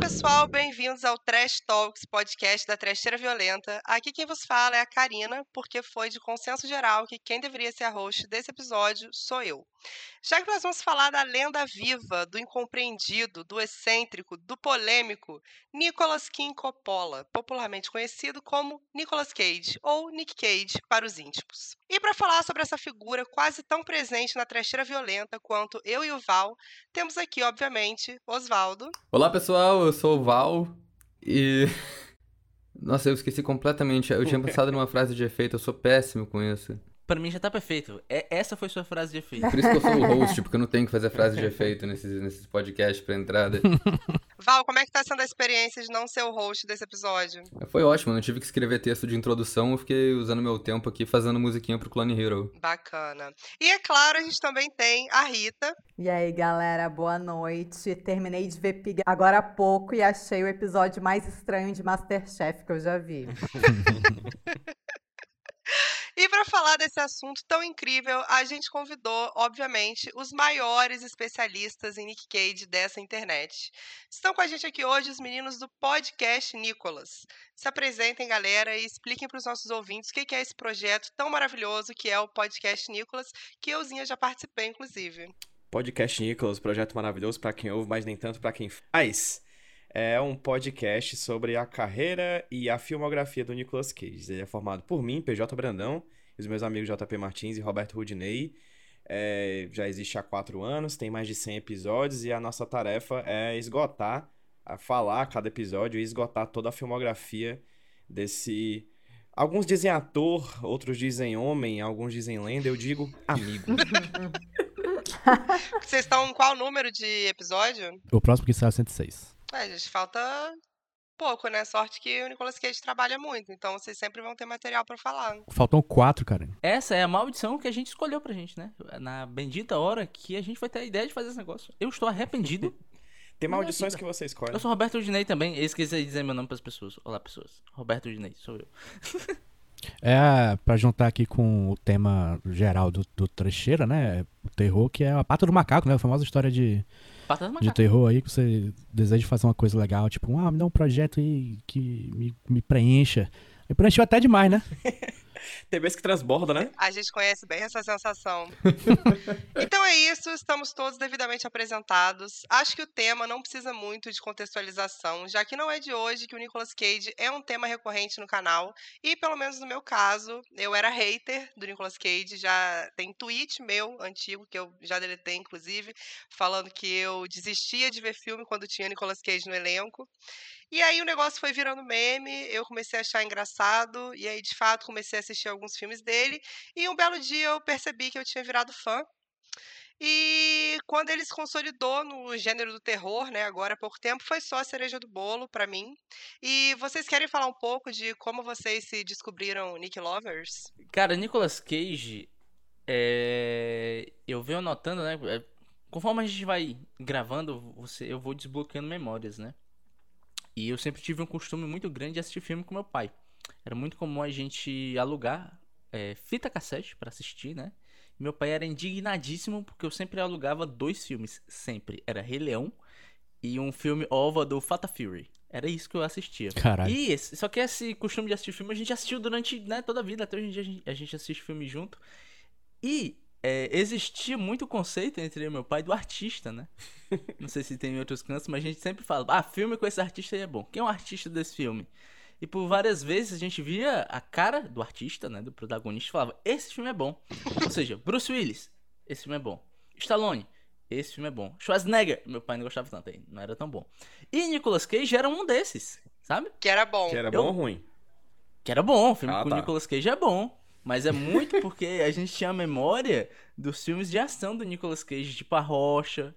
pessoal, bem-vindos ao Trash Talks, podcast da Trecheira Violenta. Aqui quem vos fala é a Karina, porque foi de consenso geral que quem deveria ser a host desse episódio sou eu. Já que nós vamos falar da lenda viva, do incompreendido, do excêntrico, do polêmico, Nicolas King Coppola, popularmente conhecido como Nicolas Cage, ou Nick Cage para os íntimos. E para falar sobre essa figura quase tão presente na trecheira violenta quanto eu e o Val, temos aqui, obviamente, Osvaldo. Olá pessoal, eu sou o Val e. Nossa, eu esqueci completamente. Eu tinha pensado numa frase de efeito, eu sou péssimo com isso. Pra mim já tá perfeito. É, essa foi sua frase de efeito. Por isso que eu sou o host, porque eu não tenho que fazer frase de efeito nesses, nesses podcasts pra entrada. Val, como é que tá sendo a experiência de não ser o host desse episódio? Foi ótimo, eu não tive que escrever texto de introdução, eu fiquei usando meu tempo aqui fazendo musiquinha pro Clone Hero. Bacana. E é claro, a gente também tem a Rita. E aí, galera, boa noite. Terminei de ver Pig agora há pouco e achei o episódio mais estranho de Masterchef que eu já vi. E para falar desse assunto tão incrível, a gente convidou, obviamente, os maiores especialistas em Nick Cage dessa internet. Estão com a gente aqui hoje os meninos do podcast Nicolas. Se apresentem, galera, e expliquem para os nossos ouvintes o que é esse projeto tão maravilhoso que é o podcast Nicolas, que euzinha já participei, inclusive. Podcast Nicolas, projeto maravilhoso para quem ouve, mas nem tanto para quem faz é um podcast sobre a carreira e a filmografia do Nicolas Cage. Ele é formado por mim, PJ Brandão, e os meus amigos JP Martins e Roberto Rudinei. É, já existe há quatro anos, tem mais de 100 episódios e a nossa tarefa é esgotar, a falar cada episódio e esgotar toda a filmografia desse. Alguns dizem ator, outros dizem homem, alguns dizem lenda, eu digo amigo. Vocês estão em qual número de episódio? O próximo que sai é 106. É, gente, falta pouco, né? Sorte que o Nicolas Cage trabalha muito, então vocês sempre vão ter material para falar. Faltam quatro, cara. Essa é a maldição que a gente escolheu pra gente, né? Na bendita hora que a gente vai ter a ideia de fazer esse negócio. Eu estou arrependido. Tem maldições que você escolhe. Eu sou Roberto Dinei também. Eu esqueci de dizer meu nome pras pessoas. Olá, pessoas. Roberto Dinei, sou eu. É, pra juntar aqui com o tema geral do, do trecheira, né? O terror, que é a pata do macaco, né? A famosa história de de terror aí, que você deseja fazer uma coisa legal, tipo, ah, me dá um projeto aí que me, me preencha. Me preencheu até demais, né? Tem vezes que transborda, né? A gente conhece bem essa sensação. então é isso, estamos todos devidamente apresentados. Acho que o tema não precisa muito de contextualização, já que não é de hoje que o Nicolas Cage é um tema recorrente no canal. E pelo menos no meu caso, eu era hater do Nicolas Cage. Já tem tweet meu antigo, que eu já deletei, inclusive, falando que eu desistia de ver filme quando tinha Nicolas Cage no elenco. E aí o negócio foi virando meme, eu comecei a achar engraçado, e aí de fato comecei a assistir alguns filmes dele, e um belo dia eu percebi que eu tinha virado fã. E quando ele se consolidou no gênero do terror, né, agora há pouco tempo, foi só a cereja do bolo para mim. E vocês querem falar um pouco de como vocês se descobriram Nick Lovers? Cara, Nicolas Cage, é... eu venho notando, né, é, conforme a gente vai gravando, você, eu vou desbloqueando memórias, né? E eu sempre tive um costume muito grande de assistir filme com meu pai. Era muito comum a gente alugar é, fita cassete para assistir, né? E meu pai era indignadíssimo porque eu sempre alugava dois filmes, sempre. Era Rei Leão e um filme ova do Fata Fury. Era isso que eu assistia. Caralho. E esse, só que esse costume de assistir filme a gente assistiu durante né, toda a vida. Até hoje em dia a gente, a gente assiste filme junto. E é, existia muito conceito entre eu e meu pai do artista, né? Não sei se tem em outros cantos, mas a gente sempre fala: ah, filme com esse artista aí é bom. Quem é o artista desse filme? E por várias vezes a gente via a cara do artista, né? Do protagonista e falava: esse filme é bom. Ou seja, Bruce Willis, esse filme é bom. Stallone, esse filme é bom. Schwarzenegger, meu pai não gostava tanto aí, não era tão bom. E Nicolas Cage era um desses, sabe? Que era bom. Que era bom eu... ou ruim? Que era bom, o filme ah, com tá. Nicolas Cage é bom. Mas é muito porque a gente tinha a memória dos filmes de ação do Nicolas Cage, tipo A Rocha,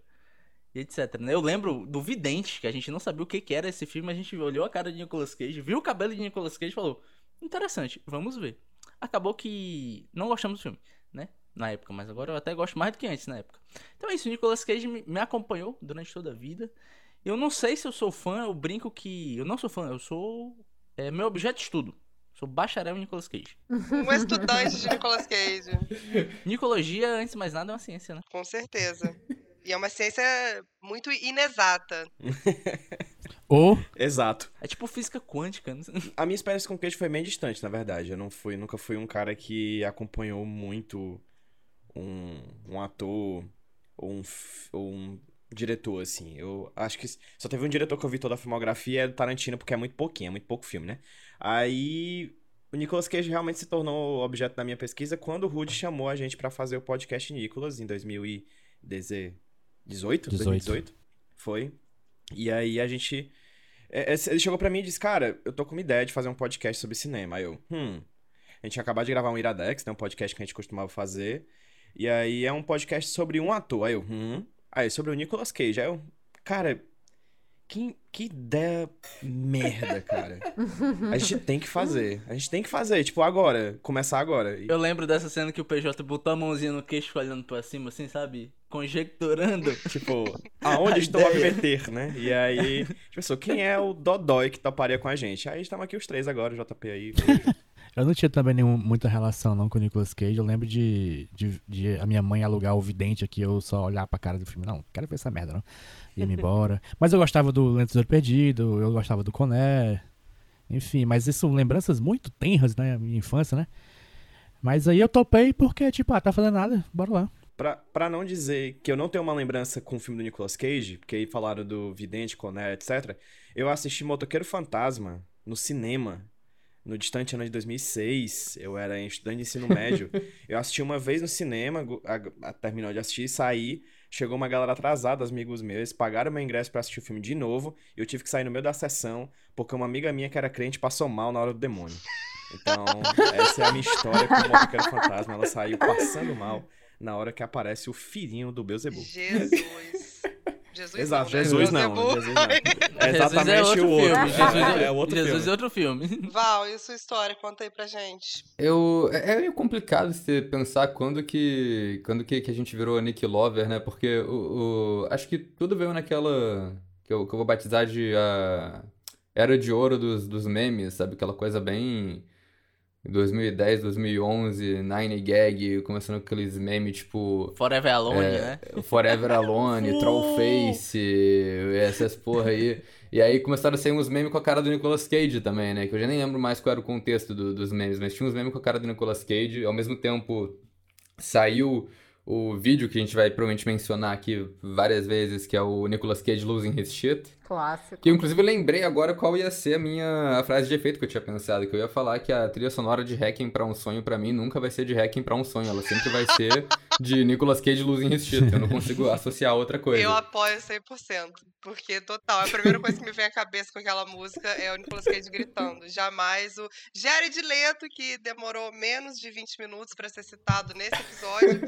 etc. Né? Eu lembro do Vidente, que a gente não sabia o que, que era esse filme, a gente olhou a cara de Nicolas Cage, viu o cabelo de Nicolas Cage e falou: interessante, vamos ver. Acabou que não gostamos do filme, né? Na época, mas agora eu até gosto mais do que antes na época. Então é isso, o Nicolas Cage me acompanhou durante toda a vida. Eu não sei se eu sou fã, eu brinco que. Eu não sou fã, eu sou. É meu objeto de estudo. Sou bacharel em Nicolas Cage. Um estudante de Nicolas Cage. Nicologia, antes de mais nada, é uma ciência, né? Com certeza. E é uma ciência muito inexata. Ou. Exato. É tipo física quântica. Né? A minha experiência com Cage foi bem distante, na verdade. Eu não fui, nunca fui um cara que acompanhou muito um, um ator ou um, ou um diretor, assim. Eu acho que só teve um diretor que eu vi toda a filmografia, é do Tarantino, porque é muito pouquinho, é muito pouco filme, né? Aí o Nicolas Cage realmente se tornou objeto da minha pesquisa quando o Rude chamou a gente para fazer o podcast Nicolas em 2018, 18. 2018. Foi. E aí a gente é, é, ele chegou para mim e disse: "Cara, eu tô com uma ideia de fazer um podcast sobre cinema". Aí eu: "Hum, a gente acabou de gravar um Iradex, né, um podcast que a gente costumava fazer. E aí é um podcast sobre um ator". Aí eu: "Hum". Aí sobre o Nicolas Cage. Aí eu: "Cara, que, que ideia merda, cara. A gente tem que fazer. A gente tem que fazer, tipo, agora. Começar agora. Eu lembro dessa cena que o PJ botou a mãozinha no queixo olhando pra cima, assim, sabe? Conjecturando. Tipo, aonde a estou ideia. a meter, né? E aí, tipo, quem é o Dodói que toparia com a gente? Aí estamos aqui os três agora, o JP aí. Eu não tinha também nenhum, muita relação não com o Nicolas Cage. Eu lembro de, de, de, a minha mãe alugar o vidente aqui, eu só olhar pra cara do filme. Não, quero ver essa merda, não. Ia-me embora. Mas eu gostava do Lentesouro Perdido, eu gostava do Coné. Enfim, mas isso são lembranças muito tenras na minha infância, né? Mas aí eu topei porque, tipo, ah, tá fazendo nada, bora lá. Pra, pra não dizer que eu não tenho uma lembrança com o filme do Nicolas Cage, porque aí falaram do Vidente, Coné, etc. Eu assisti Motoqueiro Fantasma no cinema no distante ano de 2006, eu era estudante de ensino médio. eu assisti uma vez no cinema, a, a, terminou de assistir, saí. Chegou uma galera atrasada, amigos meus, pagaram meu ingresso para assistir o filme de novo. E eu tive que sair no meio da sessão, porque uma amiga minha que era crente passou mal na hora do demônio. Então, essa é a minha história com o Motoqueiro Fantasma. Ela saiu passando mal na hora que aparece o filhinho do Beuzebu. Jesus. Jesus Exato, não, né? Jesus não. Jesus não. É exatamente Jesus é outro o outro. filme. Jesus, é outro Jesus filme. é outro filme. Val, e sua história? Conta aí pra gente. Eu, é é meio complicado você pensar quando que, quando que, que a gente virou Nick Lover, né? Porque o, o acho que tudo veio naquela que eu, que eu vou batizar de a era de ouro dos, dos memes, sabe? Aquela coisa bem 2010, 2011, Nine Gag, começando com aqueles memes tipo. Forever Alone, é, né? Forever Alone, Trollface, essas porra aí. E aí começaram a sair uns memes com a cara do Nicolas Cage também, né? Que eu já nem lembro mais qual era o contexto do, dos memes, mas tinha uns memes com a cara do Nicolas Cage. Ao mesmo tempo, saiu o vídeo que a gente vai provavelmente mencionar aqui várias vezes, que é o Nicolas Cage Losing His Shit. Clássico. Que eu, inclusive lembrei agora qual ia ser a minha a frase de efeito que eu tinha pensado, que eu ia falar que a trilha sonora de Hacking para um sonho para mim nunca vai ser de Hacking para um sonho, ela sempre vai ser de Nicolas Cage Losing His Shit. Eu não consigo associar outra coisa. Eu apoio 100%, porque total, a primeira coisa que me vem à cabeça com aquela música é o Nicolas Cage gritando. Jamais o Jared Leto, que demorou menos de 20 minutos para ser citado nesse episódio,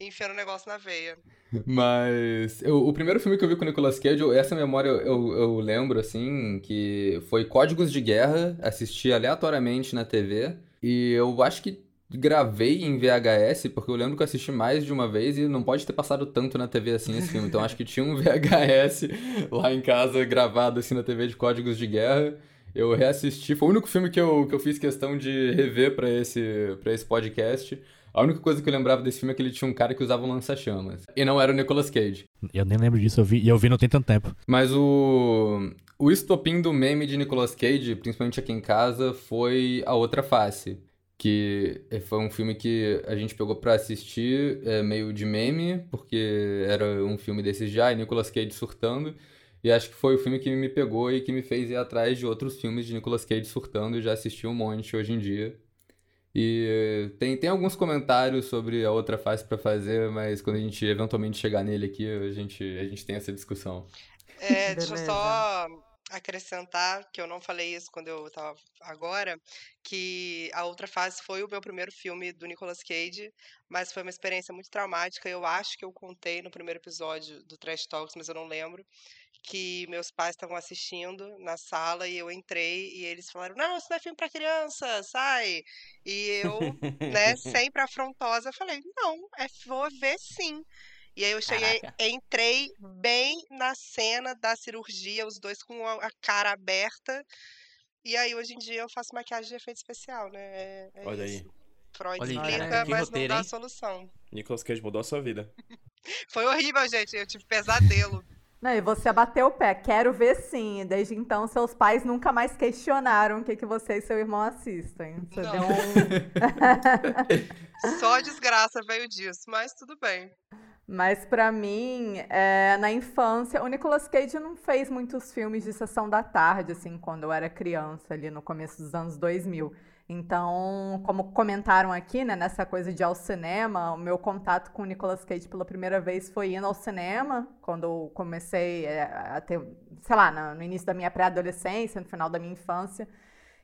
enfiando o negócio na veia. Mas eu, o primeiro filme que eu vi com o Nicolas Cage, essa memória eu, eu, lembro, assim, que foi Códigos de Guerra, assisti aleatoriamente na TV, e eu acho que gravei em VHS, porque eu lembro que eu assisti mais de uma vez e não pode ter passado tanto na TV assim esse filme. Então acho que tinha um VHS lá em casa gravado assim na TV de Códigos de Guerra. Eu reassisti, foi o único filme que eu, que eu fiz questão de rever para esse, pra esse podcast. A única coisa que eu lembrava desse filme é que ele tinha um cara que usava um lança-chamas. E não era o Nicolas Cage. Eu nem lembro disso, eu vi, e eu vi não tem tanto tempo. Mas o. O estopim do meme de Nicolas Cage, principalmente aqui em casa, foi A Outra Face. Que foi um filme que a gente pegou pra assistir é, meio de meme, porque era um filme desses já, e Nicolas Cage surtando. E acho que foi o filme que me pegou e que me fez ir atrás de outros filmes de Nicolas Cage surtando. Eu já assisti um monte hoje em dia. E tem, tem alguns comentários sobre a outra face para fazer, mas quando a gente eventualmente chegar nele aqui, a gente, a gente tem essa discussão. É, deixa eu só acrescentar que eu não falei isso quando eu tava agora, que a outra fase foi o meu primeiro filme do Nicolas Cage, mas foi uma experiência muito traumática. Eu acho que eu contei no primeiro episódio do Trash Talks, mas eu não lembro que meus pais estavam assistindo na sala e eu entrei e eles falaram: Não, isso não é filme para criança, sai. E eu, né, sempre afrontosa, falei: Não, é, vou ver sim. E aí eu cheguei, Caraca. entrei bem na cena da cirurgia, os dois com a cara aberta. E aí hoje em dia eu faço maquiagem de efeito especial, né? É, é Olha isso. aí. Freud Olha explica, cara, mas roteiro, não dá hein? solução. Nicolas Cage mudou a sua vida. Foi horrível, gente. Eu tive pesadelo. Não, e você bateu o pé, quero ver sim. Desde então, seus pais nunca mais questionaram o que, que você e seu irmão assistem. Você Não. um... Só desgraça veio disso, mas tudo bem. Mas pra mim, é, na infância, o Nicolas Cage não fez muitos filmes de sessão da tarde, assim, quando eu era criança, ali no começo dos anos 2000. Então, como comentaram aqui, né, nessa coisa de ir ao cinema, o meu contato com o Nicolas Cage pela primeira vez foi indo ao cinema, quando eu comecei é, a ter, sei lá, no início da minha pré-adolescência, no final da minha infância.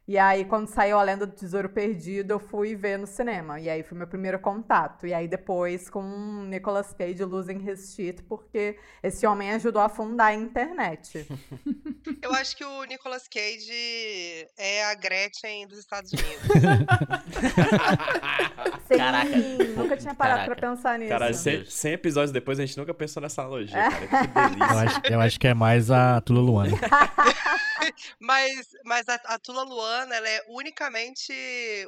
E aí, quando saiu A Lenda do Tesouro Perdido, eu fui ver no cinema. E aí foi meu primeiro contato. E aí depois com Nicolas Cage Losing His Shit, porque esse homem ajudou a fundar a internet. Eu acho que o Nicolas Cage é a Gretchen dos Estados Unidos. Sim, Caraca. nunca tinha parado Caraca. pra pensar nisso. Cara, Meu 100, Deus. 100 episódios depois a gente nunca pensou nessa analogia, É. cara. Que Eu delícia. acho, eu acho que é mais a Tula Luana. Mas, mas a, a Tula Luana, ela é unicamente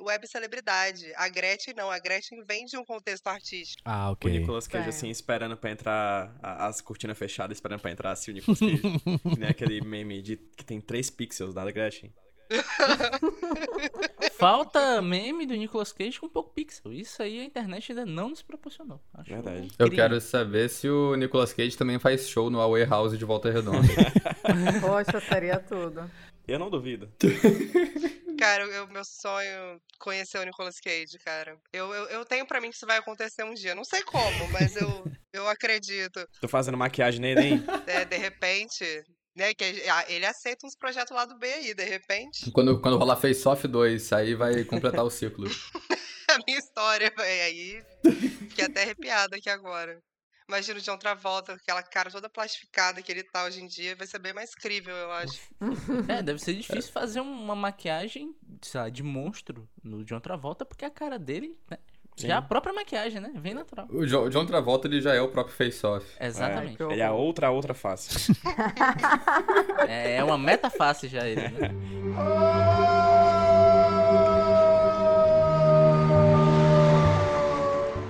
web celebridade. A Gretchen não, a Gretchen vem de um contexto artístico. Ah, O ok. Nicolas Cage, É. assim, esperando pra entrar, a- as cortinas fechadas, esperando pra entrar assim o Nicolas Cage. que nem aquele meme de, que tem 3 pixels da Gretchen. Falta meme do Nicolas Cage com pouco pixel. Isso aí a internet ainda não nos proporcionou. Acho Verdade. Eu incrível. quero saber se o Nicolas Cage também faz show no Away House de Volta Redonda. Poxa, seria tudo. Eu não duvido. Cara, eu, meu sonho conhecer o Nicolas Cage, cara. Eu, eu, eu tenho pra mim que isso vai acontecer um dia. Não sei como, mas eu, eu acredito. Tô fazendo maquiagem nele, hein? É, de repente, né? Que a- ele aceita uns projetos lá do B aí, de repente. quando, quando rolar Face Off 2, aí vai completar o ciclo. A minha história, véi, aí. Fiquei até arrepiada aqui agora. Imagina o John Travolta, aquela cara toda plastificada que ele tá hoje em dia, vai ser bem mais crível, eu acho. É, deve ser difícil fazer uma maquiagem, sei lá, de monstro no John Travolta, porque a cara dele, né? Já a própria maquiagem, né? Vem natural. O John, John Travolta ele já é o próprio Face Off. Exatamente. que Ele é a outra, a outra face. É, é uma meta face já ele, né?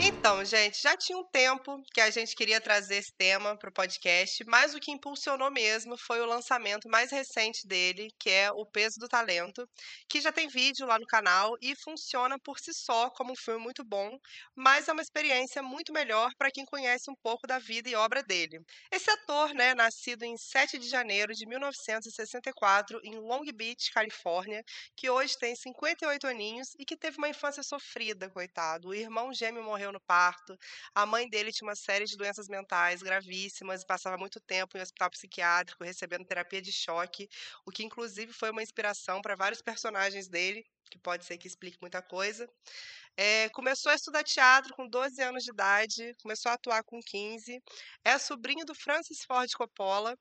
Então, gente, já tinha um tempo que a gente queria trazer esse tema pro podcast, mas o que impulsionou mesmo foi o lançamento mais recente dele, que é O Peso do Talento, que já tem vídeo lá no canal e funciona por si só como um filme muito bom, mas é uma experiência muito melhor para quem conhece um pouco da vida e obra dele. Esse ator, né, nascido em 7 de janeiro de 1964 em Long Beach, Califórnia, que hoje tem 58 aninhos e que teve uma infância sofrida, coitado. O irmão gêmeo morreu no parto, a mãe dele tinha uma série de doenças mentais gravíssimas e passava muito tempo em hospital psiquiátrico recebendo terapia de choque, o que inclusive foi uma inspiração para vários personagens dele, que pode ser que explique muita coisa. É, começou a estudar teatro com 12 anos de idade, começou a atuar com 15, é sobrinho do Francis Ford Coppola,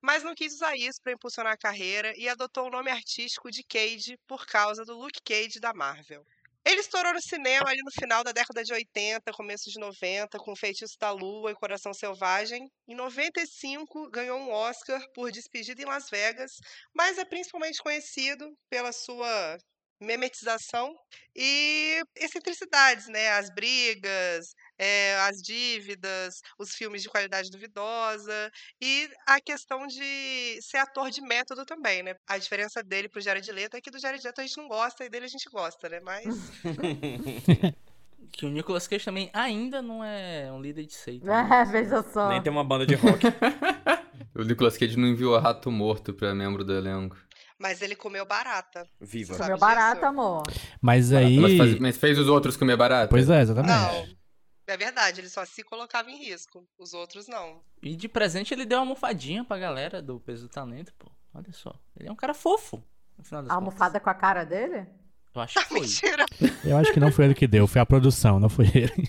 mas não quis usar isso para impulsionar a carreira e adotou o nome artístico de Cage por causa do Luke Cage da Marvel. Ele estourou no cinema ali no final da década de 80, começo de 90, com Feitiço da Lua e Coração Selvagem. Em 95, ganhou um Oscar por Despedida em Las Vegas, mas é principalmente conhecido pela sua memetização e excentricidades, né? As brigas, é, as dívidas, os filmes de qualidade duvidosa e a questão de ser ator de método também, né? A diferença dele pro Jared Leto é que do Jared Leto a gente não gosta e dele a gente gosta, né? Mas Que o Nicolas Cage também ainda não é um líder de seita. né? Ah, veja só. Nem tem uma banda de rock. O Nicolas Cage não enviou Rato Morto pra membro do elenco. Mas ele comeu barata. Viva. Comeu disso? barato, amor. Mas aí. Mas, faz- mas fez os outros comer barata? Pois é, exatamente. Não. É verdade, ele só se colocava em risco. Os outros não. E de presente ele deu uma almofadinha pra galera do Peso do Talento, pô. Olha só. Ele é um cara fofo. No final das A almofada com a cara dele? contas. Eu acho que foi. Mentira. Eu acho que não foi ele que deu, foi a produção, não foi ele.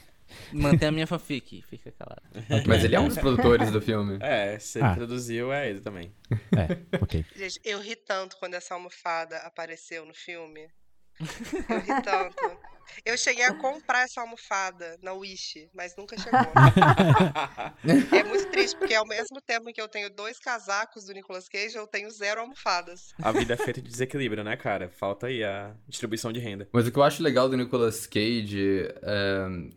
Mantém a minha fanfic, fica calado. Mas ele é um dos produtores do filme. É, se ele Ah. produziu, é ele também. É, ok. Gente, eu ri tanto quando essa almofada apareceu no filme. Eu ri tanto. Eu cheguei a comprar essa almofada na Wish, mas nunca chegou. é muito triste, porque ao mesmo tempo que eu tenho dois casacos do Nicolas Cage, eu tenho zero almofadas. A vida é feita de desequilíbrio, né, cara? Falta aí a distribuição de renda. Mas o que eu acho legal do Nicolas Cage,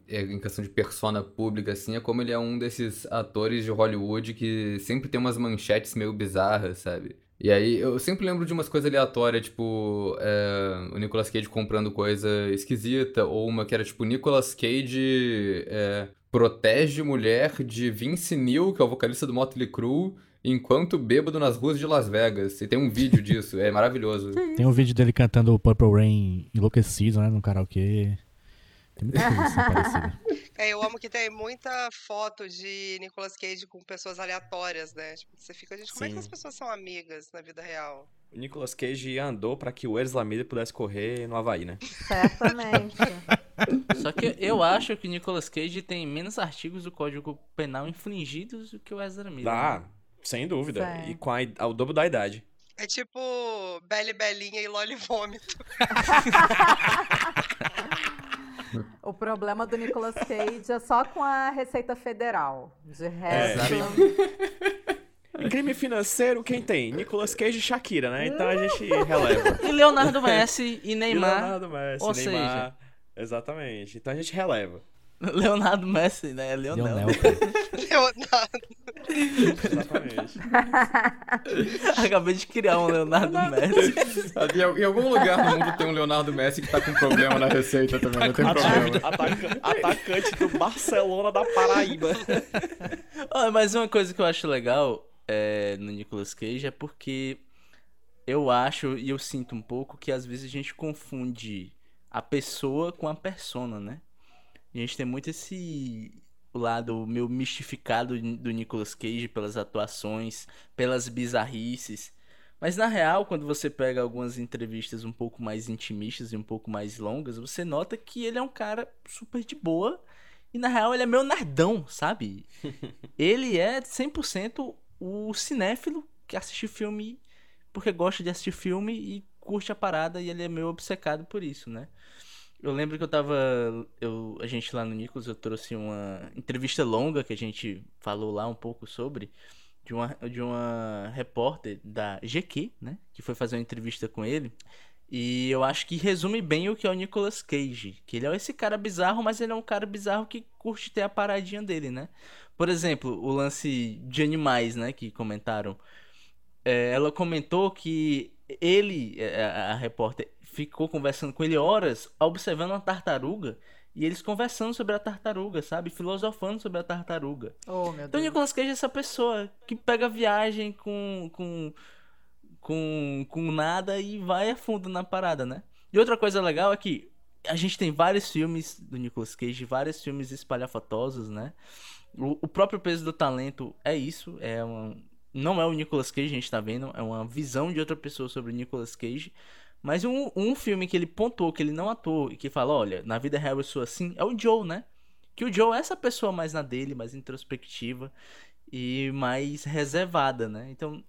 é, em questão de persona pública, assim, é como ele é um desses atores de Hollywood que sempre tem umas manchetes meio bizarras, sabe? E aí, eu sempre lembro de umas coisas aleatórias, tipo, é, o Nicolas Cage comprando coisa esquisita, ou uma que era tipo, Nicolas Cage é, protege mulher de Vince Neil, que é o vocalista do Motley Crue, enquanto bêbado nas ruas de Las Vegas. E tem um vídeo disso, é maravilhoso. Tem um vídeo dele cantando Purple Rain enlouquecido, né, no karaokê. Tem muita coisa assim parecida. É, eu amo que tem muita foto de Nicolas Cage com pessoas aleatórias, né? Tipo, você fica, gente, como Sim. é que as pessoas são amigas na vida real? O Nicolas Cage andou para que o Eris Lamida pudesse correr no Havaí, né? Certamente. Só que eu acho que o Nicolas Cage tem menos artigos do Código Penal infringidos do que o Ezra Miller. Ah, sem dúvida. Sim. E com a, ao dobro da idade. É tipo Belle Belinha e Loli Vômito. O problema do Nicolas Cage é só com a Receita Federal. De resto. É. crime financeiro, quem tem? Nicolas Cage e Shakira, né? Então a gente releva. E Leonardo Messi e Neymar. E Leonardo Messi, Ou Neymar. Seja... Exatamente. Então a gente releva. Leonardo Messi, né? É Leonel. Leonel Leonardo. Exatamente. Acabei de criar um Leonardo Messi. Em algum lugar no mundo tem um Leonardo Messi que tá com problema na receita também, não tem problema. Ataca atacante do Barcelona da Paraíba. oh, mas uma coisa que eu acho legal é, no Nicolas Cage é porque eu acho e eu sinto um pouco que às vezes a gente confunde a pessoa com a persona, né? A gente tem muito esse lado meio mistificado do Nicolas Cage pelas atuações, pelas bizarrices. Mas na real, quando você pega algumas entrevistas um pouco mais intimistas e um pouco mais longas, você nota que ele é um cara super de boa. E na real ele é meio nerdão, sabe? ele é 100% o cinéfilo que assiste filme porque gosta de assistir filme e curte a parada e ele é meio obcecado por isso, né? Eu lembro que eu tava. Eu, a gente lá no Nicolas, eu trouxe uma entrevista longa que a gente falou lá um pouco sobre. De uma, de uma repórter da GQ, né? Que foi fazer uma entrevista com ele. E eu acho que resume bem o que é o Nicolas Cage. Que ele é esse cara bizarro, mas ele é um cara bizarro que curte ter a paradinha dele, né? Por exemplo, o lance de animais, né? Que comentaram. É, ela comentou que ele, é, a, a repórter, ficou conversando com ele horas, observando uma tartaruga. E eles conversando sobre a tartaruga, sabe? Filosofando sobre a tartaruga. Oh, meu então, Nicolas Cage é essa pessoa que pega viagem com, com, com, com nada e vai a fundo na parada, né? E outra coisa legal é que a gente tem vários filmes do Nicolas Cage, vários filmes espalhafatosos, né? O, o próprio peso do talento é isso, é uma, não é o Nicolas Cage, a gente tá vendo, é uma visão de outra pessoa sobre o Nicolas Cage. Mas um, um filme que ele pontuou, que ele não atuou e que fala, olha, na vida real eu sou assim, é o Joe, né? Que o Joe é essa pessoa mais na dele, mais introspectiva e mais reservada, né? Então,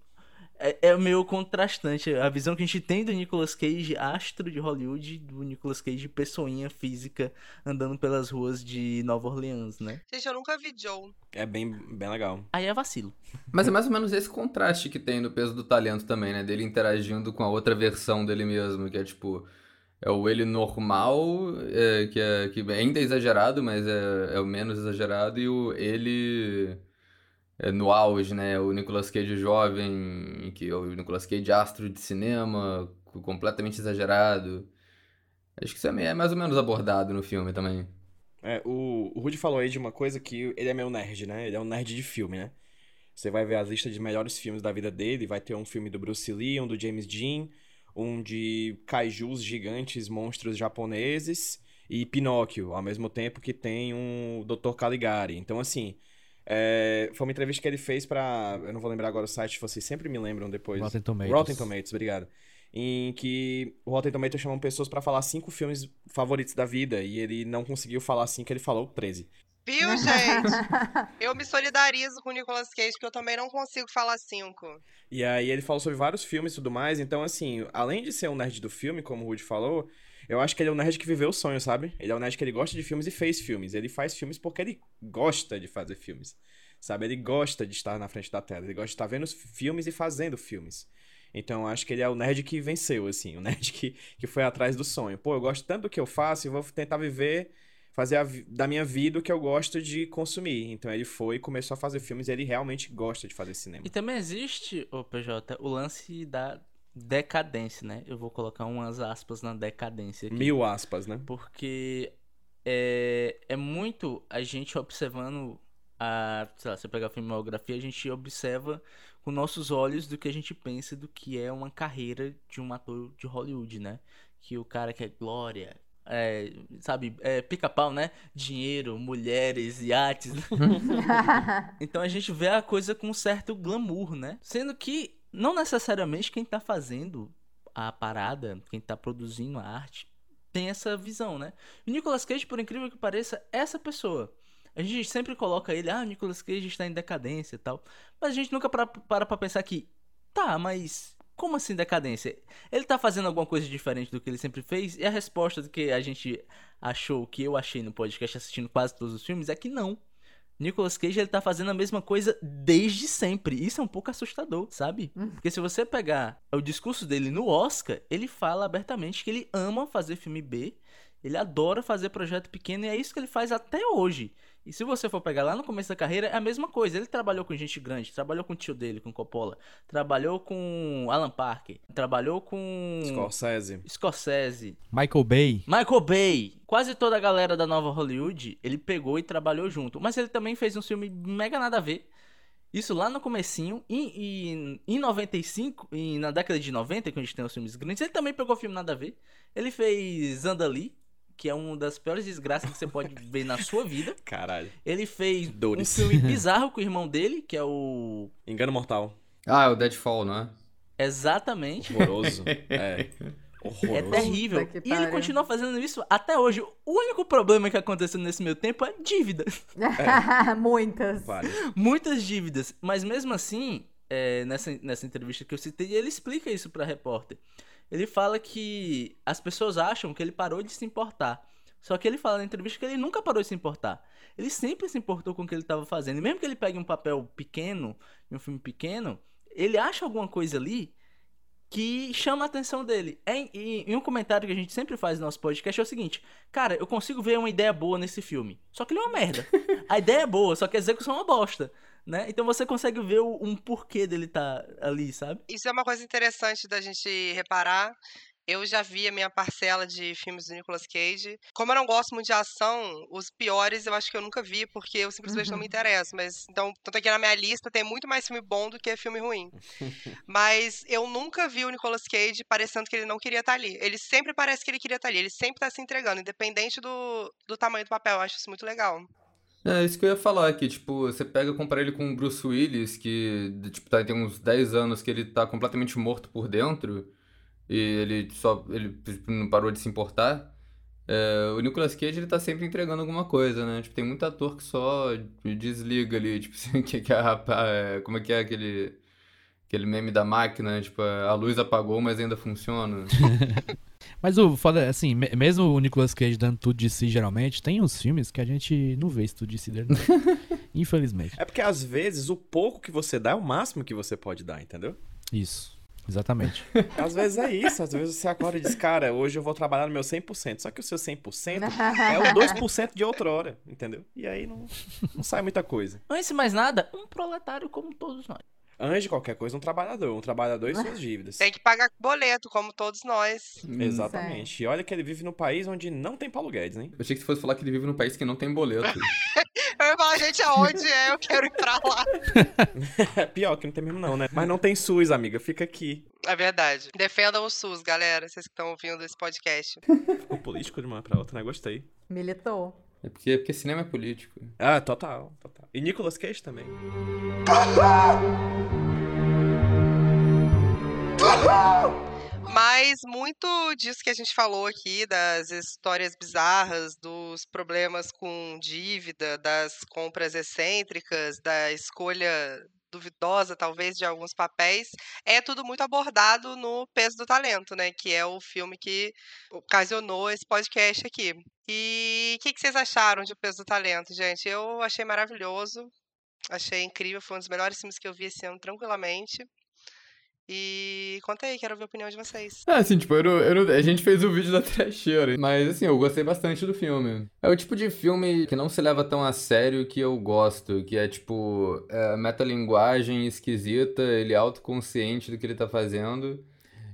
é, é meio contrastante a visão que a gente tem do Nicolas Cage, astro de Hollywood, do Nicolas Cage, pessoinha física, andando pelas ruas de Nova Orleans, né? Gente, eu nunca vi Joe. É bem, bem legal. Aí é vacilo. Mas é mais ou menos esse contraste que tem no peso do talento também, né? Dele interagindo com a outra versão dele mesmo, que é tipo. É o ele normal, é, que, é, que ainda é exagerado, mas é, é o menos exagerado, e o ele no auge, né? O Nicolas Cage jovem, que o Nicolas Cage astro de cinema, completamente exagerado. Acho que isso é, é mais ou menos abordado no filme também. É, o, o Rudy falou aí de uma coisa que ele é meio nerd, né? Ele é um nerd de filme, né? Você vai ver as listas de melhores filmes da vida dele, vai ter um filme do Bruce Lee, um do James Dean, um de kaijus gigantes, monstros japoneses e Pinóquio, ao mesmo tempo que tem um Dr. Caligari. Então, assim, é, foi uma entrevista que ele fez para, eu não vou lembrar agora o site, vocês sempre me lembram depois. Rotten Tomatoes. Rotten Tomatoes, obrigado. Em que o Rotten Tomatoes chamam pessoas para falar cinco filmes favoritos da vida e ele não conseguiu falar cinco, ele falou 13. Viu, gente? eu me solidarizo com o Nicolas Cage, porque eu também não consigo falar cinco. E aí ele falou sobre vários filmes e tudo mais, então assim, além de ser um nerd do filme, como o Rudy falou, Eu acho que ele é um nerd que viveu o sonho, sabe? Ele é um nerd que ele gosta de filmes e fez filmes. Ele faz filmes porque ele gosta de fazer filmes. Sabe? Ele gosta de estar na frente da tela. Ele gosta de estar vendo filmes e fazendo filmes. Então eu acho que ele é o nerd que venceu, assim. O nerd que, que foi atrás do sonho. Pô, eu gosto tanto do que eu faço e vou tentar viver fazer a, da minha vida o que eu gosto de consumir. Então ele foi e começou a fazer filmes e ele realmente gosta de fazer cinema. E também existe, o PJ, o lance da decadência, né? Eu vou colocar umas aspas na decadência aqui. Mil aspas, né? Porque é, é muito a gente observando a, sei lá, você pega a filmografia, a gente observa com nossos olhos do que a gente pensa do que é uma carreira de um ator de Hollywood, né? Que o cara quer glória, é, sabe, é, pica-pau, né? Dinheiro, mulheres, iates. então a gente vê a coisa com um certo glamour, né? Sendo que não necessariamente quem tá fazendo a parada, quem tá produzindo a arte, tem essa visão, né? Nicolas Cage, por incrível que pareça, é essa pessoa. A gente sempre coloca ele, ah, Nicolas Cage está em decadência e tal. Mas a gente nunca para, para pra pensar que, tá, mas como assim decadência? Ele tá fazendo alguma coisa diferente do que ele sempre fez? E a resposta do que a gente achou, que eu achei no podcast assistindo quase todos os filmes, é que não. Nicolas Cage ele tá fazendo a mesma coisa desde sempre. Isso é um pouco assustador, sabe? Hum. Porque se você pegar o discurso dele no Oscar, ele fala abertamente que ele ama fazer filme B, ele adora fazer projeto pequeno e é isso que ele faz até hoje. E se você for pegar lá no começo da carreira, é a mesma coisa. Ele trabalhou com gente grande, trabalhou com o tio dele, com Coppola, trabalhou com Alan Parker, trabalhou com. Scorsese. Scorsese. Michael Bay. Michael Bay. Quase toda a galera da nova Hollywood, ele pegou e trabalhou junto. Mas ele também fez um filme mega nada a ver. Isso lá no comecinho, e, e, em 95, e na década de 90, que a gente tem os filmes grandes, ele também pegou filme nada a ver. Ele fez Zandali, que é uma das piores desgraças que você pode ver na sua vida. Caralho. Ele fez Dores. um filme bizarro com o irmão dele, que é o. Engano Mortal. Ah, é o Deadfall, não é? Exatamente. Horroroso. é. Horroroso. É terrível. E ele continua fazendo isso até hoje. O único problema que aconteceu nesse meu tempo é dívida. É. Muitas. Muitas dívidas. Mas mesmo assim, é, nessa, nessa entrevista que eu citei, ele explica isso pra repórter ele fala que as pessoas acham que ele parou de se importar. Só que ele fala na entrevista que ele nunca parou de se importar. Ele sempre se importou com o que ele estava fazendo. E mesmo que ele pegue um papel pequeno, em um filme pequeno, ele acha alguma coisa ali que chama a atenção dele. É, e, um comentário que a gente sempre faz no nosso podcast é o seguinte: Cara, eu consigo ver uma ideia boa nesse filme. Só que ele é uma merda. a ideia é boa, só que a execução é uma bosta né? Então você consegue ver um porquê dele estar tá ali, sabe? Isso é uma coisa interessante da gente reparar. Eu já vi a minha parcela de filmes do Nicolas Cage. Como eu não gosto muito de ação, os piores eu acho que eu nunca vi, porque eu simplesmente uhum. não me uhum. interesso. Mas, então, tanto aqui na minha lista tem muito mais filme bom do que filme ruim. Mas eu nunca vi o Nicolas Cage parecendo que ele não queria estar tá ali. Ele sempre parece que ele queria estar tá ali. Ele sempre está se entregando, independente do, do tamanho do papel. Eu acho isso muito legal. É, isso que eu ia falar, que, tipo, você pega compara ele com o Bruce Willis, que, tipo, tá, tem uns 10 anos que ele tá completamente morto por dentro, e ele só, ele tipo, não parou de se importar. É, o Nicolas Cage, ele tá sempre entregando alguma coisa, né? Tipo, tem muito ator que só desliga ali, tipo, que, que a, é, como é que é aquele, aquele meme da máquina, tipo, a luz apagou, mas ainda funciona. Mas o foda, assim, mesmo o Nicolas Cage dando tudo de si, geralmente, tem uns filmes que a gente não vê isso tudo de si dele. Infelizmente. É porque às vezes o pouco que você dá é o máximo que você pode dar, entendeu? Isso. Exatamente. Às vezes é isso, às vezes você acorda e diz, cara, hoje eu vou trabalhar no meu 100%, só que o seu 100% é o 2% de outra hora, entendeu? E aí não, não sai muita coisa. Antes de mais nada, um proletário como todos nós. Antes de qualquer coisa, um trabalhador. Um trabalhador e suas dívidas. Tem que pagar boleto, como todos nós. Hum, Exatamente. E olha que ele vive num país onde não tem Paulo Guedes, hein? Eu achei que você fosse falar que ele vive num país que não tem boleto. eu ia falar, gente, aonde é? Eu quero ir pra lá. é pior que não tem mesmo não, né? Mas não tem SUS, amiga. Fica aqui. É verdade. Defendam o SUS, galera. Vocês que estão ouvindo esse podcast. Ficou político de uma pra outra, né? Gostei. Militou. É porque, é porque cinema é político. Ah, total, total. E Nicolas Cage também. Mas muito disso que a gente falou aqui, das histórias bizarras, dos problemas com dívida, das compras excêntricas, da escolha duvidosa, talvez, de alguns papéis, é tudo muito abordado no Peso do Talento, né? Que é o filme que ocasionou esse podcast aqui. E o que, que, vocês acharam de O Peso do Talento, gente? Eu achei maravilhoso, achei incrível, foi um dos melhores filmes que eu vi esse ano tranquilamente. E conta aí, quero ver a opinião de vocês. Ah, assim, tipo, eu não, eu a gente fez o vídeo da trecheira, mas assim, eu gostei bastante do filme. É o tipo de filme que não se leva tão a sério que eu gosto, que é tipo, é, metalinguagem esquisita, ele é autoconsciente do que ele tá fazendo.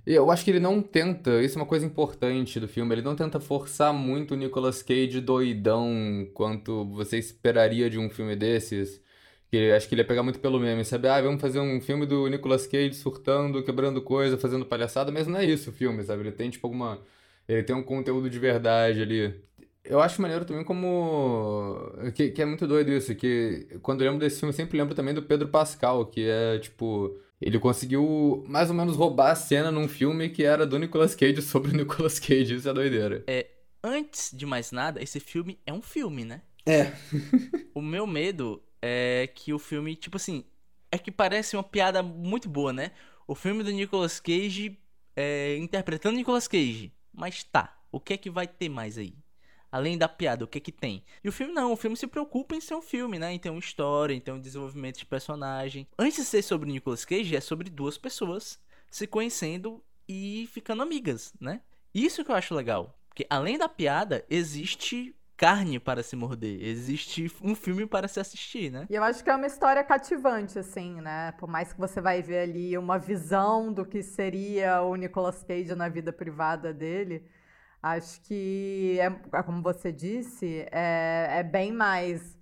Eu acho que ele não tenta, isso é uma coisa importante do filme, ele não tenta forçar muito o Nicolas Cage doidão quanto você esperaria de um filme desses. Que acho que ele ia pegar muito pelo meme, sabe? Ah, vamos fazer um filme do Nicolas Cage surtando, quebrando coisa, fazendo palhaçada, mas não é isso o filme, sabe? Ele tem, tipo, alguma. Ele tem um conteúdo de verdade ali. Eu acho maneiro também como. Que, que é muito doido isso, que quando eu lembro desse filme, eu sempre lembro também do Pedro Pascal, que é, tipo. Ele conseguiu mais ou menos roubar a cena num filme que era do Nicolas Cage sobre o Nicolas Cage. Isso é doideira. É, antes de mais nada, esse filme é um filme, né? É. o meu medo é que o filme, tipo assim, é que parece uma piada muito boa, né? O filme do Nicolas Cage é, interpretando Nicolas Cage. Mas tá, o que é que vai ter mais aí? Além da piada, o que que tem? E o filme não, o filme se preocupa em ser um filme, né? Em ter uma história, em ter um desenvolvimento de personagem. Antes de ser sobre Nicolas Cage, é sobre duas pessoas se conhecendo e ficando amigas, né? Isso que eu acho legal. Porque além da piada, existe carne para se morder. Existe um filme para se assistir, né? E eu acho que é uma história cativante, assim, né? Por mais que você vai ver ali uma visão do que seria o Nicolas Cage na vida privada dele, acho que, é, é como você disse, é, é bem mais.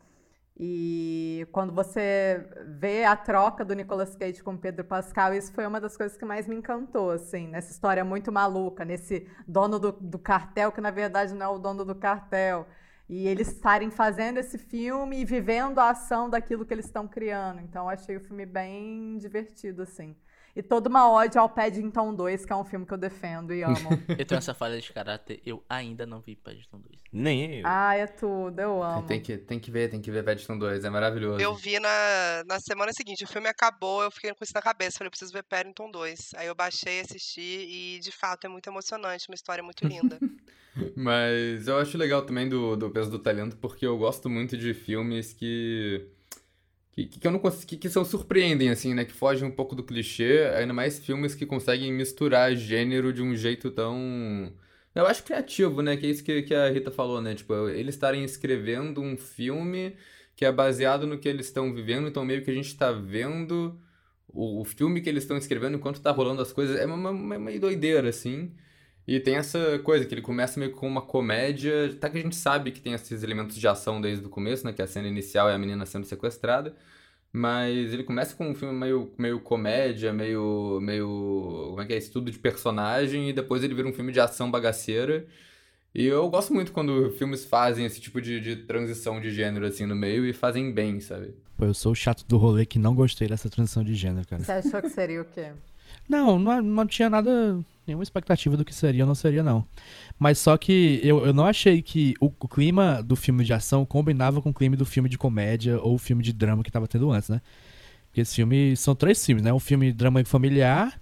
E quando você vê a troca do Nicolas Cage com Pedro Pascal, isso foi uma das coisas que mais me encantou, assim, nessa história muito maluca, nesse dono do, do cartel, que na verdade não é o dono do cartel. E eles estarem fazendo esse filme e vivendo a ação daquilo que eles estão criando. Então, achei o filme bem divertido, assim. E toda uma ode ao Paddington 2, que é um filme que eu defendo e amo. eu tenho essa falha de caráter, eu ainda não vi Paddington 2. Nem eu. Ah, é tudo, eu amo. Tem que, tem que ver, tem que ver Paddington 2, é maravilhoso. Eu vi na, na semana seguinte, o filme acabou, eu fiquei com isso na cabeça, falei, preciso ver Paddington 2. Aí eu baixei, assisti e, de fato, é muito emocionante, uma história muito linda. Mas eu acho legal também do, do Peso do Talento, porque eu gosto muito de filmes que que, que, eu não consigo, que, são surpreendem, assim, né? Que fogem um pouco do clichê, ainda mais filmes que conseguem misturar gênero de um jeito tão. Eu acho criativo, né? Que é isso que, que a Rita falou, né? Tipo, eles estarem escrevendo um filme que é baseado no que eles estão vivendo, então meio que a gente tá vendo o, o filme que eles estão escrevendo enquanto tá rolando as coisas. É uma, uma, uma doideira, assim. E tem essa coisa que ele começa meio com uma comédia, tá que a gente sabe que tem esses elementos de ação desde o começo, né? Que a cena inicial é a menina sendo sequestrada. Mas ele começa com um filme meio, meio comédia, meio, meio. Como é que é? Estudo de personagem, e depois ele vira um filme de ação bagaceira. E eu gosto muito quando filmes fazem esse tipo de, de transição de gênero assim no meio e fazem bem, sabe? Pô, eu sou o chato do rolê que não gostei dessa transição de gênero, cara. Você achou que seria o quê? Não, não, não tinha nada, nenhuma expectativa do que seria ou não seria, não. Mas só que eu, eu não achei que o, o, clima do filme de ação combinava com o clima do filme de comédia ou filme de drama que tava tendo antes, né? Porque esse filme são três filmes, né? Um filme drama familiar,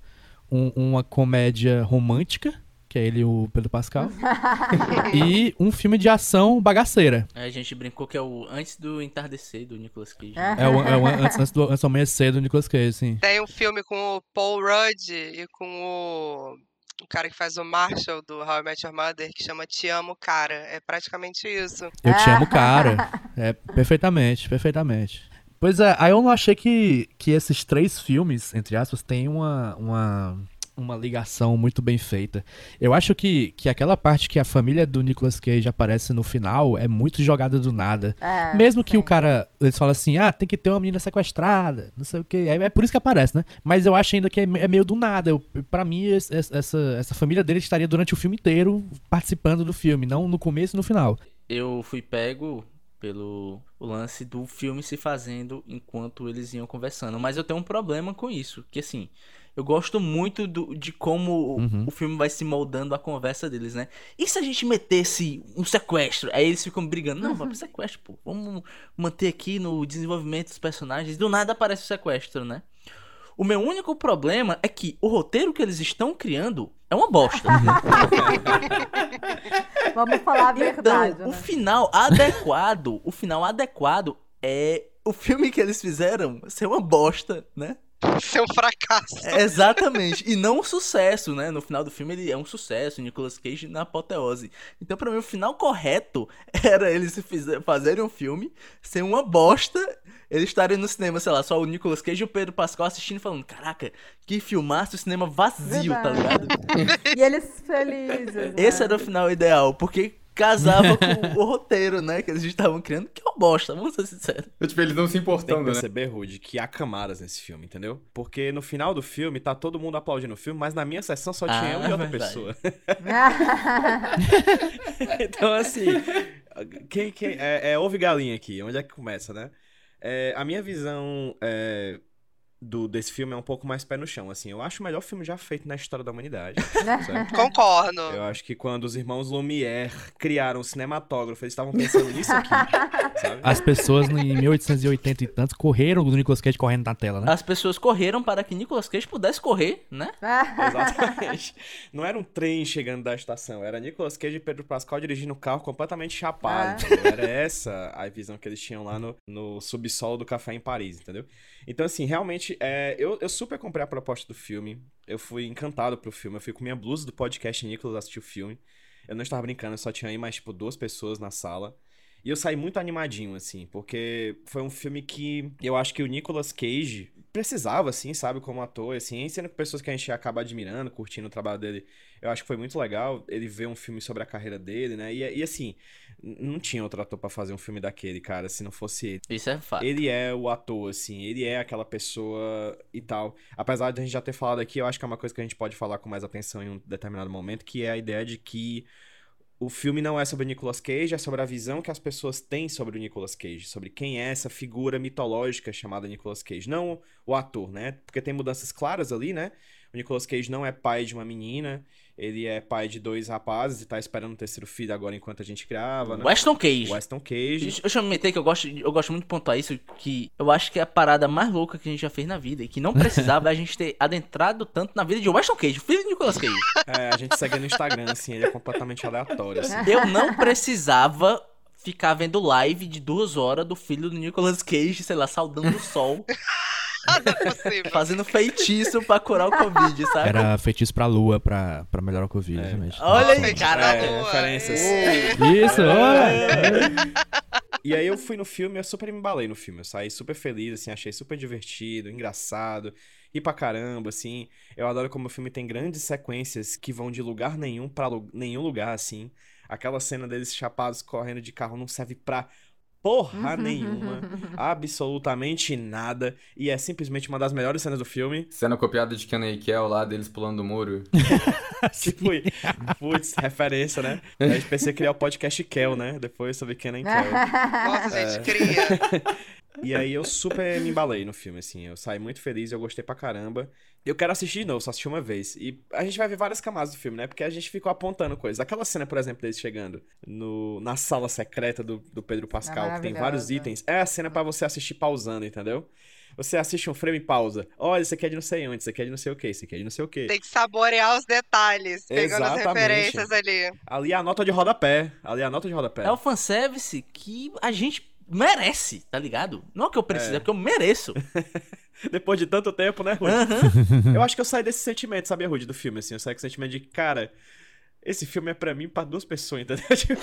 um, uma comédia romântica que é ele o Pedro Pascal. e um filme de ação bagaceira. É, a gente brincou que é o Antes do Entardecer do Nicolas Cage. Né? É, o, é o antes, antes, do, antes do Amanhecer do Nicolas Cage, sim. Tem um filme com o Paul Rudd e com o o cara que faz o Marshall do How I Met Your Mother, que chama Te Amo, Cara. É praticamente isso. Eu te amo, cara. É, perfeitamente, perfeitamente. Pois é, aí eu não achei que, que esses três filmes, entre aspas, têm uma, uma uma ligação muito bem feita. Eu acho que, que aquela parte que a família do Nicolas Cage aparece no final é muito jogada do nada. É, Mesmo que sim. o cara, eles falam assim, ah, tem que ter uma menina sequestrada, não sei o que. É, é por isso que aparece, né? Mas eu acho ainda que é, é meio do nada. para mim, essa, essa família dele estaria durante o filme inteiro participando do filme, não no começo e no final. Eu fui pego pelo lance do filme se fazendo enquanto eles iam conversando. Mas eu tenho um problema com isso, que assim, eu gosto muito do, de como uhum. o filme vai se moldando a conversa deles, né? E se a gente metesse um sequestro? Aí eles ficam brigando. Não, vamos sequestro, pô. Vamos manter aqui no desenvolvimento dos personagens. Do nada aparece o sequestro, né? O meu único problema é que o roteiro que eles estão criando é uma bosta. Vamos falar a verdade. Então, né? o final adequado, o final adequado é o filme que eles fizeram ser uma bosta, né? Ser um fracasso. É, exatamente. E não um sucesso, né? No final do filme ele é um sucesso, Nicolas Cage na apoteose. Então, pra mim, o final correto era eles fazerem um filme ser uma bosta eles estarem no cinema, sei lá, só o Nicolas Cage e o Pedro Pascal assistindo e falando: Caraca, que filmaço, o cinema vazio, tá Verdade. tá ligado? e eles felizes. Né? Esse era o final ideal, porque casava com o roteiro, né? Que eles estavam criando, que é uma bosta, vamos ser sinceros. Tipo, eles não se importando, Tem que né? perceber, né? Rude, que há camadas nesse filme, entendeu? Porque no final do filme, tá todo mundo aplaudindo o filme, mas na minha sessão só tinha ah, eu e outra verdade. pessoa. então, assim, quem, quem, é, é ouve galinha aqui, onde é que começa, né? É, a minha visão é, do, desse filme é um pouco mais pé no chão, assim. Eu acho o melhor filme já feito na história da humanidade. Concordo. Eu acho que quando os irmãos Lumière criaram o cinematógrafo, eles estavam pensando nisso aqui, sabe? As pessoas em 1880 e tantos correram do Nicolas Cage correndo na tela, né? As pessoas correram para que Nicolas Cage pudesse correr, né? Exatamente. Não era um trem chegando da estação, era Nicolas Cage e Pedro Pascal dirigindo o carro completamente chapado. Ah. Era essa a visão que eles tinham lá no, no subsolo do café em Paris, entendeu? Então, assim, realmente, é, eu, eu super comprei a proposta do filme. Eu fui encantado pro filme. Eu fui com minha blusa do podcast Nicolas assistir o filme. Eu não estava brincando, eu só tinha aí mais, tipo, duas pessoas na sala. E eu saí muito animadinho, assim, porque foi um filme que eu acho que o Nicolas Cage precisava, assim, sabe, como ator, assim, sendo que pessoas que a gente acaba admirando, curtindo o trabalho dele. Eu acho que foi muito legal ele ver um filme sobre a carreira dele, né? E, e assim, não tinha outro ator para fazer um filme daquele, cara, se não fosse ele. Isso é fato. Ele é o ator, assim, ele é aquela pessoa e tal. Apesar de a gente já ter falado aqui, eu acho que é uma coisa que a gente pode falar com mais atenção em um determinado momento, que é a ideia de que o filme não é sobre o Nicolas Cage, é sobre a visão que as pessoas têm sobre o Nicolas Cage, sobre quem é essa figura mitológica chamada Nicolas Cage, não o ator, né? Porque tem mudanças claras ali, né? O Nicolas Cage não é pai de uma menina, ele é pai de dois rapazes e tá esperando o terceiro filho agora enquanto a gente grava, né? Weston Cage. Weston Cage. Deixa eu me meter que eu gosto, eu gosto muito de pontuar isso, que eu acho que é a parada mais louca que a gente já fez na vida e que não precisava a gente ter adentrado tanto na vida de Weston Cage, filho de Nicolas Cage. É, a gente segue no Instagram, assim, ele é completamente aleatório, assim. Eu não precisava ficar vendo live de duas horas do filho do Nicolas Cage, sei lá, saudando o sol. É Fazendo feitiço pra curar o Covid, sabe? Era feitiço pra lua, pra, pra melhorar o Covid, é. Olha aí, cara. É, referências. Isso, olha. E aí eu fui no filme, eu super me embalei no filme. Eu saí super feliz, assim, achei super divertido, engraçado. E pra caramba, assim. Eu adoro como o filme tem grandes sequências que vão de lugar nenhum para nenhum lugar, assim. Aquela cena deles chapados correndo de carro não serve pra porra uhum. nenhuma, absolutamente nada, e é simplesmente uma das melhores cenas do filme. Cena copiada de Kenan e Kel lá, deles pulando do muro. tipo, putz, referência, né? A gente pensei criar o podcast Kel, né? Depois sobre Kenan e Kel. Nossa, é... gente, cria! E aí eu super me embalei no filme, assim. Eu saí muito feliz, eu gostei pra caramba. Eu quero assistir de novo, só assisti uma vez. E a gente vai ver várias camadas do filme, né? Porque a gente ficou apontando coisas. Aquela cena, por exemplo, deles chegando no, na sala secreta do, do Pedro Pascal, é que tem vários itens. É a cena para você assistir pausando, entendeu? Você assiste um frame e pausa. Olha, isso aqui é de não sei onde, isso aqui é de não sei o que, isso aqui é de não sei o que. Tem que saborear os detalhes, pegando Exatamente. as referências ali. Ali é a nota de rodapé. Ali é a nota de rodapé. É o fanservice que a gente merece, tá ligado? Não é que eu preciso, é, é porque eu mereço. Depois de tanto tempo, né, Rudy? Uhum. eu acho que eu saí desse sentimento, sabe, Rudy, do filme, assim. Eu saí com o sentimento de, cara, esse filme é pra mim pra duas pessoas, entendeu? Tipo,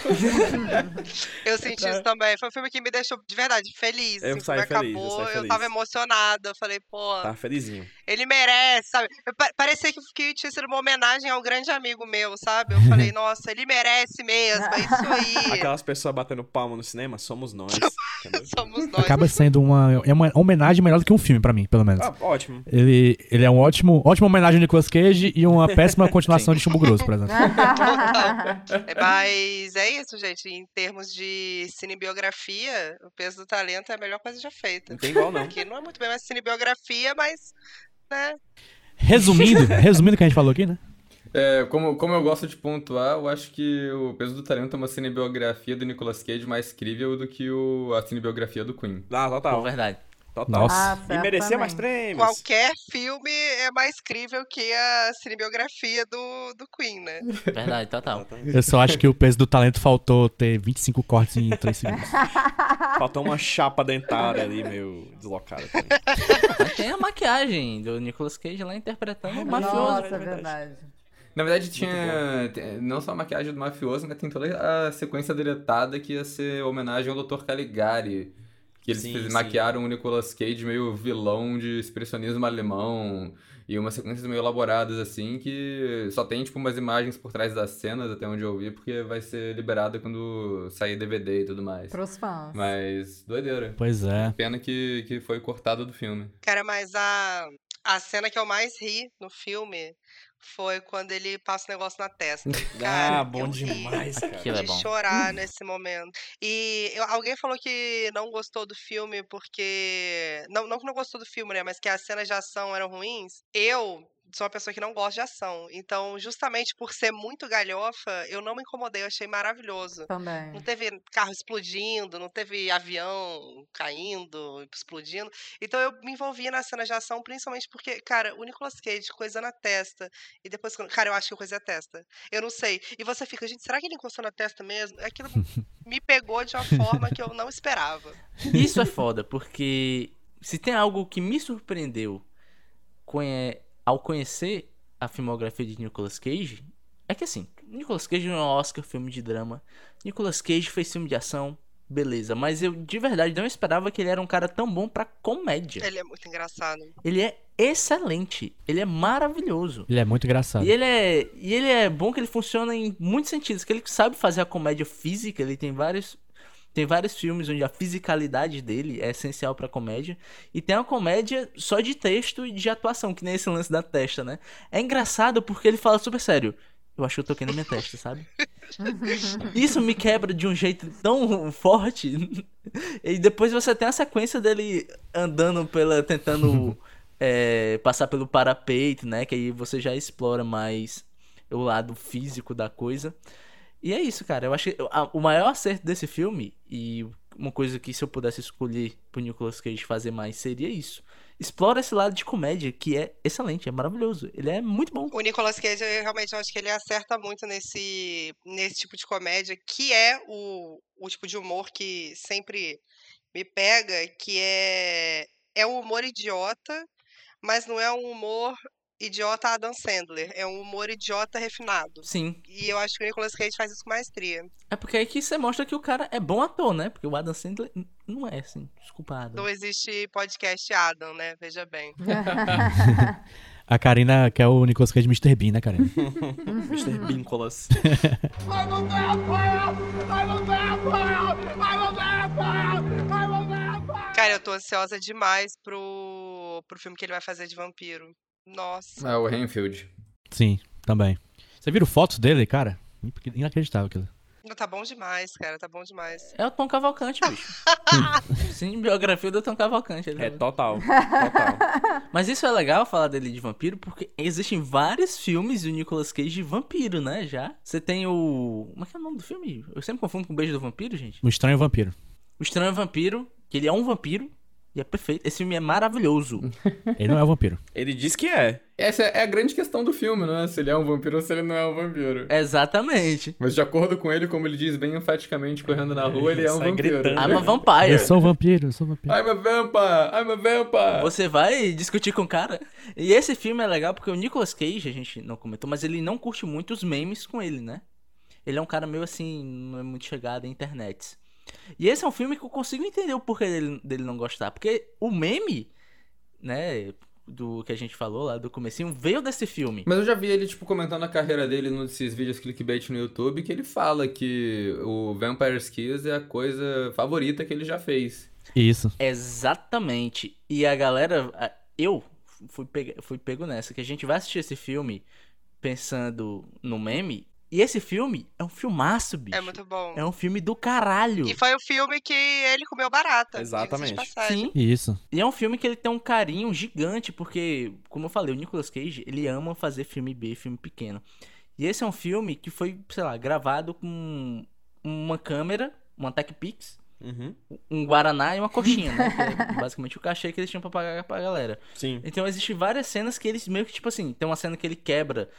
eu senti isso também. Foi um filme que me deixou, de verdade, feliz. Eu assim, saí feliz, acabou, eu, saí eu tava emocionada. Eu falei, pô. Tava felizinho. Ele merece, sabe? Parecia que, que tinha sido uma homenagem ao grande amigo meu, sabe? Eu falei, nossa, ele merece mesmo, é isso aí. Aquelas pessoas batendo palma no cinema, somos nós. somos nós. Acaba sendo uma, é uma homenagem melhor do que um filme, pra mim, pelo menos. Ah, ótimo. Ele, ele é um ótimo, ótima homenagem ao Nicolas Cage e uma péssima continuação de Chumbo Grosso, por exemplo. Mas é isso, gente. Em termos de cinebiografia, o peso do talento é a melhor coisa já feita. Não tem igual, não. Aqui não é muito bem mais cinebiografia, mas. Né? Resumindo, resumindo o que a gente falou aqui, né? É, como, como eu gosto de pontuar, eu acho que o Peso do Talento é uma cinebiografia do Nicolas Cage mais crível do que o, a cinebiografia do Queen. Ah, total. É verdade. Total. Nossa. Ah, e merecia mais prêmios. Qualquer filme é mais crível que a cinebiografia do, do Queen, né? Verdade, total. Eu só acho que o peso do talento faltou ter 25 cortes em 3 segundos. Faltou uma chapa dentária ali, meio deslocada. Tem a maquiagem do Nicolas Cage lá interpretando o mafioso. Nossa, é verdade. Na verdade, tinha não só a maquiagem do mafioso, mas tem toda a sequência deletada que ia ser homenagem ao Dr. Caligari que eles sim, maquiaram o Nicolas Cage meio vilão de expressionismo alemão e umas sequências meio elaboradas assim que só tem tipo umas imagens por trás das cenas até onde eu vi porque vai ser liberada quando sair DVD e tudo mais. Pros fãs. Mas doideira. Pois é. Pena que, que foi cortado do filme. Cara, mas a a cena que eu mais ri no filme foi quando ele passa o negócio na testa. Cara, ah, bom demais, cara. De é bom. chorar nesse momento. E eu, alguém falou que não gostou do filme porque. Não, não que não gostou do filme, né? Mas que as cenas de ação eram ruins. Eu sou uma pessoa que não gosta de ação. Então, justamente por ser muito galhofa, eu não me incomodei, eu achei maravilhoso. Também. Não teve carro explodindo, não teve avião caindo, explodindo. Então eu me envolvi na cena de ação, principalmente porque, cara, o Nicolas Cage coisa na testa. E depois, cara, eu acho que coisa é a testa. Eu não sei. E você fica, gente, será que ele encostou na testa mesmo? Aquilo me pegou de uma forma que eu não esperava. Isso é foda, porque se tem algo que me surpreendeu conhe ao conhecer a filmografia de Nicolas Cage, é que assim, Nicolas Cage é um Oscar filme de drama, Nicolas Cage fez filme de ação, beleza, mas eu de verdade não esperava que ele era um cara tão bom para comédia. Ele é muito engraçado. Ele é excelente, ele é maravilhoso. Ele é muito engraçado. E ele é, e ele é bom que ele funciona em muitos sentidos, que ele sabe fazer a comédia física, ele tem vários tem vários filmes onde a fisicalidade dele é essencial pra comédia. E tem uma comédia só de texto e de atuação, que nem esse lance da testa, né? É engraçado porque ele fala super sério. Eu acho que eu toquei na minha testa, sabe? Isso me quebra de um jeito tão forte. e depois você tem a sequência dele andando pela. tentando é, passar pelo parapeito, né? Que aí você já explora mais o lado físico da coisa. E é isso, cara. Eu acho que o maior acerto desse filme, e uma coisa que se eu pudesse escolher pro Nicolas Cage fazer mais, seria isso. Explora esse lado de comédia, que é excelente, é maravilhoso. Ele é muito bom. O Nicolas Cage, eu realmente acho que ele acerta muito nesse, nesse tipo de comédia, que é o, o tipo de humor que sempre me pega, que é, é um humor idiota, mas não é um humor idiota Adam Sandler. É um humor idiota refinado. Sim. E eu acho que o Nicolas Cage faz isso com maestria. É porque aí que você mostra que o cara é bom ator, né? Porque o Adam Sandler não é, assim, desculpado. Não existe podcast Adam, né? Veja bem. A Karina quer o Nicolas Cage Mr. Bean, né, Karina? Mr. Beancolas. Cara, eu tô ansiosa demais pro, pro filme que ele vai fazer de vampiro. Nossa. É o Renfield. Sim, também. Você viram fotos dele, cara? Inacreditável aquilo. Tá bom demais, cara, tá bom demais. É o Tom Cavalcante, bicho. Sim, biografia do Tom Cavalcante. é, total, total. Mas isso é legal falar dele de vampiro, porque existem vários filmes do Nicolas Cage de vampiro, né, já. Você tem o... Como é que é o nome do filme? Eu sempre confundo com o Beijo do Vampiro, gente. O Estranho Vampiro. O Estranho Vampiro, que ele é um vampiro, e é perfeito. Esse filme é maravilhoso. Ele não é um vampiro. Ele diz que é. Essa é a grande questão do filme, não é? Se ele é um vampiro ou se ele não é um vampiro. Exatamente. Mas de acordo com ele, como ele diz bem enfaticamente correndo na rua, ele é um vampiro. Gritando. I'm a vampire. Eu sou um vampiro, eu sou um vampiro. I'm a vampire, I'm a vampire. Você vai discutir com o cara. E esse filme é legal porque o Nicolas Cage, a gente não comentou, mas ele não curte muito os memes com ele, né? Ele é um cara meio assim, não é muito chegado à internet. E esse é um filme que eu consigo entender o porquê dele, dele não gostar. Porque o meme, né? do que a gente falou lá do comecinho veio desse filme. Mas eu já vi ele, tipo, comentando a carreira dele nesses vídeos clickbait no YouTube, que ele fala que o Vampire's Kiss é a coisa favorita que ele já fez. Isso. Exatamente. E a galera. Eu fui, pego, fui pego nessa, que a gente vai assistir esse filme pensando no meme. E esse filme é um filmaço, bicho. É muito bom. É um filme do caralho. E foi o filme que ele comeu barata. Exatamente. Sim. Isso. E é um filme que ele tem um carinho gigante, porque, como eu falei, o Nicolas Cage, ele ama fazer filme B, filme pequeno. E esse é um filme que foi, sei lá, gravado com uma câmera, uma Tech Pix, Uhum. um Guaraná e uma coxinha, né? Que é basicamente o cachê que eles tinham pra pagar pra galera. Sim. Então existem várias cenas que eles meio que, tipo assim, tem uma cena que ele quebra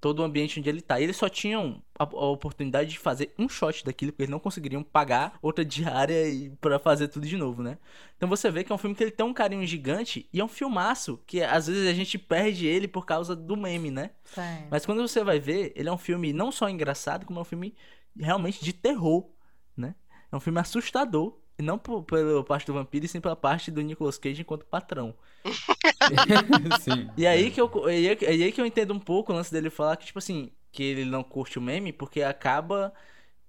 todo o ambiente onde ele tá. E eles só tinham a, a oportunidade de fazer um shot daquilo, porque eles não conseguiriam pagar outra diária e para fazer tudo de novo, né? Então você vê que é um filme que ele tem um carinho gigante e é um filmaço que às vezes a gente perde ele por causa do meme, né? Sim. Mas quando você vai ver, ele é um filme não só engraçado, como é um filme realmente de terror, né? É um filme assustador. Não por, pela parte do vampiro, e sim pela parte do Nicolas Cage enquanto patrão. E aí que eu, e aí, aí que eu entendo um pouco o lance dele falar que, tipo assim, que ele não curte o meme porque acaba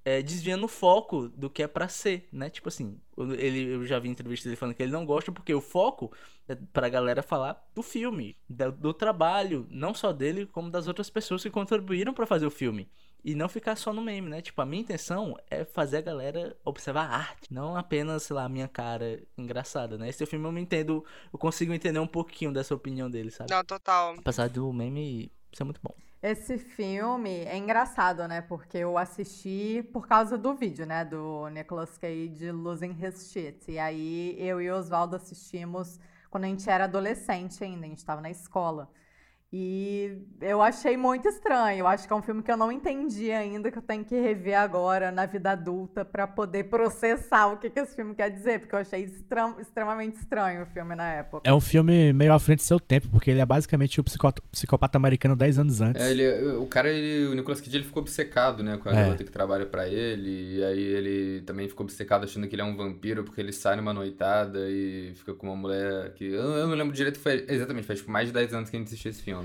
é, desviando o foco do que é pra ser, né? Tipo assim, ele, eu já vi entrevista dele falando que ele não gosta porque o foco é pra galera falar do filme, do, do trabalho, não só dele, como das outras pessoas que contribuíram pra fazer o filme. E não ficar só no meme, né? Tipo, a minha intenção é fazer a galera observar a arte, não apenas, sei lá, a minha cara engraçada, né? Esse filme eu me entendo, eu consigo entender um pouquinho dessa opinião dele, sabe? Não, total. Apesar do meme ser muito bom. Esse filme é engraçado, né? Porque eu assisti por causa do vídeo, né? Do Nicolas Cage Losing His Shit. E aí eu e o Oswaldo assistimos quando a gente era adolescente ainda, a gente estava na escola. E eu achei muito estranho. Eu acho que é um filme que eu não entendi ainda, que eu tenho que rever agora na vida adulta para poder processar o que, que esse filme quer dizer, porque eu achei extrem extremamente estranho o filme na época. É um filme meio à frente do seu tempo, porque ele é basicamente o psicopata, psicopata americano 10 anos antes. É, ele, o cara, ele, o Nicolas Cage, ele ficou obcecado, né, com a É. garota que trabalha pra ele, e aí ele também ficou obcecado achando que ele é um vampiro, porque ele sai numa noitada e fica com uma mulher que... Eu, eu não lembro direito, foi, exatamente, faz tipo, mais de 10 anos que a gente assistiu esse filme.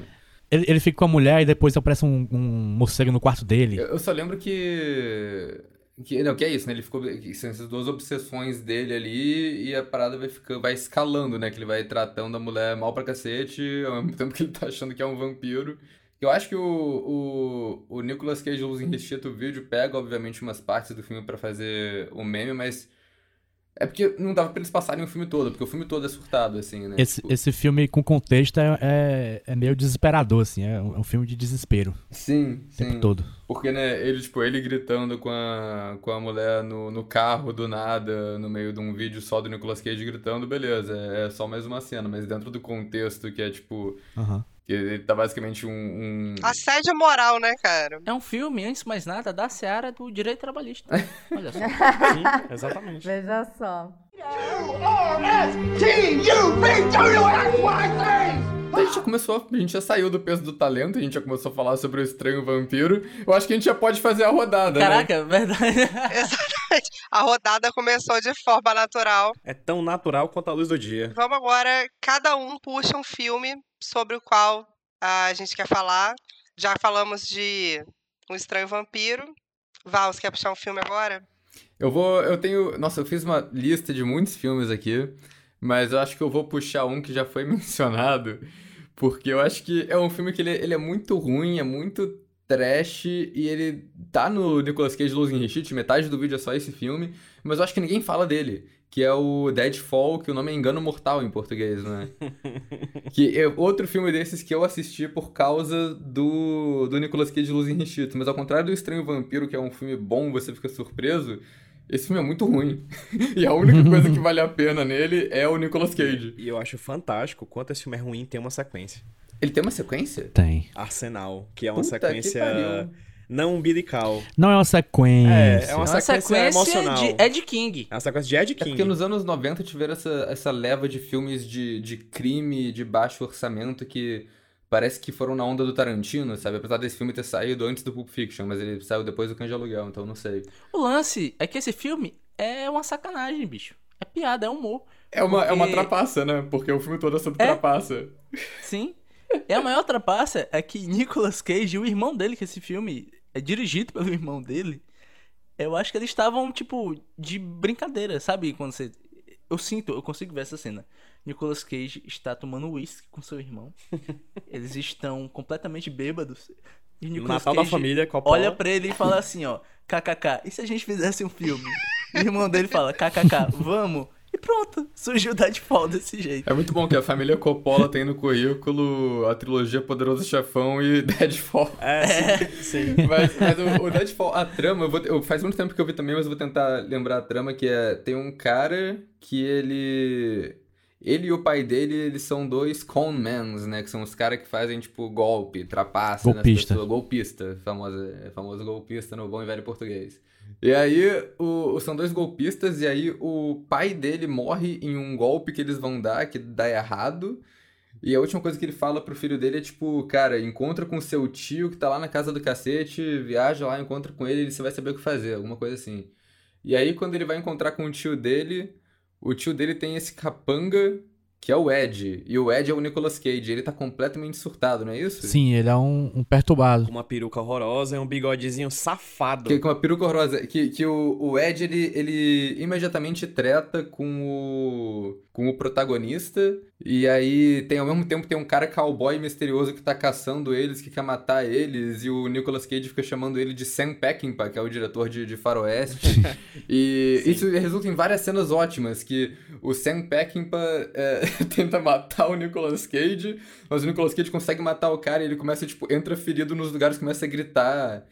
Ele, ele fica com a mulher e depois aparece um, um morcego no quarto dele. Eu, eu só lembro que... Que, não, que é isso, né? Ele ficou. São essas duas obsessões dele ali e a parada vai ficando, vai escalando, né? Que ele vai tratando a mulher mal pra cacete, ao mesmo tempo que ele tá achando que é um vampiro. Eu acho que o, o, o Nicolas Cage usa em Shit o vídeo, pega, obviamente, umas partes do filme pra fazer o meme, mas. É porque não dava pra eles passarem o filme todo, porque o filme todo é surtado, assim, né? Esse, Tipo, esse filme com contexto é, é, é meio desesperador, assim. É um, é um filme de desespero Sim, o tempo sim. todo. Porque, né, ele, tipo, ele gritando com a, com a mulher no, no carro do nada, no meio de um vídeo só do Nicolas Cage gritando, beleza, é só mais uma cena, mas dentro do contexto que é, tipo, Aham. que ele tá basicamente um... um... Assédio moral, né, cara? É um filme, antes de mais nada, da seara do direito trabalhista. Olha só. Sim, exatamente. Veja só. A gente já começou, a gente já saiu do peso do talento, a gente já começou a falar sobre o estranho vampiro, eu acho que a gente já pode fazer a rodada, né? Caraca, verdade. Exatamente. A rodada começou de forma natural. É tão natural quanto a luz do dia. Vamos agora, cada um puxa um filme sobre o qual a gente quer falar. Já falamos de Um Estranho Vampiro. Val, você quer puxar um filme agora? Eu vou, eu tenho, nossa, eu fiz uma lista de muitos filmes aqui, mas eu acho que eu vou puxar um que já foi mencionado, porque eu acho que é um filme que ele, ele é muito ruim, é muito trash, e ele tá no Nicolas Cage Losing His Shit, metade do vídeo é só esse filme, mas eu acho que ninguém fala dele, que é o Deadfall, que o nome é Engano Mortal em português, né? que é outro filme desses que eu assisti por causa do, do Nicolas Cage Losing His Shit, mas ao contrário do Estranho Vampiro, que é um filme bom, você fica surpreso, esse filme é muito ruim. e a única coisa que vale a pena nele é o Nicolas Cage. E eu acho fantástico quanto esse filme é ruim tem uma sequência. Ele tem uma sequência? Tem. Arsenal, que é uma Puta sequência não umbilical. Não é uma sequência. É, é uma É uma sequência, sequência emocional. de Ed King. É uma sequência de Ed É King. porque nos anos 90 tiveram essa, essa leva de filmes de, de crime de baixo orçamento que parece que foram na onda do Tarantino, sabe? Apesar desse filme ter saído antes do Pulp Fiction, mas ele saiu depois do Cães de Aluguel, então não sei. O lance é que esse filme é uma sacanagem, bicho. É piada, é humor. É uma, porque... é uma trapaça, né? Porque o filme todo é sobre é... trapaça. Sim. E a maior trapaça é que Nicolas Cage e o irmão dele, que esse filme é dirigido pelo irmão dele, eu acho que eles estavam, tipo, de brincadeira, sabe? Quando você. Eu sinto, eu consigo ver essa cena. Nicolas Cage está tomando uísque com seu irmão. Eles estão completamente bêbados. E Nicolas Natal Cage da família, Coppola. olha pra ele e fala assim, ó, kkk, e se a gente fizesse um filme? o irmão dele fala, kkk, vamos? E pronto, surgiu Deadfall desse jeito. É muito bom que a família Coppola tem no currículo a trilogia Poderoso Chefão e Deadfall. É, sim. sim. Mas, mas o, o, Deadfall, a trama, eu vou, eu, faz muito tempo que eu vi também, mas eu vou tentar lembrar a trama, que é, tem um cara que ele ele e o pai dele, eles são dois conmans, né? Que são os caras que fazem, tipo, golpe, trapaça golpista. pessoas. Golpista. Famoso, famoso golpista no bom e velho português. E aí, o, são dois golpistas, e aí o pai dele morre em um golpe que eles vão dar, que dá errado. E a última coisa que ele fala pro filho dele é tipo, cara, encontra com seu tio que tá lá na casa do cacete, viaja lá, encontra com ele e você vai saber o que fazer, alguma coisa assim. E aí, quando ele vai encontrar com o tio dele, o tio dele tem esse capanga que é o Ed. E o Ed é o Nicolas Cage. Ele tá completamente surtado, não é isso? Sim, ele é um, um perturbado. Uma peruca horrorosa e um bigodezinho safado. Que, com uma peruca horrorosa. Que, que o, o Ed, ele, ele imediatamente treta com o, com o protagonista. E aí, tem ao mesmo tempo, tem um cara cowboy misterioso que tá caçando eles, que quer matar eles. E o Nicolas Cage fica chamando ele de Sam Peckinpah, que é o diretor de, de Faroeste. e Sim. isso resulta em várias cenas ótimas. Que o Sam Peckinpah... É, tenta matar o Nicolas Cage, mas o Nicolas Cage consegue matar o cara e ele começa, tipo, entra ferido nos lugares, começa a gritar.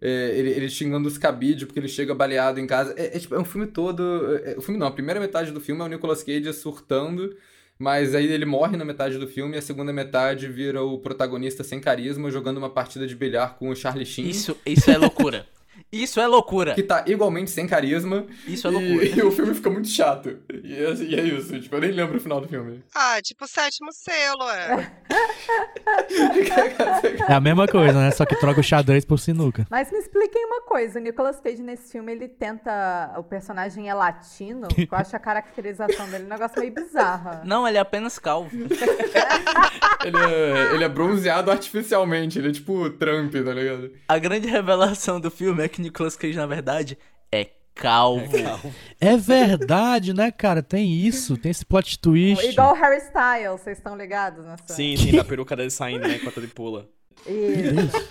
É, ele, ele xingando os cabide porque ele chega baleado em casa. É, é, tipo, é um filme todo. É, o filme não, a primeira metade do filme é o Nicolas Cage surtando, mas aí ele morre na metade do filme e a segunda metade vira o protagonista sem carisma jogando uma partida de bilhar com o Charlie Sheen. Isso, isso é loucura. Isso é loucura. Que tá igualmente sem carisma. Isso é loucura. E, e o filme fica muito chato. E é, e é, isso, tipo, eu nem lembro o final do filme. Ah, tipo o sétimo selo, é. é a mesma coisa, né? Só que troca o xadrez por sinuca. Mas me expliquem uma coisa, o Nicolas Cage nesse filme, ele tenta... O personagem é latino, eu acho a caracterização dele um negócio meio bizarro. Não, ele é apenas calvo. ele, é, ele é bronzeado artificialmente, ele é tipo Trump, tá ligado? A grande revelação do filme é que Nicolas Cage, na verdade, é calvo. É, calvo. é verdade, né, cara? Tem isso, tem esse plot twist. Igual o Harry Styles, vocês estão ligados nessa? Sim, sim, da peruca dele saindo, né, enquanto ele pula. Isso.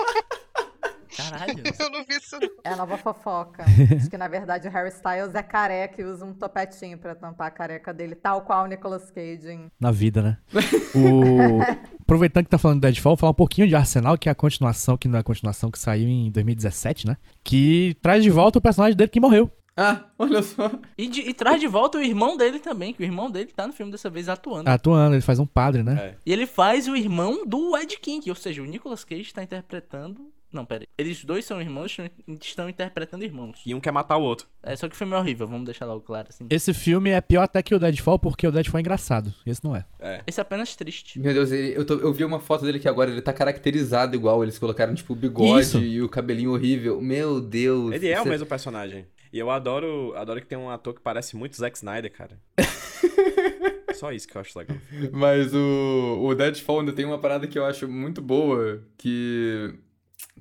Caralho. Eu não vi isso. Não. É a nova fofoca. Acho que na verdade o Harry Styles é careca e usa um topetinho pra tampar a careca dele, tal qual o Nicolas Cage. Hein? Na vida, né? O... Aproveitando que tá falando de Deadfall, vou falar um pouquinho de Arsenal, que é a continuação, que não é a continuação que saiu em 2017, né? Que traz de volta o personagem dele que morreu. Ah, olha só. E, de, e, traz de volta o irmão dele também, que o irmão dele tá no filme dessa vez atuando. Atuando, ele faz um padre, né? É. E ele faz o irmão do Ed King, ou seja, o Nicolas Cage tá interpretando não, pera aí. Eles dois são irmãos, estão interpretando irmãos. E um quer matar o outro. É, só que o filme é horrível, vamos deixar logo claro assim. Esse filme é pior até que o Deadfall, porque o Deadfall é engraçado. Esse não é. é. Esse é apenas triste. Meu Deus, ele, eu, tô, eu vi uma foto dele aqui agora, ele tá caracterizado igual. Eles colocaram, tipo, o bigode Isso. e o cabelinho horrível. Meu Deus. Ele é o mesmo personagem. E eu adoro, adoro que tem um ator que parece muito Zack Snyder, cara. Só isso que eu acho legal. Mas o, o Deadfall ainda tem uma parada que eu acho muito boa, que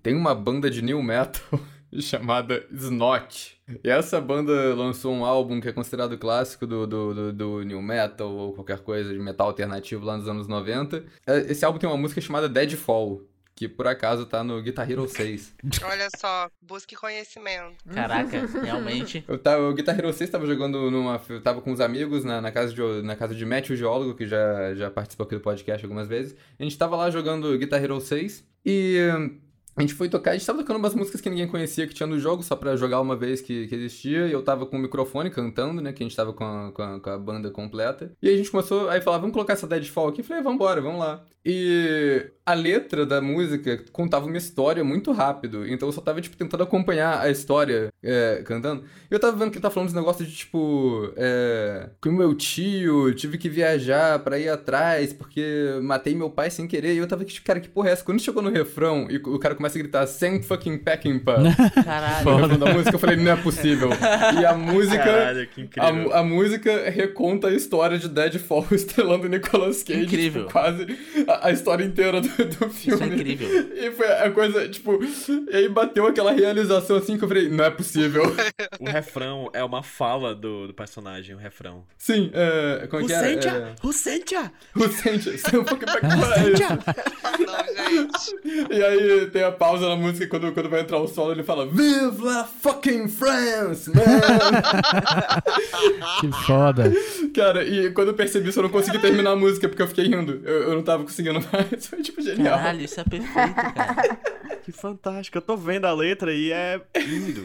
tem uma banda de new metal chamada Snot. E essa banda lançou um álbum que é considerado clássico do, do, do, do, new metal ou qualquer coisa de metal alternativo lá nos anos 90. É, esse álbum tem uma música chamada Deadfall. Que por acaso tá no Guitar Hero 6. Olha só, busque conhecimento. Caraca, realmente. Eu tava, o Guitar Hero 6 tava jogando numa. Eu tava com uns amigos na, na, casa de, na casa de Matt, o geólogo, que já, já participou aqui do podcast algumas vezes. A gente tava lá jogando Guitar Hero 6 e a gente foi tocar, a gente tava tocando umas músicas que ninguém conhecia que tinha no jogo, só pra jogar uma vez que, que existia, e eu tava com o microfone cantando, né, que a gente tava com a, com a, com a banda completa. E a gente começou, aí falava, vamos colocar essa Deadfall aqui, eu falei, vambora, vamos lá. E a letra da música contava uma história muito rápido, então eu só tava, tipo, tentando acompanhar a história é, cantando. E eu tava vendo que ele tá falando dos negócios de, tipo, é, com meu tio, tive que viajar pra ir atrás, porque matei meu pai sem querer, e eu tava, tipo, cara, que porra é essa? Quando chegou no refrão e o cara começa a gritar Sam fucking Peckinpah. Caralho. No refrão da música, eu falei, não é possível. E a música. Caralho, que incrível. A, a música reconta a história de Deadfall estrelando Nicolas Cage. Incrível. Tipo, quase a, a, história inteira do, do filme. Isso é incrível. E foi a coisa, tipo. E aí bateu aquela realização assim que eu falei, não é possível. o refrão é uma fala do, do personagem, o refrão. Sim, é. Como é que é? Husentia! Husentia! Sam fucking. E aí tem a pausa na música quando, quando vai entrar o solo, ele fala Vive la fucking France, man! que foda. Cara, e quando eu percebi isso, eu não consegui terminar a música porque eu fiquei rindo. Eu, eu não tava conseguindo mais. Foi tipo genial. Caralho, isso é perfeito, cara. que fantástico. Eu tô vendo a letra e é lindo.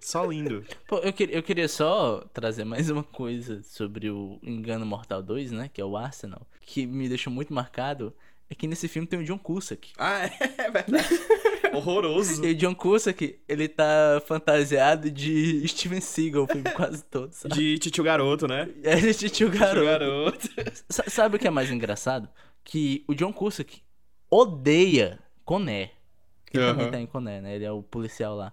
Só lindo. Pô, eu, que, eu queria só trazer mais uma coisa sobre o Engano Mortal 2, né? Que é o Arsenal. Que me deixou muito marcado é que nesse filme tem o John Cusack. Ah, é, é verdade. Horroroso. E o John Cusack, ele tá fantasiado de Steven Seagal o filme quase todo, sabe? De Titio Garoto, né? É, de Titio Garoto. Garoto. sabe o que é mais engraçado? Que o John Cusack odeia Coné. Que uhum. também tá em Coné, né? Ele é o policial lá.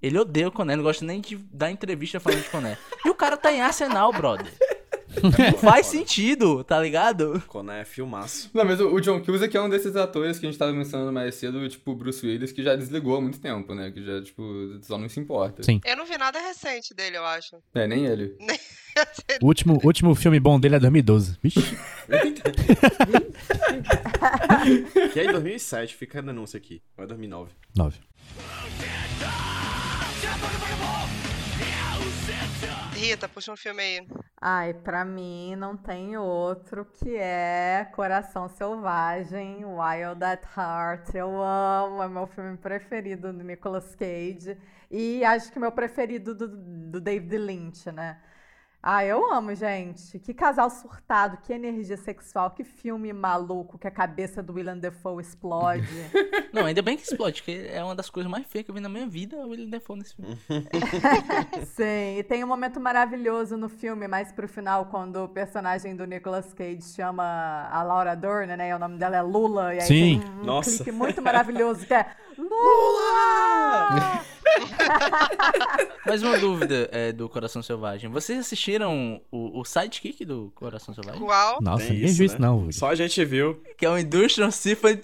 Ele odeia o Coné, não gosta nem de dar entrevista falando de Coné. E o cara tá em Arsenal, brother. Faz sentido, tá ligado? Coné é filmaço. Não, mas o, John Cusack é um desses atores que a gente tava mencionando mais cedo, tipo Bruce Willis, que já desligou há muito tempo, né? Que já, tipo, só não se importa. Sim. Eu não vi nada recente dele, eu acho. É, nem ele. o último, último filme bom dele é 2012. Vixe. que é em 2007, fica a denúncia aqui. Ou é 2009? 9. Rita, puxa um filme aí. Ai, pra mim não tem outro que é Coração Selvagem, Wild at Heart. Eu amo, é meu filme preferido do Nicolas Cage. E acho que meu preferido do, do David Lynch, né? Ah, eu amo, gente. Que casal surtado, que energia sexual, que filme maluco, que a cabeça do William Defoe explode. Não, ainda bem que explode, porque é uma das coisas mais feias que eu vi na minha vida, o William Defoe nesse filme. Sim, e tem um momento maravilhoso no filme, mais pro final, quando o personagem do Nicolas Cage chama a Laura Dern, né? E o nome dela é Lula, e aí Sim. tem um Nossa. clipe muito maravilhoso que é Lula! Mais uma dúvida é, do Coração Selvagem. Vocês assistiram o, o sidekick do Coração Selvagem? Qual? Nossa, Tem ninguém isso, viu isso né? não. Só a gente viu. Que é o Industrial Symphony,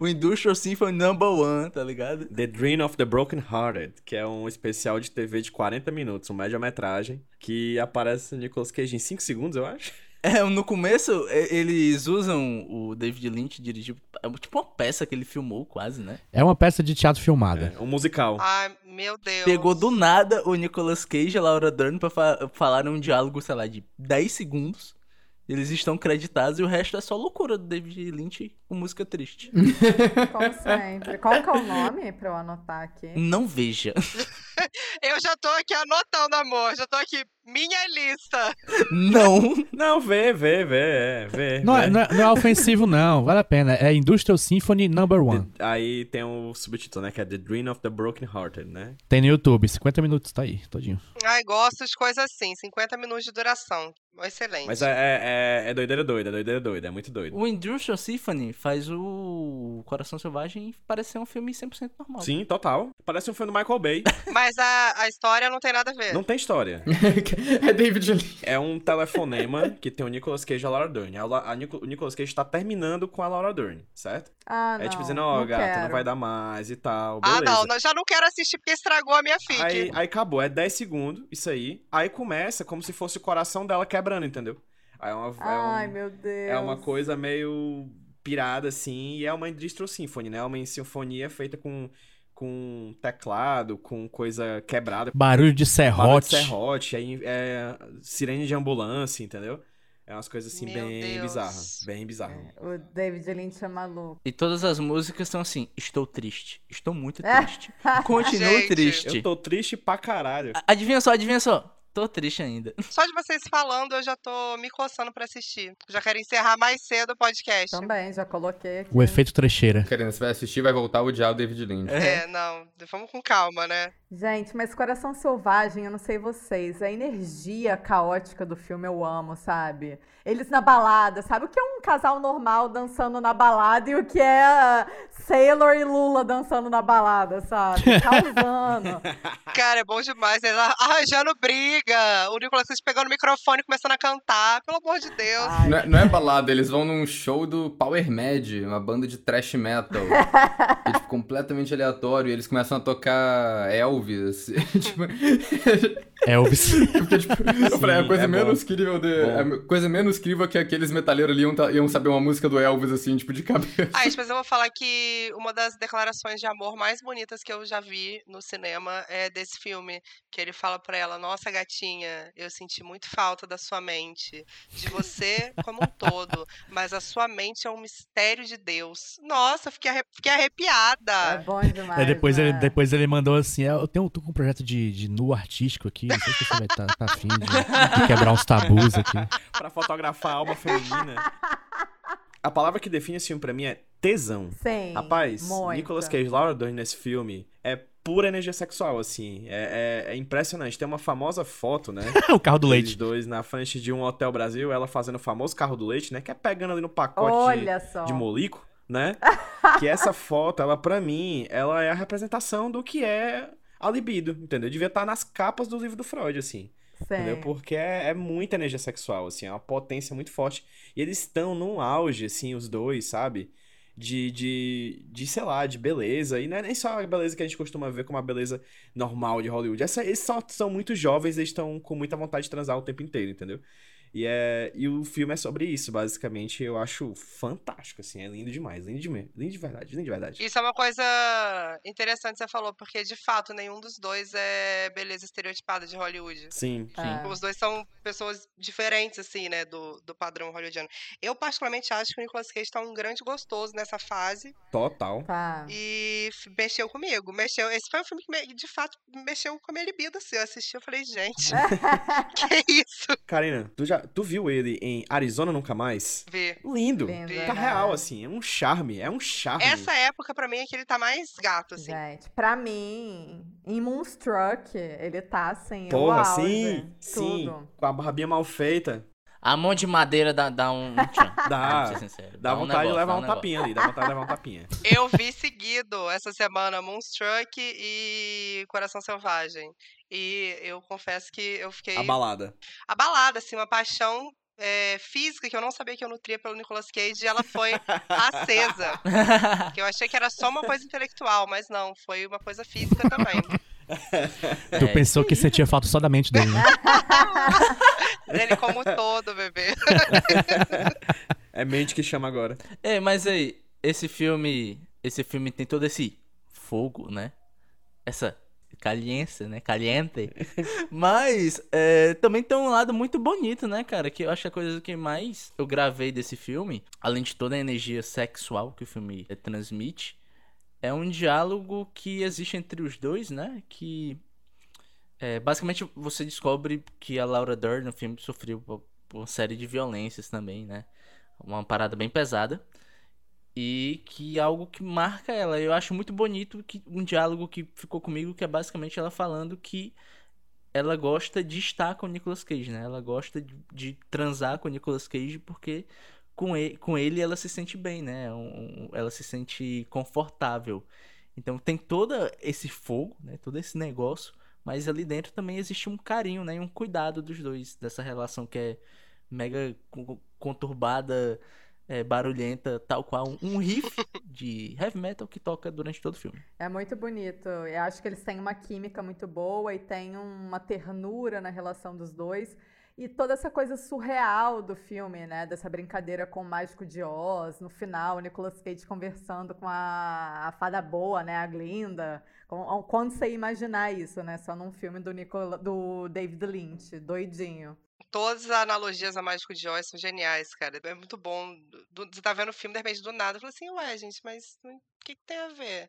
o Industrial Symphony Number One, tá ligado? The Dream of the Broken Hearted, que é um especial de TV de 40 minutos, um média-metragem, que aparece o Nicolas Cage em 5 segundos, eu acho. É, no começo eles usam o David Lynch dirigir é tipo uma peça que ele filmou quase, né? É uma peça de teatro filmada. É, um musical. Ai, meu Deus. Pegou do nada o Nicolas Cage e a Laura Dern pra fa falar um diálogo, sei lá, de 10 segundos. Eles estão creditados e o resto é só loucura do David Lynch com música triste. Como sempre. Qual que é o nome pra eu anotar aqui? Não veja. Eu já tô aqui anotando, amor. Já tô aqui. Minha lista. Não. Não, vê, vê, vê, é, vê. Não, vê. é, não, é, não é ofensivo, não. Vale a pena. É Industrial Symphony Number One. Aí tem o subtítulo, né? Que é The Dream of the Broken Hearted, né? Tem no YouTube. 50 minutos, tá aí, todinho. Ai, gosto de coisas assim. 50 minutos de duração. Excelente. Mas é, é, é doideira doida, é doideira doida, é muito doido. O Industrial Symphony faz o Coração Selvagem parecer um filme 100% normal. Sim, total. Parece um filme do Michael Bay. Mas a, a história não tem nada a ver. Não tem história. é David Lynch. É um telefonema que tem o Nicolas Cage e a Laura Dern. A, a Nico- o Nicolas Cage tá terminando com a Laura Dern, certo? Ah, não. é tipo dizendo, ó, não gata, não quero. vai dar mais e tal. ah, Beleza. não, não, Já não quero assistir porque estragou a minha fic. Aí, aí acabou, é 10 segundos, isso aí. Aí começa como se fosse o coração dela quebrando, entendeu? Aí é uma, é Ai, um- meu Deus. é uma coisa meio pirada, assim, e é uma distro symphony, né? É uma sinfonia feita com, com teclado, com coisa quebrada. Barulho de barulho serrote. de serrote, aí é sirene de ambulância, entendeu? É umas coisas assim Meu bem bizarras, bem bizarras. O David Lynch é maluco. E todas as músicas são assim: Estou triste, estou muito É. triste, continuo Gente. triste. Eu tô triste pra caralho. Adivinha só, adivinha só. Tô triste ainda. Só de vocês falando, eu já tô me coçando pra assistir. Já quero encerrar mais cedo o podcast. Também, já coloquei aqui. O efeito trecheira. Karina, você vai assistir vai voltar a odiar o David Lynch. É, não. Vamos com calma, né? Gente, mas Coração Selvagem, eu não sei vocês, a energia caótica do filme eu amo, sabe? Eles na balada, sabe? O que é um casal normal dançando na balada e o que é Sailor e Lula dançando na balada, sabe? Causando. Cara, é bom demais. Ele arranjando briga. O Nicolas Cage pegando o microfone e começando a cantar. Pelo amor de Deus. Não é, não é, balada, eles vão num show do Power Mad, uma banda de thrash metal. é, tipo, completamente aleatório. E eles começam a tocar Elvis. tipo... Elvis. Porque, tipo, Sim, eu falei, a coisa é menos incrível de. A coisa menos incrível que aqueles metaleiros ali iam, iam saber uma música do Elvis, assim, tipo, de cabeça. Ah, mas eu vou falar que uma das declarações de amor mais bonitas que eu já vi no cinema é desse filme. Que ele fala pra ela, nossa gatinha, eu senti muito falta da sua mente. De você como um todo. Mas a sua mente é um mistério de Deus. Nossa, fiquei, arre... fiquei arrepiada. É bom demais. É, depois, né? ele, depois ele mandou assim: é, eu tenho, tô com um projeto de, de nu artístico aqui. Não sei se você vai estar tá, tá afim de, de, quebrar uns tabus aqui. pra fotografar a alma feminina. A palavra que define esse filme pra mim é tesão. Sim. Rapaz, muito. Nicolas Cage Laura Dern nesse filme é pura energia sexual, assim. É, é, é impressionante. Tem uma famosa foto, né? o carro do leite. Os dois na frente de um Hotel Brasil, ela fazendo o famoso carro do leite, né? Que é pegando ali no pacote Olha de, só. de molico, né? que essa foto, ela pra mim, ela é a representação do que é a libido, entendeu? Devia estar nas capas do livro do Freud, assim. Sim. Entendeu? Porque é, é, muita energia sexual, assim, é uma potência muito forte. E eles estão num auge, assim, os dois, sabe? De, de, de, sei lá, de beleza. E não é nem só a beleza que a gente costuma ver como a beleza normal de Hollywood. Essa, eles só são muito jovens, eles estão com muita vontade de transar o tempo inteiro, entendeu? E, é, e o filme é sobre isso, basicamente. Eu acho fantástico, assim. É lindo demais. Lindo de, lindo de verdade, lindo de verdade. Isso é uma coisa interessante que você falou, porque de fato nenhum dos dois é beleza estereotipada de Hollywood. Sim, sim. É. Os dois são pessoas diferentes, assim, né, do, do padrão hollywoodiano. Eu, particularmente, acho que o Nicolas Cage tá um grande gostoso nessa fase. Total. Tá. E mexeu comigo. Mexeu. Esse foi um filme que, de fato, mexeu com a minha libido, assim. Eu assisti, eu falei, gente, que isso? Karina, tu já tu viu ele em Arizona Nunca Mais? Vê. Lindo. Lindo, Tá né? real, assim. É um charme. É um charme. Essa época, pra mim, é que ele tá mais gato, assim. Gente, pra mim, em Moonstruck, ele tá assim, Porra, o auge, sim, sim. tudo. Com a barbinha mal feita. A mão de madeira dá, dá um. Dá. sincero, Dá um vontade negócio, de levar dá um, negócio. tapinha ali. Dá vontade de levar um tapinha. Eu vi seguido essa semana Moonstruck e Coração Selvagem. E eu confesso que eu fiquei A balada. abalada, assim, uma paixão é, física que eu não sabia que eu nutria pelo Nicolas Cage e ela foi acesa. Que eu achei que era só uma coisa intelectual, mas não, foi uma coisa física também. Tu É, pensou que você tinha falta só da mente dele, né? Ele como todo, bebê. É mente que chama agora. É, mas aí, esse filme. Esse filme tem todo esse fogo, né? Essa caliência, né? Caliente. Mas é, também tem um lado muito bonito, né, cara? Que eu acho que a coisa que mais eu gravei desse filme, além de toda a energia sexual que o filme é, transmite, é um diálogo que existe entre os dois, né? Que é, basicamente você descobre que a Laura Dern no filme sofreu uma série de violências também, né? Uma parada bem pesada. E que é algo que marca ela. Eu acho muito bonito que um diálogo que ficou comigo, que é basicamente ela falando que ela gosta de estar com o Nicolas Cage, né? Ela gosta de, de transar com o Nicolas Cage porque com ele, com ele ela se sente bem, né? Um- ela se sente confortável. Então tem todo esse fogo, né? Todo esse negócio, mas ali dentro também existe um carinho, né? E um cuidado dos dois dessa relação que é mega co- conturbada, é, barulhenta, tal qual um riff de heavy metal que toca durante todo o filme. É muito bonito. Eu acho que eles têm uma química muito boa e tem uma ternura na relação dos dois. E toda essa coisa surreal do filme, né? Dessa brincadeira com o Mágico de Oz. No final, o Nicolas Cage conversando com a, a fada boa, né? A Glinda. Quando você imaginar isso, né? Só num filme do, Nicola, do David Lynch, doidinho. Todas as analogias a Mágico de Oz são geniais, cara. É muito bom. Do- Você tá vendo o filme, de repente, do nada, fala assim, ué, gente, mas o que, que tem a ver?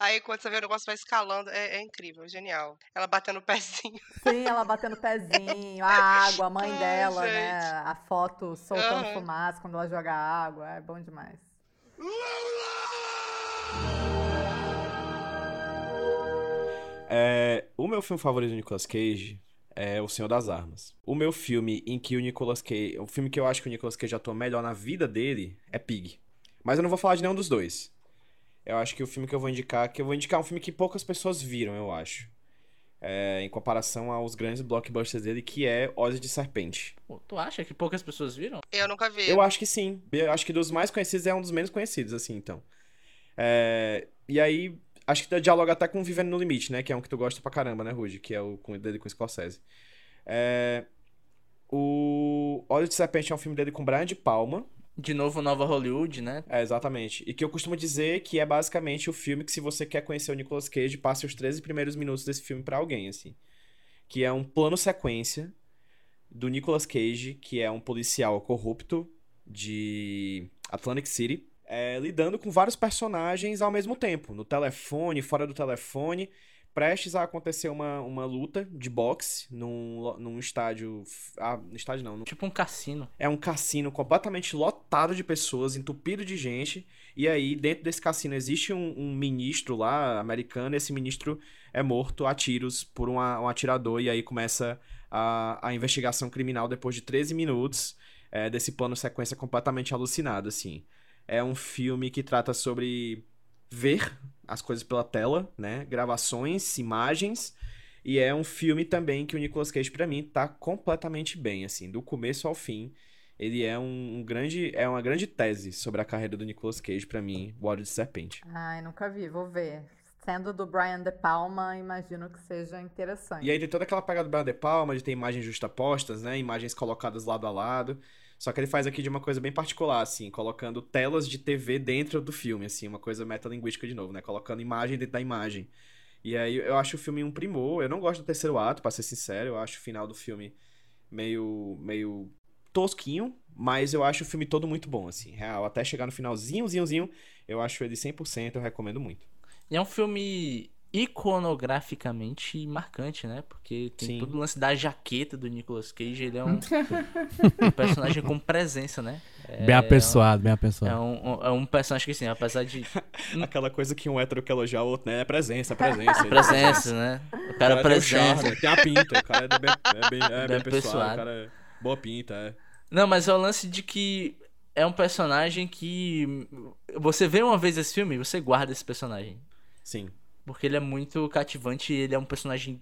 Aí quando você vê o negócio vai escalando, é, é incrível, genial. Ela batendo o pezinho. Sim, ela batendo pezinho, a água, a mãe Ai, dela, né? gente. A foto soltando Aham. fumaça quando ela joga água. É bom demais. É, o meu filme favorito do Nicolas Cage é O Senhor das Armas. O meu filme em que o Nicolas Cage. O filme que eu acho que o Nicolas Cage atua melhor na vida dele é Pig. Mas eu não vou falar de nenhum dos dois. Eu acho que o filme que eu vou indicar, que eu vou indicar um filme que poucas pessoas viram, eu acho. É, em comparação aos grandes blockbusters dele, que é Ozzy de Serpente. Tu acha que poucas pessoas viram? Eu nunca vi. Eu acho que sim. Eu acho que dos mais conhecidos é um dos menos conhecidos, assim, então. É, e aí, acho que dialoga até com Vivendo no Limite, né? Que é um que tu gosta pra caramba, né, Rude? Que é o com, dele com o Scorsese. É, o Ozzy de Serpente é um filme dele com Brian de Palma, de novo, Nova Hollywood, né? É, exatamente. E que eu costumo dizer que é basicamente o filme que, se você quer conhecer o Nicolas Cage, passe os 13 primeiros minutos desse filme para alguém, assim. Que é um plano sequência do Nicolas Cage, que é um policial corrupto de Atlantic City, é, lidando com vários personagens ao mesmo tempo, no telefone, fora do telefone, prestes a acontecer uma, uma luta de boxe num, num estádio. Ah, estádio não. Num... Tipo um cassino. É um cassino completamente lotado de pessoas, entupido de gente. E aí, dentro desse cassino, existe um, um ministro lá, americano, e esse ministro é morto a tiros por uma, um atirador. E aí começa a, a investigação criminal depois de 13 minutos é, desse plano sequência completamente alucinado, assim. É um filme que trata sobre ver as coisas pela tela, né? Gravações, imagens. E é um filme também que o Nicolas Cage, para mim, tá completamente bem, assim, do começo ao fim. Ele é um, um, grande. É uma grande tese sobre a carreira do Nicolas Cage, para mim, O Olho de Serpente. Ai, nunca vi, vou ver. Sendo do Brian De Palma, imagino que seja interessante. E aí tem toda aquela pegada do Brian De Palma, de ter imagens justapostas, né? Imagens colocadas lado a lado. Só que ele faz aqui de uma coisa bem particular, assim, colocando telas de TV dentro do filme, assim, uma coisa metalinguística de novo, né? Colocando imagem dentro da imagem. E aí eu acho o filme um primor. Eu não gosto do terceiro ato, pra ser sincero. Eu acho o final do filme meio, meio tosquinho, mas eu acho o filme todo muito bom, assim, real. Até chegar no finalzinho, zinho, eu acho ele 100%, eu recomendo muito. E é um filme iconograficamente marcante, né? Porque tem Sim. todo o lance da jaqueta do Nicolas Cage, ele é um, um personagem com presença, né? É, bem apessoado, bem apessoado. É um, é um personagem que, assim, apesar de... Aquela coisa que um hétero quer elogiar o outro, né? É presença, presença. presença, né? O cara, o cara presença. Tem, a pinta, o cara é bem, é bem, é bem, bem apessoado, o cara é boa pinta, é. Não, mas é o lance de que é um personagem que... Você vê uma vez esse filme, você guarda esse personagem. Sim. Porque ele é muito cativante ele é um personagem.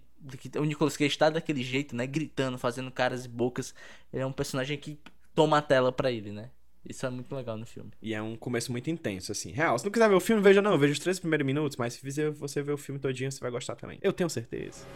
O Nicolas Cage está daquele jeito, né? Gritando, fazendo caras e bocas. Ele é um personagem que toma a tela pra ele, né? Isso é muito legal no filme. E é um começo muito intenso, assim. Real, se não quiser ver o filme, veja não. Veja os três primeiros minutos, mas se você ver o filme todinho, você vai gostar também. Eu tenho certeza.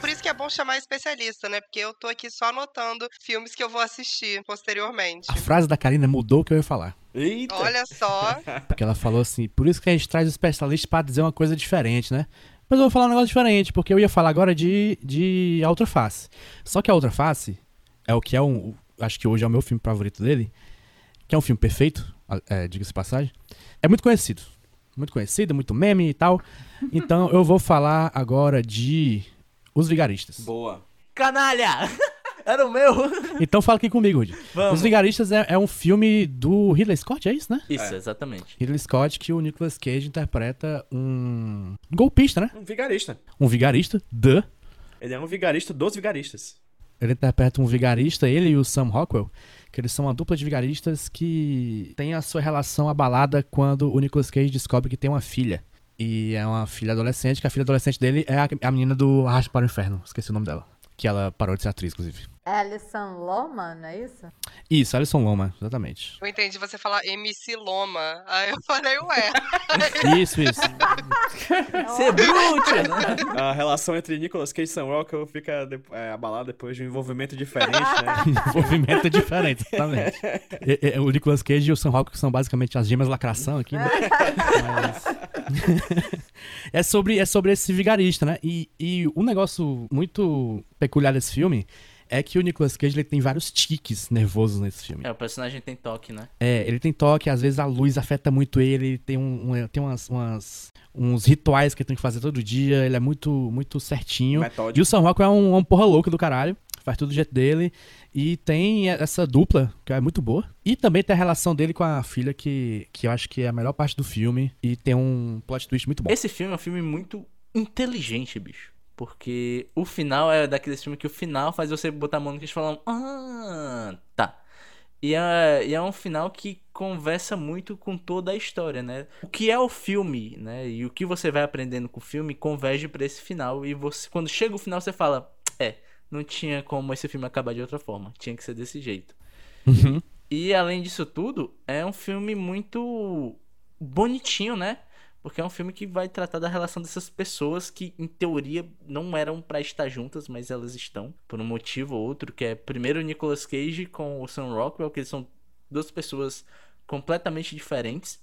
Por isso que é bom chamar especialista, né? Porque eu tô aqui só anotando filmes que eu vou assistir posteriormente. A frase da Karina mudou o que eu ia falar. Eita. Olha só. Porque ela falou assim, por isso que a gente traz o especialista para dizer uma coisa diferente, né? Mas eu vou falar um negócio diferente, porque eu ia falar agora de, de A Outra Face. Só que A Outra Face é o que é um. Acho que hoje é o meu filme favorito dele. Que é um filme perfeito, é, diga-se passagem. É muito conhecido muito conhecida, muito meme e tal. Então eu vou falar agora de Os Vigaristas. Boa. Canalha! Era o meu. Então fala aqui comigo, Rudy. Os Vigaristas é, é, um filme do Ridley Scott, é isso, né? Isso, é. exatamente. Ridley Scott que o Nicolas Cage interpreta um golpista, né? Um vigarista. Um vigarista, the. Ele é um vigarista dos vigaristas. Ele interpreta um vigarista, ele e o Sam Rockwell, que eles são uma dupla de vigaristas que tem a sua relação abalada quando o Nicolas Cage descobre que tem uma filha. E é uma filha adolescente, que a filha adolescente dele é a, a menina do Arrasto para o Inferno. Esqueci o nome dela. Que ela parou de ser atriz, inclusive. Alison Loma, não é isso? Isso, Alison Loma, exatamente. Eu entendi você falar MC Loma. Aí eu falei, ué. isso, isso. Você é bruxa! A relação entre Nicolas Cage e Sam Rockwell fica é, abalada depois de um envolvimento diferente, né? envolvimento diferente, exatamente. E, e, o Nicolas Cage e o Sam Rockwell são basicamente as gemas lacração aqui, né? Mas... é, sobre, é sobre esse vigarista, né? E, e um negócio muito peculiar desse filme é que o Nicolas Cage ele tem vários tiques nervosos nesse filme. É, o personagem tem toque, né? É, ele tem toque, às vezes a luz afeta muito ele, ele tem, um, um tem umas, umas, uns rituais que ele tem que fazer todo dia, ele é muito, muito certinho. Metódico. E o Sam Rockwell é um, um porra louca do caralho faz tudo do jeito dele. E tem essa dupla, que é muito boa. E também tem a relação dele com a filha, que, que eu acho que é a melhor parte do filme. E tem um plot twist muito bom. Esse filme é um filme muito inteligente, bicho. Porque o final é daqueles filmes que o final faz você botar a mão no queixo e falar: Ah, tá. E é, e é um final que conversa muito com toda a história, né? O que é o filme, né? E o que você vai aprendendo com o filme converge para esse final. E você, quando chega o final, você fala: não tinha como esse filme acabar de outra forma. Tinha que ser desse jeito. Uhum. E além disso tudo, é um filme muito bonitinho, né? Porque é um filme que vai tratar da relação dessas pessoas que, em teoria, não eram para estar juntas, mas elas estão, por um motivo ou outro, que é primeiro o Nicolas Cage com o Sam Rockwell, que eles são duas pessoas completamente diferentes.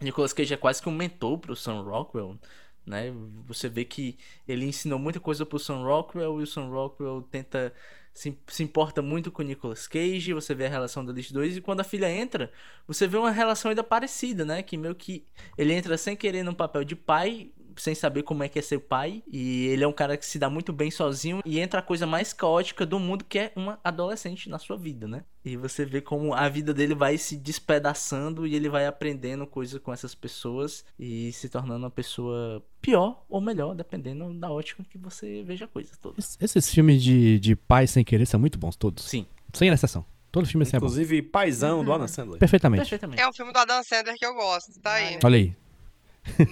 Nicolas Cage é quase que um mentor pro Sam Rockwell, né? Você vê que ele ensinou muita coisa pro Sam Rockwell e o Sam Rockwell tenta se, se importa muito com o Nicolas Cage, você vê a relação deles dois, e quando a filha entra, você vê uma relação ainda parecida, né? Que meio que ele entra sem querer no papel de pai, sem saber como é que é ser pai. E ele é um cara que se dá muito bem sozinho. E entra a coisa mais caótica do mundo, que é uma adolescente na sua vida, né? E você vê como a vida dele vai se despedaçando e ele vai aprendendo coisas com essas pessoas e se tornando uma pessoa pior ou melhor, dependendo da ótica que você veja a coisa toda. Esses filmes de, de pai sem querer são muito bons, todos. Sim. Sem exceção. Todo filme assim Inclusive, é bom. Paizão do Adam Sandler. Perfeitamente. Perfeitamente. É um filme do Adam Sandler que eu gosto, tá aí. Olha aí.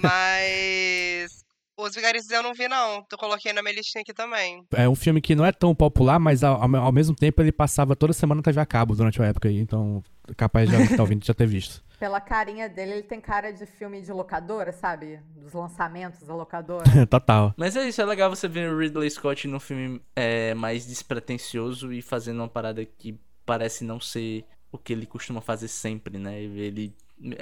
Mas. Os Vigaristas eu não vi, não. Eu coloquei na minha listinha aqui também. É um filme que não é tão popular, mas ao, ao mesmo tempo ele passava toda semana na TV a cabo durante a época aí. Então, capaz de estar tá ouvindo já ter visto. Pela carinha dele, ele tem cara de filme de locadora, sabe? Dos lançamentos da locadora. Total. Mas é isso, é legal você ver o Ridley Scott num filme é, mais despretensioso e fazendo uma parada que parece não ser o que ele costuma fazer sempre, né? Ele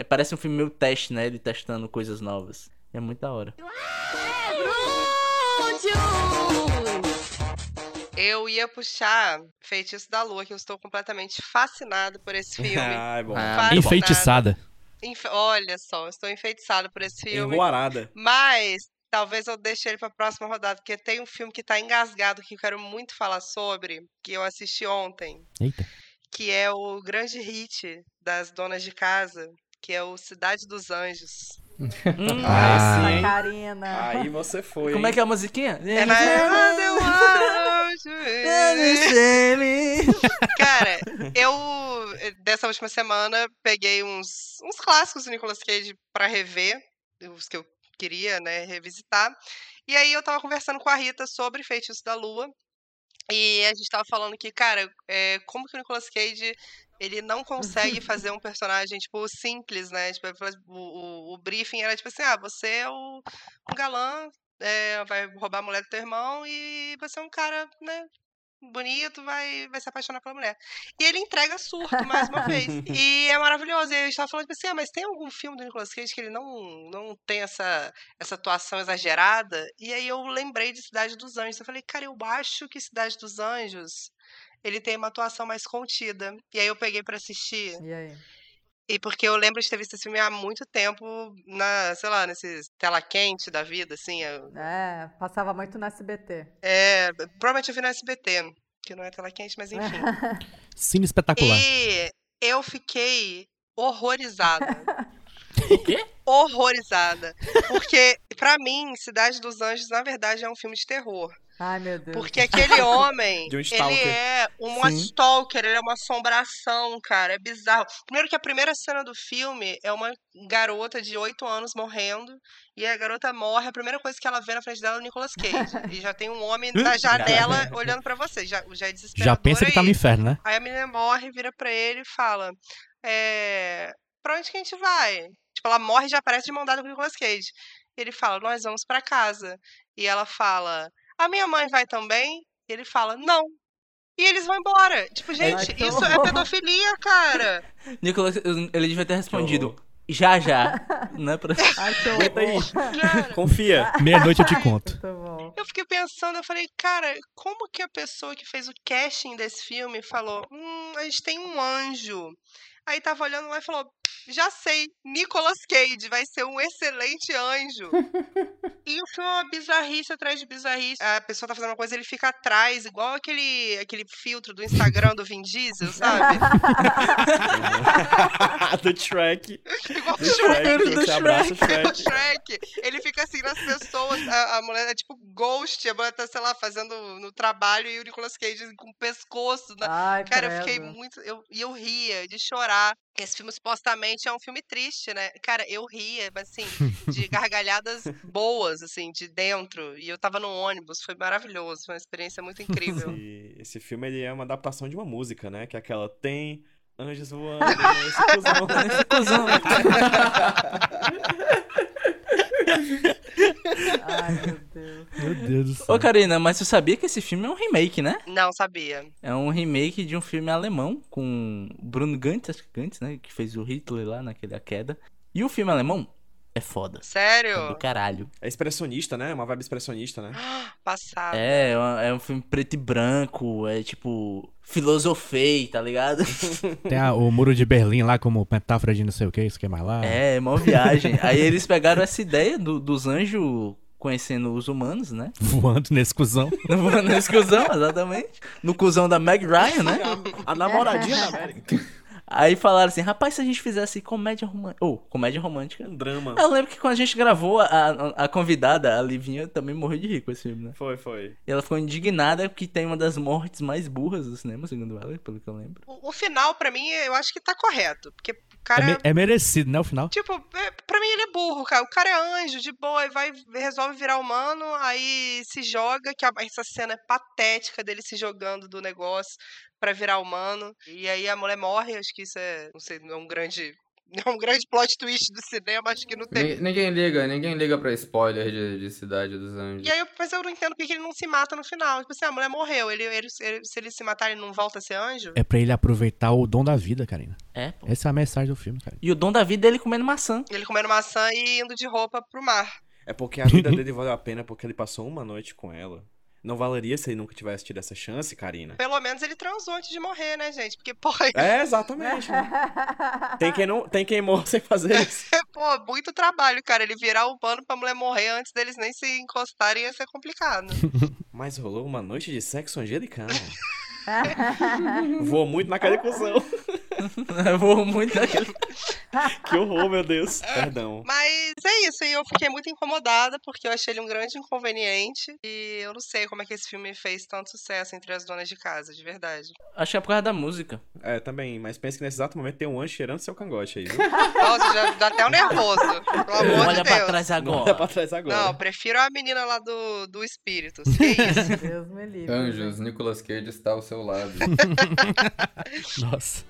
parece um filme meio teste, né? Ele testando coisas novas. É muito da hora. Eu ia puxar Feitiço da Lua, que eu estou completamente fascinada por esse filme. ah, é bom. Ah, enfeitiçada. Enfe... Olha só, estou enfeitiçada por esse filme. Enroarada. Mas talvez eu deixe ele para a próxima rodada, porque tem um filme que está engasgado que eu quero muito falar sobre, que eu assisti ontem. Eita. Que é o grande hit das donas de casa, que é o Cidade dos Anjos. Hum, Ah, sim. Karina. Aí você foi. Como é que é a musiquinha? É na Cara, eu dessa última semana peguei uns, uns clássicos do Nicolas Cage pra rever, os que eu queria, né, revisitar. E aí eu tava conversando com a Rita sobre Feitiço da Lua. E a gente tava falando que, cara, é, como que o Nicolas Cage ele não consegue fazer um personagem, tipo, simples, né? Tipo, o, o, o briefing era tipo assim, ah, você é o, um galã, é, vai roubar a mulher do teu irmão e você é um cara, né, bonito, vai, vai se apaixonar pela mulher. E ele entrega surto mais uma vez. E é maravilhoso. E a gente tava falando, tipo assim, ah, mas tem algum filme do Nicolas Cage que ele não, não tem essa, essa atuação exagerada? E aí eu lembrei de Cidade dos Anjos. Eu falei, cara, eu acho que Cidade dos Anjos ele tem uma atuação mais contida. E aí eu peguei para assistir. E aí? E porque eu lembro de ter visto esse filme há muito tempo, na, sei lá, nesses tela quente da vida, assim. Eu... É, passava muito no SBT. É, provavelmente eu vi no SBT, que não é tela quente, mas enfim. Cine espetacular. E eu fiquei horrorizada. O quê? Horrorizada. Porque, pra mim, Cidade dos Anjos, na verdade, é um filme de terror. Ai, meu Deus. Porque aquele homem, um ele é uma Sim. stalker, ele é uma assombração, cara. É bizarro. Primeiro que a primeira cena do filme é uma garota de 8 anos morrendo. E a garota morre, a primeira coisa que ela vê na frente dela é o Nicolas Cage. e já tem um homem da janela olhando pra você. Já, já é desesperador Já pensa que tá no inferno, né? Aí a menina morre, vira pra ele e fala: é, Pra onde que a gente vai? Tipo, ela morre e já aparece de mão dada com o Nicolas Cage. E ele fala: Nós vamos pra casa. E ela fala: A minha mãe vai também? E ele fala: Não. E eles vão embora. Tipo, gente, que isso é pedofilia, cara. Nicolas, ele devia ter respondido. Já, já. Não é pra... Ai, que Aguenta aí. Cara, Confia. Meia-noite eu te conto. Eu fiquei pensando, eu falei, cara, como que a pessoa que fez o casting desse filme falou: Hum, a gente tem um anjo. Aí tava olhando lá e falou: Já sei, Nicolas Cage vai ser um excelente anjo. e o filme é uma bizarrice atrás de bizarrice. A pessoa tá fazendo uma coisa, ele fica atrás, igual aquele, aquele filtro do Instagram do Vin Diesel, sabe? do Shrek. Igual do Shrek. Do Shrek. Shrek. Shrek. Ele fica assim nas pessoas. A, a, mulher é tipo ghost, a mulher tá, sei lá, fazendo no trabalho e o Nicolas Cage com o pescoço. Na... Ai, Cara, credo. eu fiquei muito. E eu, eu ria de chorar. Esse filme supostamente é um filme triste, né? Cara, eu ria, mas assim, de gargalhadas boas, assim, de dentro. E eu tava no ônibus, foi maravilhoso, foi uma experiência muito incrível. Esse, esse filme ele é uma adaptação de uma música, né? Que é aquela tem anjos voando nesse cuzão, nesse cuzão. Ai, meu Deus. Meu Deus do céu. Ô, Karina, mas você sabia que esse filme é um remake, né? Não sabia. É um remake de um filme alemão com Bruno Gantz, acho que Gantz, né? Que fez o Hitler lá naquele A Queda. E o filme alemão é foda. É Sério? do caralho. É expressionista, né? Uma vibe expressionista, né? Passado. É, é uma- é um filme preto e branco, é tipo. Filosofei, tá ligado? Tem a- o muro de Berlim lá como metáfora de não sei o que, isso que é mais lá. É, mó viagem. Aí eles pegaram essa ideia do- dos anjos conhecendo os humanos, né? Voando nesse cuzão. No- Nesse cuzão, exatamente. No cuzão da Meg Ryan, né? A namoradinha da América. Aí falaram assim, rapaz, se a gente fizesse comédia romântica. Ou, comédia romântica. Um drama. Eu lembro que quando a gente gravou, a, a, convidada, a Livinha, também morreu de rir com esse filme, né? Foi, foi. E ela ficou indignada porque tem uma das mortes mais burras do cinema, segundo ela, pelo que eu lembro. O, o final, pra mim, eu acho que tá correto. Porque o É, cara. me- é merecido, né, o final? Tipo, é, pra mim ele é burro, cara. O cara é anjo, de boa, e vai, resolve virar humano, aí se joga, que a- essa cena é patética dele se jogando do negócio pra virar humano. E aí a mulher morre, acho que isso é, não sei, não é um grande. não É um grande plot twist do cinema, acho que não tem. Ni- Ninguém liga, ninguém liga pra spoiler de, de Cidade dos Anjos. E aí, mas eu não entendo porque que ele não se mata no final. Tipo assim, a mulher morreu. Ele, ele- ele- se ele se matar, ele não volta a ser anjo? É pra ele aproveitar o dom da vida, Karina. É, pô. Essa é a mensagem do filme, cara. E o dom da vida é ele comendo maçã. Ele comendo maçã e indo de roupa pro mar. É porque a vida dele valeu a pena porque ele passou uma noite com ela. Não valeria se ele nunca tivesse tido essa chance, Karina. Pelo menos ele transou antes de morrer, né, gente? Porque, porra, É, exatamente. né? Tem quem, não, tem quem morra sem fazer isso. pô, muito trabalho, cara. Ele virar humano pra mulher morrer antes deles nem se encostarem ia ser complicado. Mas rolou uma noite de sexo angelical. Voou muito naquela cuzão. Eu vou muito daquele. Que horror, meu Deus. Perdão. Mas é isso, e eu fiquei muito incomodada porque eu achei ele um grande inconveniente. E eu não sei como é que esse filme fez tanto sucesso entre as donas de casa, de verdade. Acho que é por causa da música. É, também, mas pense que nesse exato momento tem um anjo cheirando seu cangote aí, viu? Nossa, já dá até um nervoso. Pelo amor Olha de pra Deus. trás Não agora. olha pra trás agora. Não, prefiro a menina lá do, do Espíritos. Que isso? Deus me livre. Anjos. Nicolas Cage está ao seu lado. Nossa.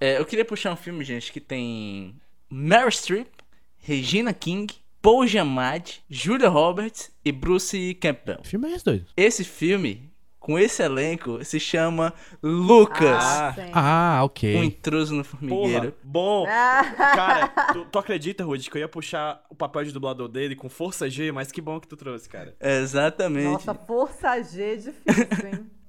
É, eu queria puxar um filme, gente, que tem Meryl Streep, Regina King, Paul Giamatti, Julia Roberts e Bruce Campbell. Que filme é esse, doido? Esse filme, com esse elenco, se chama Lucas, Ah. Ah, um ok. intruso no formigueiro. Porra, bom. Ah, Cara, tu, tu acredita, Rudy, que eu ia puxar o papel de dublador dele com força G, mas que bom que tu trouxe, cara. Exatamente. Nossa, força G é difícil, hein?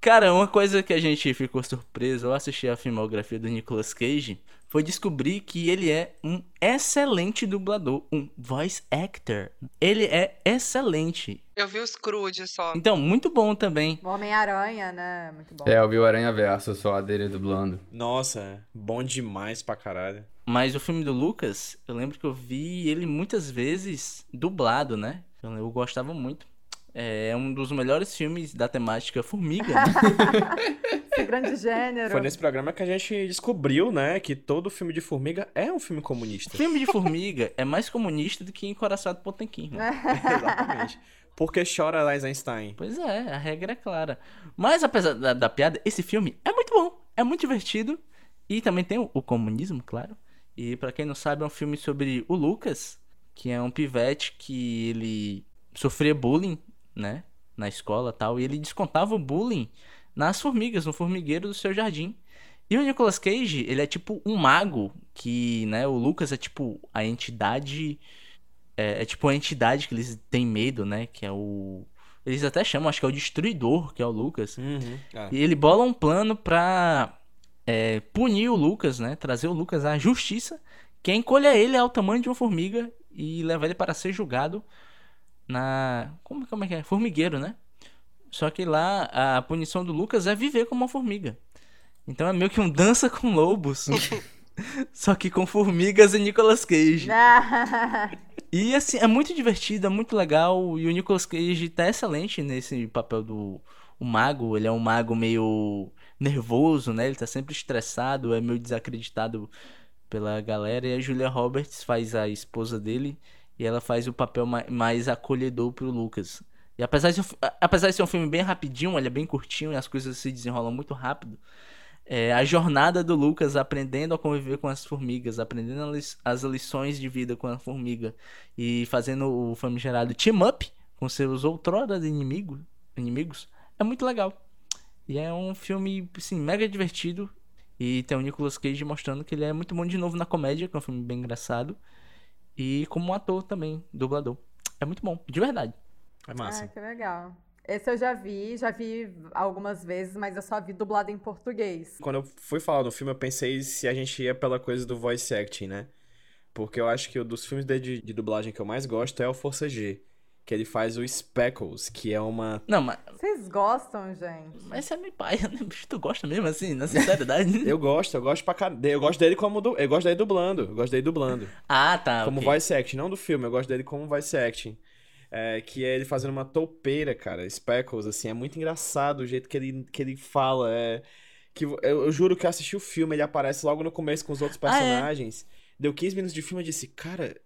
Cara, uma coisa que a gente ficou surpreso ao assistir a filmografia do Nicolas Cage foi descobrir que ele é um excelente dublador, um voice actor. Ele é excelente. Eu vi os crude só. Então, muito bom também. O Homem-Aranha, né? Muito bom. é, eu vi o Aranha Verso só a dele dublando. Nossa, bom demais pra caralho. Mas o filme do Lucas, eu lembro que eu vi ele muitas vezes dublado, né? Eu gostava muito. É um dos melhores filmes da temática formiga. né? Esse grande gênero. Foi nesse programa que a gente descobriu, né, que todo filme de formiga é um filme comunista. filme de formiga é mais comunista do que Encoraçado Potemkin. mano. Exatamente. Porque chora Eisenstein. Pois é, a regra é clara. Mas apesar da, da piada, esse filme é muito bom, é muito divertido. E também tem o, o comunismo, claro. E pra quem não sabe, é um filme sobre o Lucas, que é um pivete que ele sofria bullying, né, na escola e tal. E ele descontava o bullying nas formigas, no formigueiro do seu jardim. E o Nicolas Cage, ele é tipo um mago, que, né, o Lucas é tipo a entidade... É, é tipo a entidade que eles têm medo, né, que é o... Eles até chamam, acho que é o Destruidor, que é o Lucas. Uhum. Ah. E ele bola um plano pra é, punir o Lucas, né? Trazer o Lucas à justiça. Que é encolher ele ao tamanho de uma formiga e levar ele para ser julgado na. Como, como é que é? Formigueiro, né? Só que lá a punição do Lucas é viver como uma formiga. Então é meio que um dança com lobos. Só que com formigas e Nicolas Cage. e assim, é muito divertido, é muito legal. E o Nicolas Cage tá excelente nesse papel do o mago. Ele é um mago meio nervoso, né? Ele tá sempre estressado, é meio desacreditado pela galera. E a Julia Roberts faz a esposa dele. E ela faz o papel mais acolhedor pro Lucas. E apesar de, apesar de ser um filme bem rapidinho, ele é bem curtinho e as coisas se desenrolam muito rápido. É, a jornada do Lucas aprendendo a conviver com as formigas, aprendendo as lições de vida com a formiga e fazendo o famigerado team up com seus outrora inimigo, inimigos, é muito legal. E é um filme, assim, mega divertido. E tem o Nicolas Cage mostrando que ele é muito bom de novo na comédia, que é um filme bem engraçado. E como ator também, dublador. É muito bom, de verdade. É massa. Ah, que legal. Esse eu já vi, já vi algumas vezes, mas eu só vi dublado em português. Quando eu fui falar do filme, eu pensei se a gente ia pela coisa do voice acting, né? Porque eu acho que o dos filmes de, de dublagem que eu mais gosto é o Força G. Que ele faz o Speckles, que é uma. Não, mas. Vocês gostam, gente? Mas você é meio pai, né? Tu gosta mesmo, assim, na sinceridade? eu gosto, eu gosto pra caralho. Eu gosto dele como. Du... Eu gosto dele dublando. Eu gosto dele dublando. Ah, tá. Como okay. voice acting, não do filme, eu gosto dele como voice acting. É, que é ele fazendo uma toupeira, cara, Speckles, assim, é muito engraçado o jeito que ele, que ele fala, é... Que eu, eu juro que eu assisti o filme, ele aparece logo no começo com os outros personagens, ah, é? deu 15 minutos de filme e disse, cara,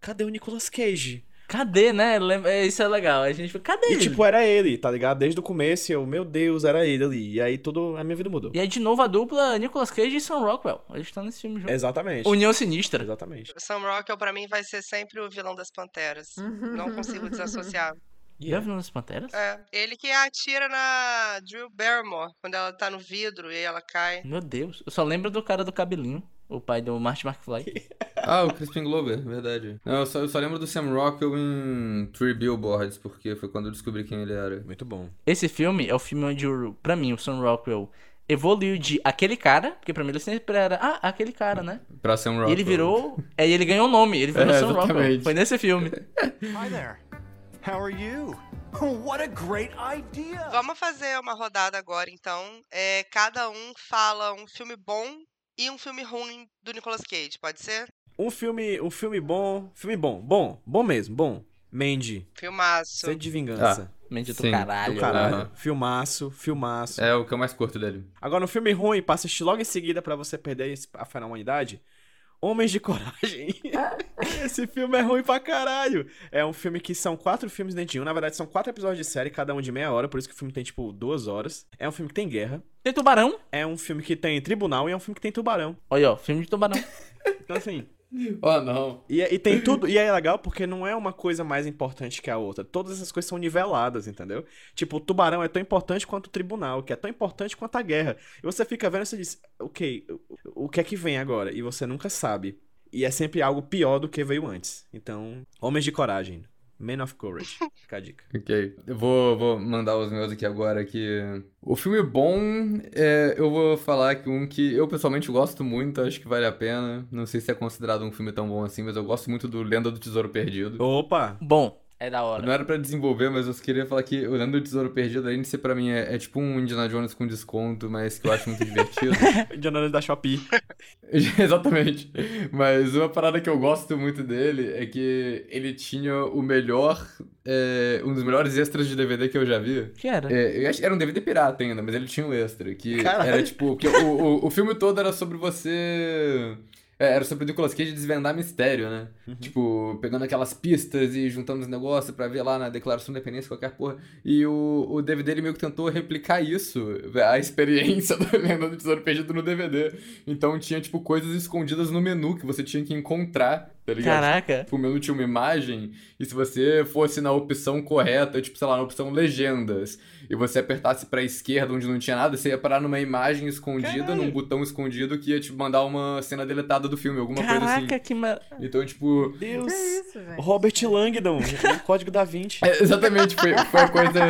cadê o Nicolas Cage? Cadê, né? É, isso é legal. A gente cadê e, ele? E tipo, era ele, tá ligado? Desde o começo, eu, meu Deus, era ele ali. E aí tudo, a minha vida mudou. E aí de novo a dupla Nicolas Cage e Sam Rockwell. Eles estão nesse filme junto. Exatamente. União Sinistra. Exatamente. Sam Rockwell pra mim vai ser sempre o vilão das Panteras. Não consigo desassociar. Yeah. É o vilão das Panteras? É. Ele que atira na Drew Barrymore quando ela tá no vidro e ela cai. Meu Deus. Eu só lembro do cara do cabelinho. O pai do Marty McFly. ah, o Crispin Glover, verdade. Não, eu só, eu só lembro do Sam Rockwell em Three Billboards, porque foi quando eu descobri quem ele era. Muito bom. Esse filme é o filme onde, pra mim, o Sam Rockwell evoluiu de aquele cara, porque pra mim ele sempre era, ah, aquele cara, né? Pra Sam Rockwell. E ele virou, é, ele ganhou o nome, ele virou é, Sam exatamente. Rockwell. Foi nesse filme. Hi there. How are you? What a great idea! Vamos fazer uma rodada agora, então. É, cada um fala um filme bom e um filme ruim do Nicolas Cage, pode ser? Um filme, um filme bom, filme bom, bom, bom mesmo, bom. Mandy. Filmaço. Sede de vingança. Ah, Mandy do caralho. Do caralho. Uhum. Filmaço, filmaço. É o que eu mais curto dele. Agora, um filme ruim, pra assistir logo em seguida para você perder a fé na humanidade, Homens de Coragem. Esse filme é ruim pra caralho. É um filme que são quatro filmes dentro de um. Na verdade, são quatro episódios de série, cada um de meia hora, por isso que o filme tem, tipo, duas horas. É um filme que tem guerra. Tem tubarão? É um filme que tem tribunal e é um filme que tem tubarão. Olha, ó, filme de tubarão. então, assim, Oh, não. E, e, tem tudo. E é legal porque não é uma coisa mais importante que a outra. Todas essas coisas são niveladas, entendeu? Tipo, o tubarão é tão importante quanto o tribunal, que é tão importante quanto a guerra. E você fica vendo e você diz, ok, o, o que é que vem agora? E você nunca sabe. E é sempre algo pior do que veio antes. Então, homens de coragem. Man of Courage. Fica a dica. ok. Eu vou, vou mandar os meus aqui agora. Que... O filme bom, é, eu vou falar que um que eu pessoalmente gosto muito, acho que vale a pena. Não sei se é considerado um filme tão bom assim, mas eu gosto muito do Lenda do Tesouro Perdido. Opa! Bom. É da hora. Não era pra desenvolver, mas eu queria falar que o Lenda do Tesouro Perdido, além de ser pra mim, é, é, tipo um Indiana Jones com desconto, mas que eu acho muito divertido. Indiana Jones da Shopee. Exatamente. Mas uma parada que eu gosto muito dele é que ele tinha o melhor. É, um dos melhores extras de DVD que eu já vi. Que era? É, eu acho, era um DVD pirata ainda, mas ele tinha um extra. Que Caralho. era tipo. Que o, o, o filme todo era sobre você é, era sobre o Nicolas Cage desvendar mistério, né? Uhum. Tipo, pegando aquelas pistas e juntando os negócios pra ver lá na Declaração de Independência, qualquer porra. E o, o DVD ele meio que tentou replicar isso, a experiência do Lenda do Tesouro Perdido no DVD. Então tinha, tipo, coisas escondidas no menu que você tinha que encontrar tá ligado? Caraca. O menu tinha uma imagem, e se você fosse na opção correta, tipo, sei lá, na opção legendas, e você apertasse pra esquerda onde não tinha nada, você ia parar numa imagem escondida, Caralho. num botão escondido que ia te mandar uma cena deletada do filme, alguma Caraca, coisa assim. Caraca, que mar... Então, tipo... Deus! Isso, Robert Langdon, o código da 20. É, exatamente, foi, foi a coisa...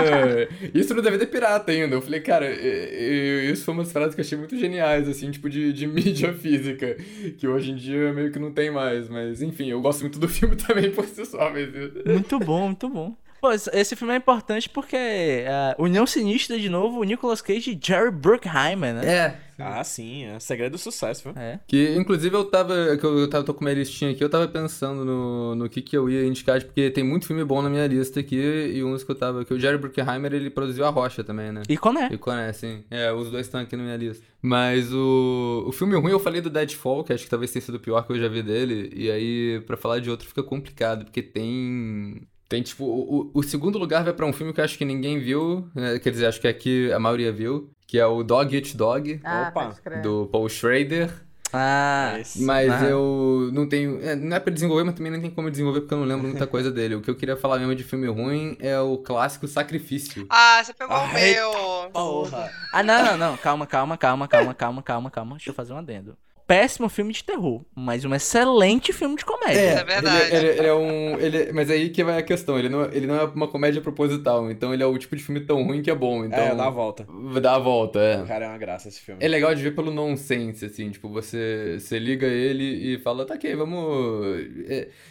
Isso no DVD pirata ainda. Eu falei, cara, isso foi umas frases que eu achei muito geniais, assim, tipo, de, de mídia física, que hoje em dia meio que não tem mais, mas enfim, eu gosto muito do filme também por si só, mas... Muito bom, muito bom. Pô, esse filme é importante porque uh, União Sinistra, de novo, o Nicolas Cage e Jerry Bruckheimer, né? É. Ah, sim, é segredo do sucesso, viu? É. Que, inclusive, eu tava, que eu tava tô com uma listinha aqui, eu tava pensando no, no que que eu ia indicar, porque tem muito filme bom na minha lista aqui, e uns que eu tava, que o Jerry Bruckheimer, ele produziu A Rocha também, né? E Coné. E Coné, sim. É, os dois estão aqui na minha lista. Mas o, o filme ruim, eu falei do Deadfall, que acho que talvez tenha sido o pior que eu já vi dele, e aí, para falar de outro, fica complicado, porque tem tem, tipo, o, o segundo lugar vai para um filme que eu acho que ninguém viu, né? quer dizer, acho que aqui a maioria viu, que é o Dog Eat Dog, ah, Opa, do Paul Schrader. Ah, mas ah. eu não tenho. É, não é pra desenvolver, mas também não tem como desenvolver porque eu não lembro muita coisa dele. O que eu queria falar mesmo de filme ruim é o clássico Sacrifício. Ah, você pegou Ai, o meu! Porra. Ah, não, não, não. Calma, calma, calma, calma, calma, calma, calma. Deixa eu fazer um adendo péssimo filme de terror, mas um excelente filme de comédia. É, é verdade. Ele, ele, ele, é um. Ele, mas aí que vai a questão. Ele não, ele não é uma comédia proposital. Então ele é o tipo de filme tão ruim que é bom. Então, é, dá a volta. Dá a volta, é. Cara, é uma graça esse filme. É legal de ver pelo nonsense, assim. Tipo, você, você liga ele e fala, tá ok, vamos.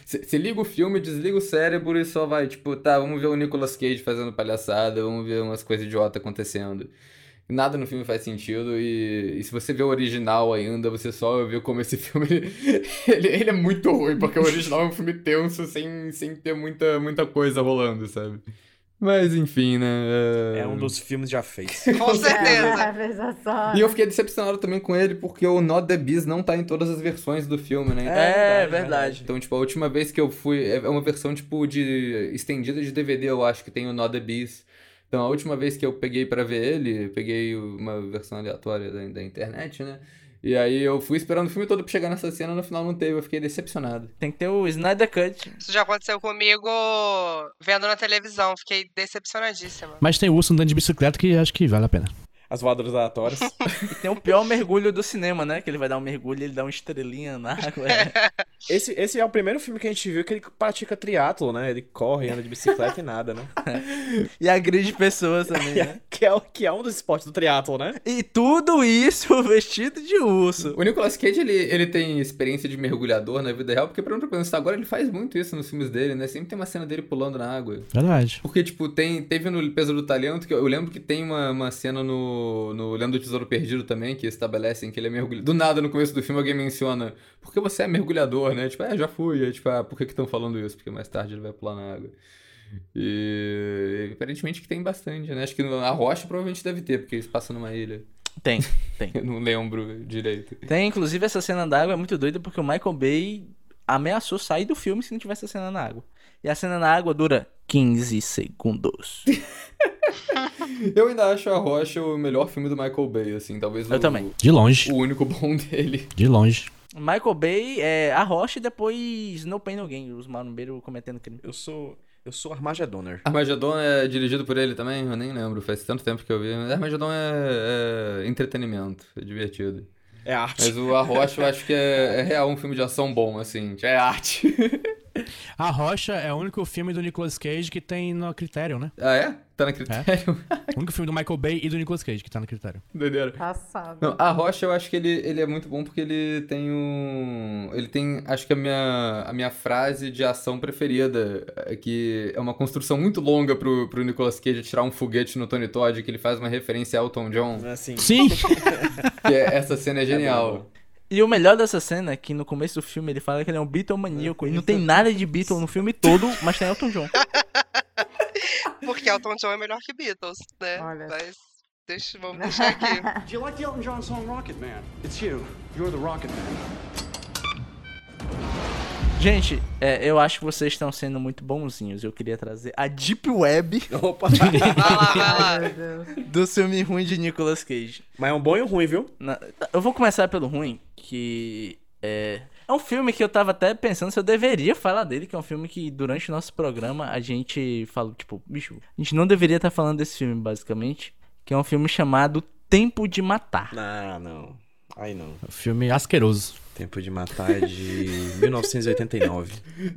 Você é, liga o filme, desliga o cérebro e só vai, tipo, tá, vamos ver o Nicolas Cage fazendo palhaçada, vamos ver umas coisas idiota acontecendo. Nada no filme faz sentido e, e, se você vê o original ainda, você só vê como esse filme ele, ele é muito ruim, porque o original é um filme tenso sem, sem ter muita, muita coisa rolando, sabe? Mas enfim, né? É, é um dos filmes já feitos. Com certeza. e eu fiquei decepcionado também com ele, porque o Not the Beast não tá em todas as versões do filme, né? Então, é, verdade. Então, tipo, a última vez que eu fui. É uma versão, tipo, de. estendida de DVD, eu acho, que tem o Not the Beast. Então, a última vez que eu peguei para ver ele, peguei uma versão aleatória da, da, internet, né? E aí eu fui esperando o filme todo pra chegar nessa cena, no final não teve, eu fiquei decepcionado. Tem que ter o Snyder Cut. Isso já aconteceu comigo vendo na televisão, fiquei decepcionadíssima. Mas tem o urso andando de bicicleta que acho que vale a pena as voadoras aleatórias. e tem o pior mergulho do cinema, né? Que ele vai dar um mergulho e ele dá uma estrelinha na água. É. Esse, esse é o primeiro filme que a gente viu que ele pratica triatlo, né? Ele corre, anda de bicicleta e nada, né? E agride pessoas também, né? que, é, que é um dos esportes do triatlo, né? E tudo isso vestido de urso. O Nicolas Cage, ele, ele tem experiência de mergulhador na vida real, porque pra não pensar agora, ele faz muito isso nos filmes dele, né? Sempre tem uma cena dele pulando na água. Verdade. Porque, tipo, tem, teve no Peso do Talento, que eu, eu lembro que tem uma, uma cena no no, Lendo do Tesouro Perdido também, que estabelecem que ele é mergulhador. Do nada, no começo do filme, alguém menciona por que você é mergulhador, né? Tipo, é, já fui. É, tipo, ah, por que estão falando isso? Porque mais tarde ele vai pular na água. E aparentemente que tem bastante, né? Acho que a rocha provavelmente deve ter, porque eles passam numa ilha. Tem, tem. Eu não lembro direito. Tem, inclusive essa cena da água é muito doida porque o Michael Bay ameaçou sair do filme se não tivesse a cena na água. E a cena na água dura 15 segundos. Eu ainda acho A Rocha o melhor filme do Michael Bay, assim, talvez Eu o, também. De longe. O único bom dele. De longe. Michael Bay é A Rocha e depois No Pain No Gain, os marombeiros cometendo crime. Eu sou... Eu sou Armagedoner. Armagedon é dirigido por ele também? Eu nem lembro, faz tanto tempo que eu vi. Mas Armagedon é, é entretenimento, é divertido. É arte. Mas o A Rocha eu acho que é, é real um filme de ação bom, assim. É arte. A Rocha é o único filme do Nicolas Cage que tem no critério, né? Ah, é? Tá no critério? É. o único filme do Michael Bay e do Nicolas Cage que tá no critério. Doideira. Passado. Não, a Rocha eu acho que ele, ele é muito bom porque ele tem um... Ele tem, acho que a minha, a minha frase de ação preferida, é que é uma construção muito longa pro, pro Nicolas Cage tirar um foguete no Tony Todd, que ele faz uma referência a Elton John. Assim. Sim! que é, essa cena é, é genial. É e o melhor dessa cena é que no começo do filme ele fala que ele é um Beatle maníaco. É, e não tem nada de Beatle no filme todo, mas tem Elton John. Porque Elton John é melhor que Beatles, né? Olha. Mas deixa, vamos deixar aqui. Do you like the Elton John song Rocket Man? It's you. You're the Rocket Man. Gente, é, eu acho que vocês estão sendo muito bonzinhos. Eu queria trazer a Deep Web. Opa! vai lá, vai lá. do filme ruim de Nicolas Cage. Mas é um bom e um ruim, viu? Na, eu vou começar pelo ruim, que é. É um filme que eu tava até pensando se eu deveria falar dele, que é um filme que durante o nosso programa a gente falou, tipo, bicho, a gente não deveria estar tá falando desse filme, basicamente. Que é um filme chamado Tempo de Matar. Não, não. Aí não. Filme asqueroso. Tempo de Matar é de 1989.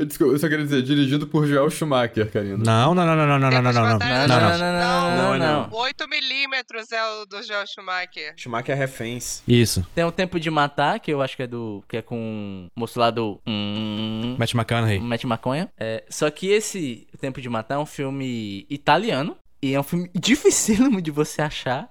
Desculpa, eu só queria dizer, dirigido por Joel Schumacher, Karina. Não, não, não, não, não, não, não, não, não. Não, não, não, não, não, não. 8mm é o do Joel Schumacher. Schumacher é reféns. Isso. Tem o Tempo de Matar, que eu acho que é do. que é com o moço lá do. Hum, Matt McConaughey. Matt McConaughey. É, só que esse Tempo de Matar é um filme italiano. E é um filme dificílimo de você achar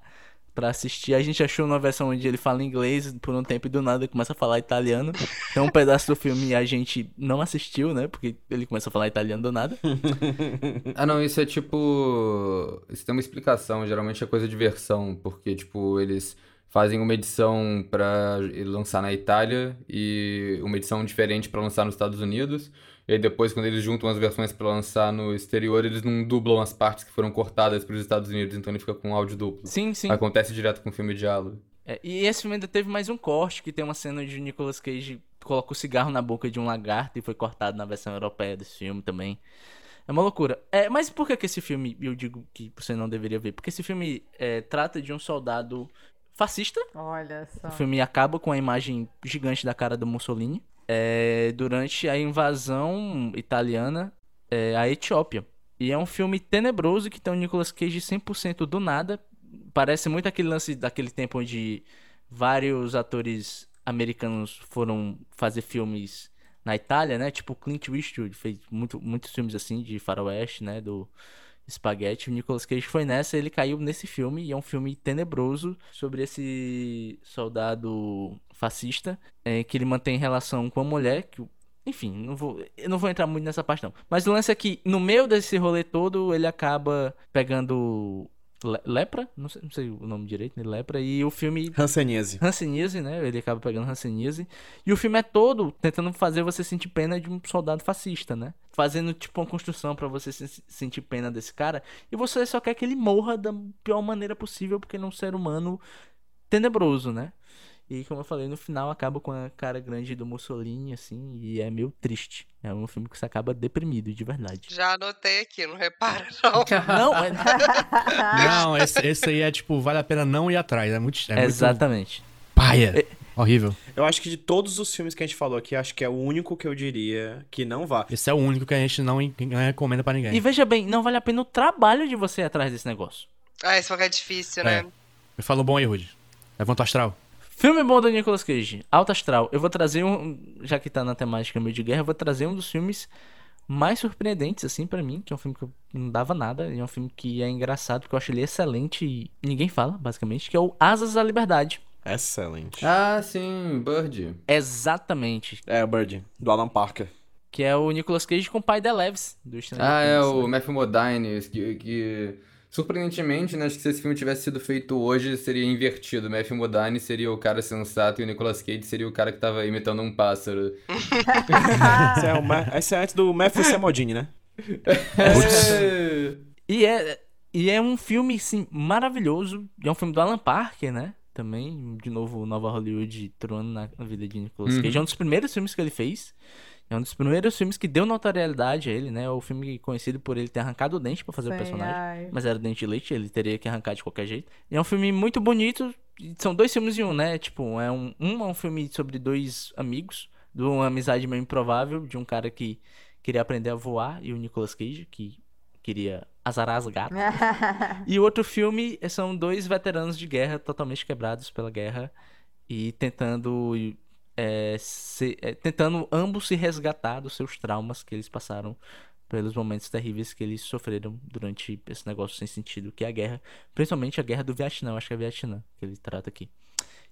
para assistir. A gente achou uma versão onde ele fala inglês por um tempo e do nada começa a falar italiano. Então um pedaço do filme a gente não assistiu, né? Porque ele começa a falar italiano do nada. ah, não, isso é tipo. Isso tem uma explicação. Geralmente é coisa de versão, porque, tipo, eles fazem uma edição para lançar na Itália e uma edição diferente para lançar nos Estados Unidos. E aí depois, quando eles juntam as versões para lançar no exterior, eles não dublam as partes que foram cortadas para os Estados Unidos, então ele fica com áudio duplo. Sim, sim. Acontece direto com o filme de diálogo. É, e esse filme ainda teve mais um corte, que tem uma cena de Nicolas Cage coloca o cigarro na boca de um lagarto e foi cortado na versão europeia desse filme também. É uma loucura. É, mas por que, que esse filme, eu digo que você não deveria ver? Porque esse filme é, trata de um soldado fascista. Olha só. O filme acaba com a imagem gigante da cara do Mussolini é, durante a invasão italiana é, à Etiópia. E é um filme tenebroso que tem o Nicolas Cage 100% do nada. Parece muito aquele lance daquele tempo onde vários atores americanos foram fazer filmes na Itália, né? Tipo Clint Eastwood fez muito, muitos filmes assim de faroeste, né? Do Spaghetti. O Nicolas Cage foi nessa, ele caiu nesse filme e é um filme tenebroso sobre esse soldado fascista é, que ele mantém relação com a mulher que enfim, não vou, eu não vou entrar muito nessa parte não. Mas o lance é que no meio desse rolê todo ele acaba pegando Le lepra, não sei, não sei, o nome direito, né? Lepra, e o filme. Hanseníase. Hanseníase, né? Ele acaba pegando Hanseníase. E o filme é todo tentando fazer você sentir pena de um soldado fascista, né? Fazendo tipo uma construção para você se sentir pena desse cara. E você só quer que ele morra da pior maneira possível, porque ele é um ser humano tenebroso, né? E como eu falei, no final acaba com a cara grande do Mussolini, assim, e é meio triste. É um filme que você acaba deprimido, de verdade. Já anotei aqui, não repara, não. não, é... não esse, esse aí é tipo, vale a pena não ir atrás. É muito. É Exatamente. Muito... Paia. É... Horrível. Eu acho que de todos os filmes que a gente falou aqui, acho que é o único que eu diria que não vá. Esse é o único que a gente não, não recomenda para ninguém. E veja bem, não vale a pena o trabalho de você ir atrás desse negócio. Ah, isso é difícil, né? É. Me falou bom aí, Rudy. Levanta o astral. Filme bom do Nicolas Cage, Alta Astral. Eu vou trazer um, já que tá na temática meio de guerra, eu vou trazer um dos filmes mais surpreendentes, assim, para mim, que é um filme que eu não dava nada, e é um filme que é engraçado, porque eu acho ele excelente e ninguém fala, basicamente, que é o Asas da Liberdade. Excelente. Ah, sim, Bird. Exatamente. É, o Bird, do Alan Parker. Que é o Nicolas Cage com o pai da Leves, do Ah, é o Matthew Modine, que... que Surpreendentemente, né, acho que se esse filme tivesse sido feito hoje, seria invertido. Matthew Modine seria o cara sensato e o Nicolas Cage seria o cara que tava imitando um pássaro. esse, é o esse é antes do Matthew Samodini, né? É... e, é, e é um filme, sim, maravilhoso. É um filme do Alan Parker, né? Também, de novo, Nova Hollywood troando na vida de Nicolas Cage. Uhum. É um dos primeiros filmes que ele fez. É um dos primeiros filmes que deu notoriedade a ele, né? O filme conhecido por ele ter arrancado o dente para fazer Sim, o personagem. Ai. Mas era dente de leite, ele teria que arrancar de qualquer jeito. E é um filme muito bonito. São dois filmes em um, né? Tipo, é um, um é um filme sobre dois amigos, de uma amizade meio improvável, de um cara que queria aprender a voar, e o Nicolas Cage, que queria azarar as gatas. e o outro filme são dois veteranos de guerra totalmente quebrados pela guerra e tentando é, se, é, tentando ambos se resgatar dos seus traumas que eles passaram pelos momentos terríveis que eles sofreram durante esse negócio sem sentido que é a guerra, principalmente a guerra do Vietnã, acho que é Vietnã que ele trata aqui.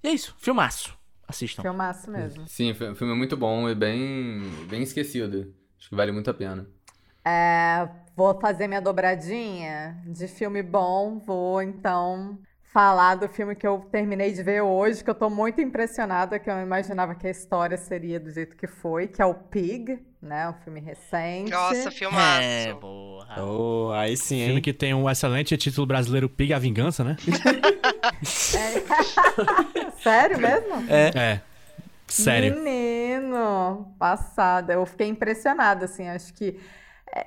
E é isso, filmaço. Assistam. Filmaço mesmo. Sim, o filme é muito bom e bem, bem esquecido. Acho que vale muito a pena. É, vou fazer minha dobradinha de filme bom. Vou então falar do filme que eu terminei de ver hoje, que eu tô muito impressionada, que eu não imaginava que a história seria do jeito que foi, que é o Pig, né? Um filme recente. Nossa, filmaço. É, porra. Oh, aí sim, hein? Filme que tem um excelente título brasileiro Pig, a Vingança, né? é. Sério mesmo? É. É. Sério. Menino, passada. Eu fiquei impressionada, assim, acho que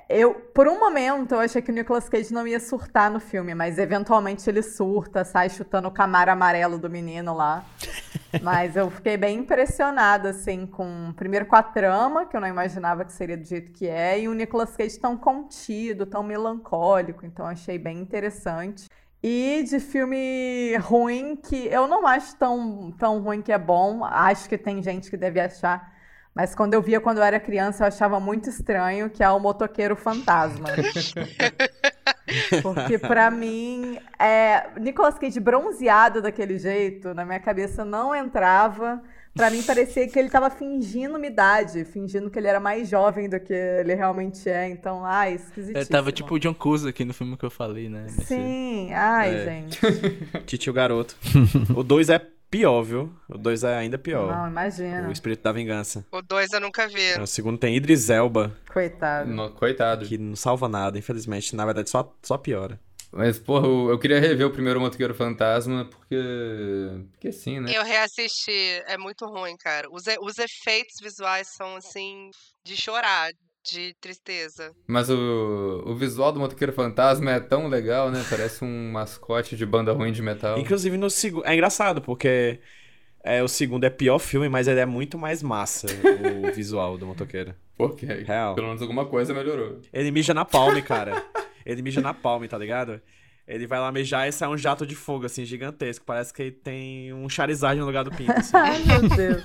eu, por um momento, eu achei que o Nicolas Cage não ia surtar no filme, mas eventualmente ele surta, sai chutando o camaro amarelo do menino lá. Mas eu fiquei bem impressionada, assim, com. Primeiro com a trama, que eu não imaginava que seria do jeito que é, e o Nicolas Cage tão contido, tão melancólico, então achei bem interessante. E de filme ruim, que eu não acho tão, tão ruim que é bom, acho que tem gente que deve achar. Mas quando eu via quando eu era criança, eu achava muito estranho, que é o motoqueiro fantasma. Porque para mim, é, Nicolas Cage bronzeado daquele jeito, na minha cabeça não entrava. Para mim parecia que ele tava fingindo uma idade, fingindo que ele era mais jovem do que ele realmente é. Então, ai, esquisitíssimo. Ele tava tipo o John aqui no filme que eu falei, né? Sim, ai, é. gente. Titio Garoto. o 2 é pior, viu? O 2 é ainda pior. Não, imagina. O Espírito da Vingança. O 2 eu nunca vi. O segundo tem Idris Elba. Coitado. No, coitado. Que não salva nada, infelizmente. Na verdade, só, só piora. Mas, porra, eu queria rever o primeiro Motoqueiro Fantasma, porque. Porque sim, né? Eu reassisti. É muito ruim, cara. Os, os efeitos visuais são, assim, de chorar, de tristeza. Mas o, o visual do Motoqueiro Fantasma é tão legal, né? Parece um mascote de banda ruim de metal. Inclusive no segundo. É engraçado, porque é, o segundo é pior filme, mas ele é muito mais massa, o visual do motoqueiro. Porque Real. pelo menos alguma coisa melhorou. Ele mija na palme, cara. ele mija na palme, tá ligado? Ele vai lá mijar e sai um jato de fogo, assim, gigantesco. Parece que ele tem um Charizard no lugar do pinto. Assim. Ai, meu Deus.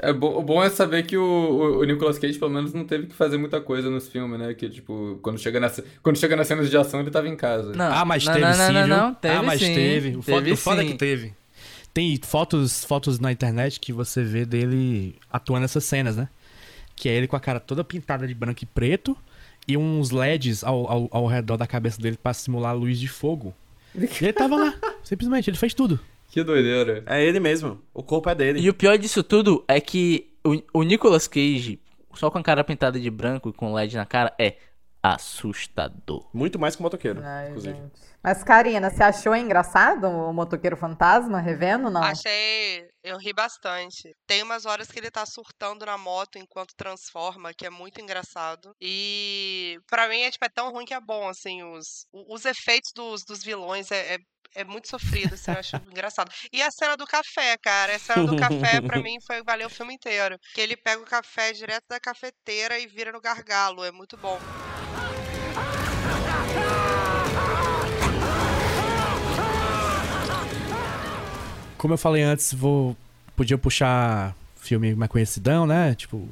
É bo o bom é saber que o, o, o, Nicolas Cage, pelo menos, não teve que fazer muita coisa nos filmes, né? Que, tipo, quando chega, nessa, quando chega nas cenas de ação, ele tava em casa. Não, ah, mas não, teve não, sim, não, viu? Não, teve ah, mas sim. teve. O, teve foda, o foda é que teve. Tem fotos, fotos na internet que você vê dele atuando nessas cenas, né? Que é ele com a cara toda pintada de branco e preto e uns LEDs ao, ao, ao redor da cabeça dele para simular a luz de fogo. E ele tava lá, simplesmente, ele fez tudo. Que doideira. É ele mesmo. O corpo é dele. E o pior disso tudo é que o, o Nicolas Cage, só com a cara pintada de branco e com LED na cara, é assustador. Muito mais que o motoqueiro, Ai, inclusive. Gente. Mas, Karina, você achou engraçado o motoqueiro fantasma revendo, não? Achei. Eu ri bastante. Tem umas horas que ele tá surtando na moto enquanto transforma, que é muito engraçado. E para mim é, tipo, é tão ruim que é bom, assim, os, os efeitos dos, dos vilões é, é é muito sofrido, assim, eu acho engraçado. E a cena do café, cara, a cena do café pra mim foi valeu o filme inteiro. Que ele pega o café direto da cafeteira e vira no gargalo, é muito bom. Como eu falei antes, vou podia puxar filme mais conhecidão, né? Tipo,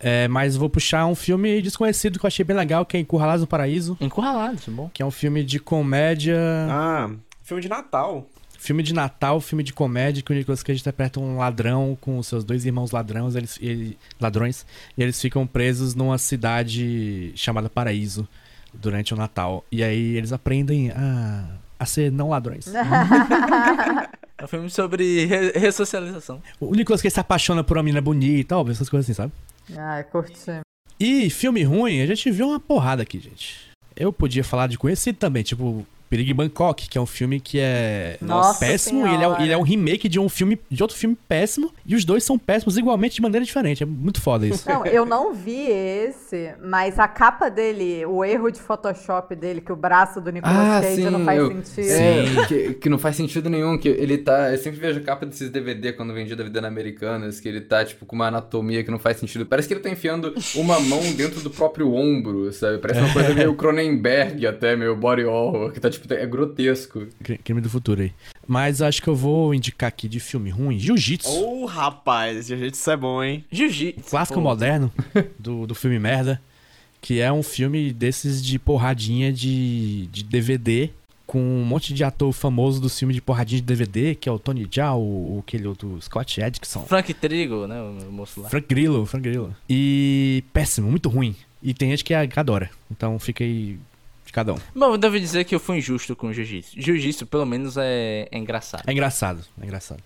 é, mas vou puxar um filme desconhecido que eu achei bem legal, que é Encurralados no Paraíso. Encurralados, bom. Que é um filme de comédia. Ah, filme de Natal. Filme de Natal, filme de comédia, que o Nicolas Cage interpreta um ladrão com seus dois irmãos ladrões, eles, ele, ladrões, e eles ficam presos numa cidade chamada Paraíso durante o Natal. E aí eles aprendem a, a ser não ladrões. É um filme sobre re ressocialização. O Nicolas Cage se apaixona por uma menina bonita, óbvio, essas coisas assim, sabe? Ah, curti. E filme ruim, a gente viu uma porrada aqui, gente. Eu podia falar de conhecido também, tipo Perigo em Bangkok, que é um filme que é Nossa péssimo. Ele é, ele é, um remake de um filme de outro filme péssimo. E os dois são péssimos igualmente de maneira diferente. É muito foda isso. Não, eu não vi esse, mas a capa dele, o erro de Photoshop dele, que o braço do Nicolas ah, Cage sim, não faz eu, sentido. É, que, que, não faz sentido nenhum. Que ele tá. Eu sempre vejo a capa desses DVD quando vendi da vida na Americanas, que ele tá, tipo, com uma anatomia que não faz sentido. Parece que ele tá enfiando uma mão dentro do próprio ombro, sabe? Parece uma coisa meio Cronenberg até, meio body horror, que tá, tipo, é grotesco. Crime do futuro aí. Mas acho que eu vou indicar aqui de filme ruim, Jiu-Jitsu. Ô, oh, rapaz, Jiu-Jitsu é bom, hein? Jiu-Jitsu. Clássico Pô. moderno do, do filme merda. Que é um filme desses de porradinha de, de DVD com um monte de ator famoso do filme de porradinha de DVD, que é o Tony Jaa, o, o aquele outro Scott Edson. Frank Trigo, né, o moço lá. Frank Grillo, Frank Grillo. E péssimo, muito ruim. E tem gente que adora. Então fica aí cada um. Bom, eu devo dizer que eu fui injusto com o Jiu-Jitsu. Jiu-Jitsu, pelo menos, é, é engraçado. É engraçado, é engraçado.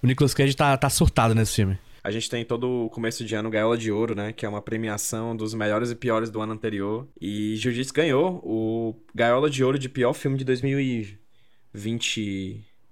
O Nicolas Cage tá, tá surtado nesse filme. A gente tem todo o começo de ano Gaiola de Ouro, né? Que é uma premiação dos melhores e piores do ano anterior. E Jiu-Jitsu ganhou o Gaiola de Ouro de pior filme de 2020.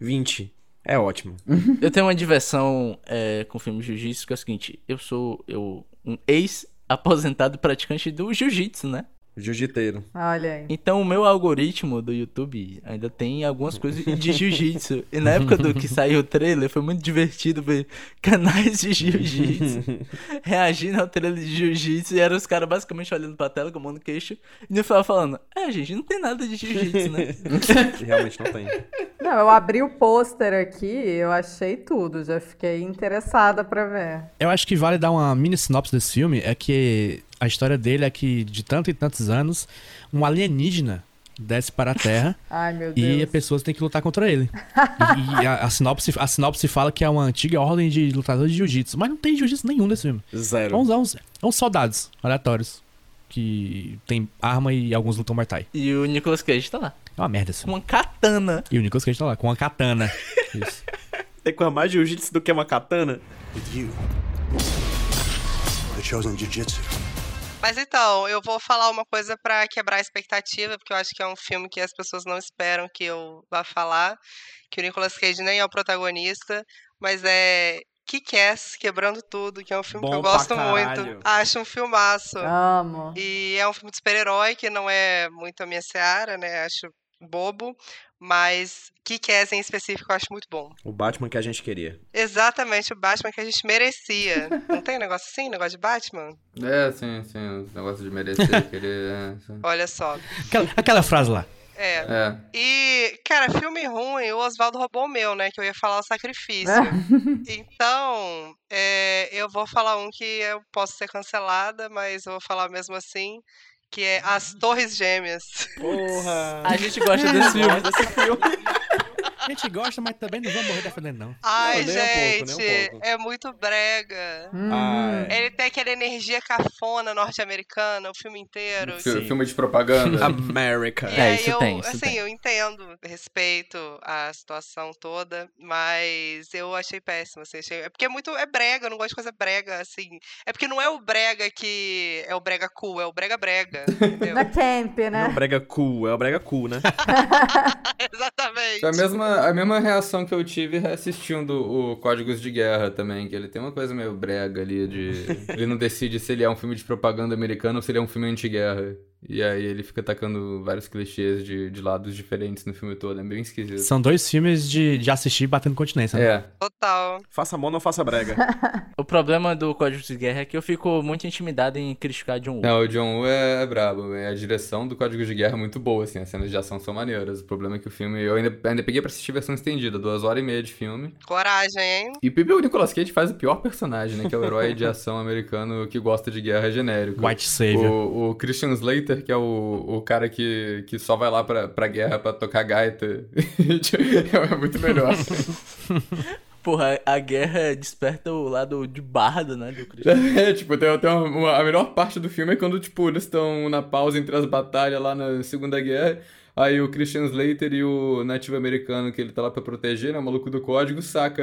20. É ótimo. eu tenho uma diversão é, com filme jiu-jitsu que é o seguinte: eu sou eu, um ex-aposentado praticante do jiu-jitsu, né? Jiu-jiteiro. Olha aí. Então o meu algoritmo do YouTube ainda tem algumas coisas de jiu-jitsu. E na época do que saiu o trailer, foi muito divertido ver canais de jiu-jitsu reagindo ao trailer de jiu-jitsu. E eram os caras basicamente olhando pra tela com o mão no queixo. E no final falando: É, gente, não tem nada de jiu-jitsu, né? Realmente não tem. Não, eu abri o pôster aqui, eu achei tudo, já fiquei interessada pra ver. Eu acho que vale dar uma mini sinopse desse filme, é que a história dele é que de tanto e tantos anos, um alienígena desce para a Terra Ai, meu Deus. e as pessoas têm que lutar contra ele. e, e a, a, sinopse, a sinopse fala que é uma antiga ordem de lutadores de jiu-jitsu, mas não tem jiu-jitsu nenhum nesse filme. Zero. Vamos uns, uns soldados aleatórios que tem arma e alguns lutam Muay E o Nicolas Cage tá lá. É uma merda isso. Com uma katana. E o Nicolas Cage tá lá, com uma katana. Isso. Tem com mais jiu-jitsu do que uma katana? With you. The chosen jiu-jitsu. Mas então, eu vou falar uma coisa para quebrar a expectativa, porque eu acho que é um filme que as pessoas não esperam que eu vá falar, que o Nicolas Cage nem é o protagonista, mas é Kick-Ass, Quebrando Tudo, que é um filme Bom que eu gosto muito. Acho um filmaço. Amo. E é um filme de super-herói, que não é muito a minha seara, né? Acho bobo, mas Kick-Ass em específico eu acho muito bom. O Batman que a gente queria. Exatamente, o Batman que a gente merecia. não tem um negócio assim, negócio de Batman? É, sim, sim, o negócio de merecer, querer... É, Olha só. Aquela, aquela frase lá. É. é. E, cara, filme ruim, o Oswaldo roubou o meu, né? Que eu ia falar o sacrifício. então, é, eu vou falar um que eu posso ser cancelada, mas eu vou falar mesmo assim. Que é As Torres Gêmeas. Porra! A gente gosta desse filme. desse filme. A gente gosta, mas também não vamos morrer defendendo, não. Ai, Não, nem um gente, pouco, um pouco. é muito brega. Hum. Ele tem aquela energia cafona norte-americana o filme inteiro. Fi- Sim. Filme de propaganda. America. E É, aí isso eu, tem, isso assim, tem. eu entendo, respeito a situação toda, mas eu achei péssimo, assim, achei... é porque é muito, é brega, eu não gosto de coisa brega, assim, é porque não é o brega que é o brega cool, é o brega brega, entendeu? Na camp, Não é né? o brega cool, é o brega cool, né? Exatamente. Foi a mesma, a mesma reação que eu tive assistindo o Códigos de Guerra também, que ele tem uma coisa meio brega ali de... ele não decide se ele é um filme de propaganda americano ou se ele é um filme anti-guerra. E aí ele fica atacando vários clichês de, de lados diferentes no filme todo, é bem esquisito. São dois filmes de, de assistir batendo continência. né? É, Total. Faça mono ou faça brega. O problema do Código de Guerra é que eu fico muito intimidado em criticar John Woo. Não, o John Woo é, é brabo. é A direção do Código de Guerra é muito boa, assim. As cenas de ação são maneiras. O problema é que o filme... Eu ainda, ainda peguei pra assistir a versão estendida, duas horas e meia de filme. Coragem, hein? E o Nicolas Cage faz o pior personagem, né? Que é o herói de ação americano que gosta de guerra genérico. White Savior. O, o Christian Slater, que é o, o cara que, que só vai lá pra, pra guerra pra tocar gaita. é muito melhor. Porra, a guerra desperta o lado de bardo, né, do Christian. É, tipo, tem, tem uma, uma- a melhor parte do filme é quando, tipo, eles estão na pausa entre as batalhas lá na Segunda Guerra. Aí o Christian Slater e o nativo americano que ele tá lá pra proteger, né? O maluco do código, saca.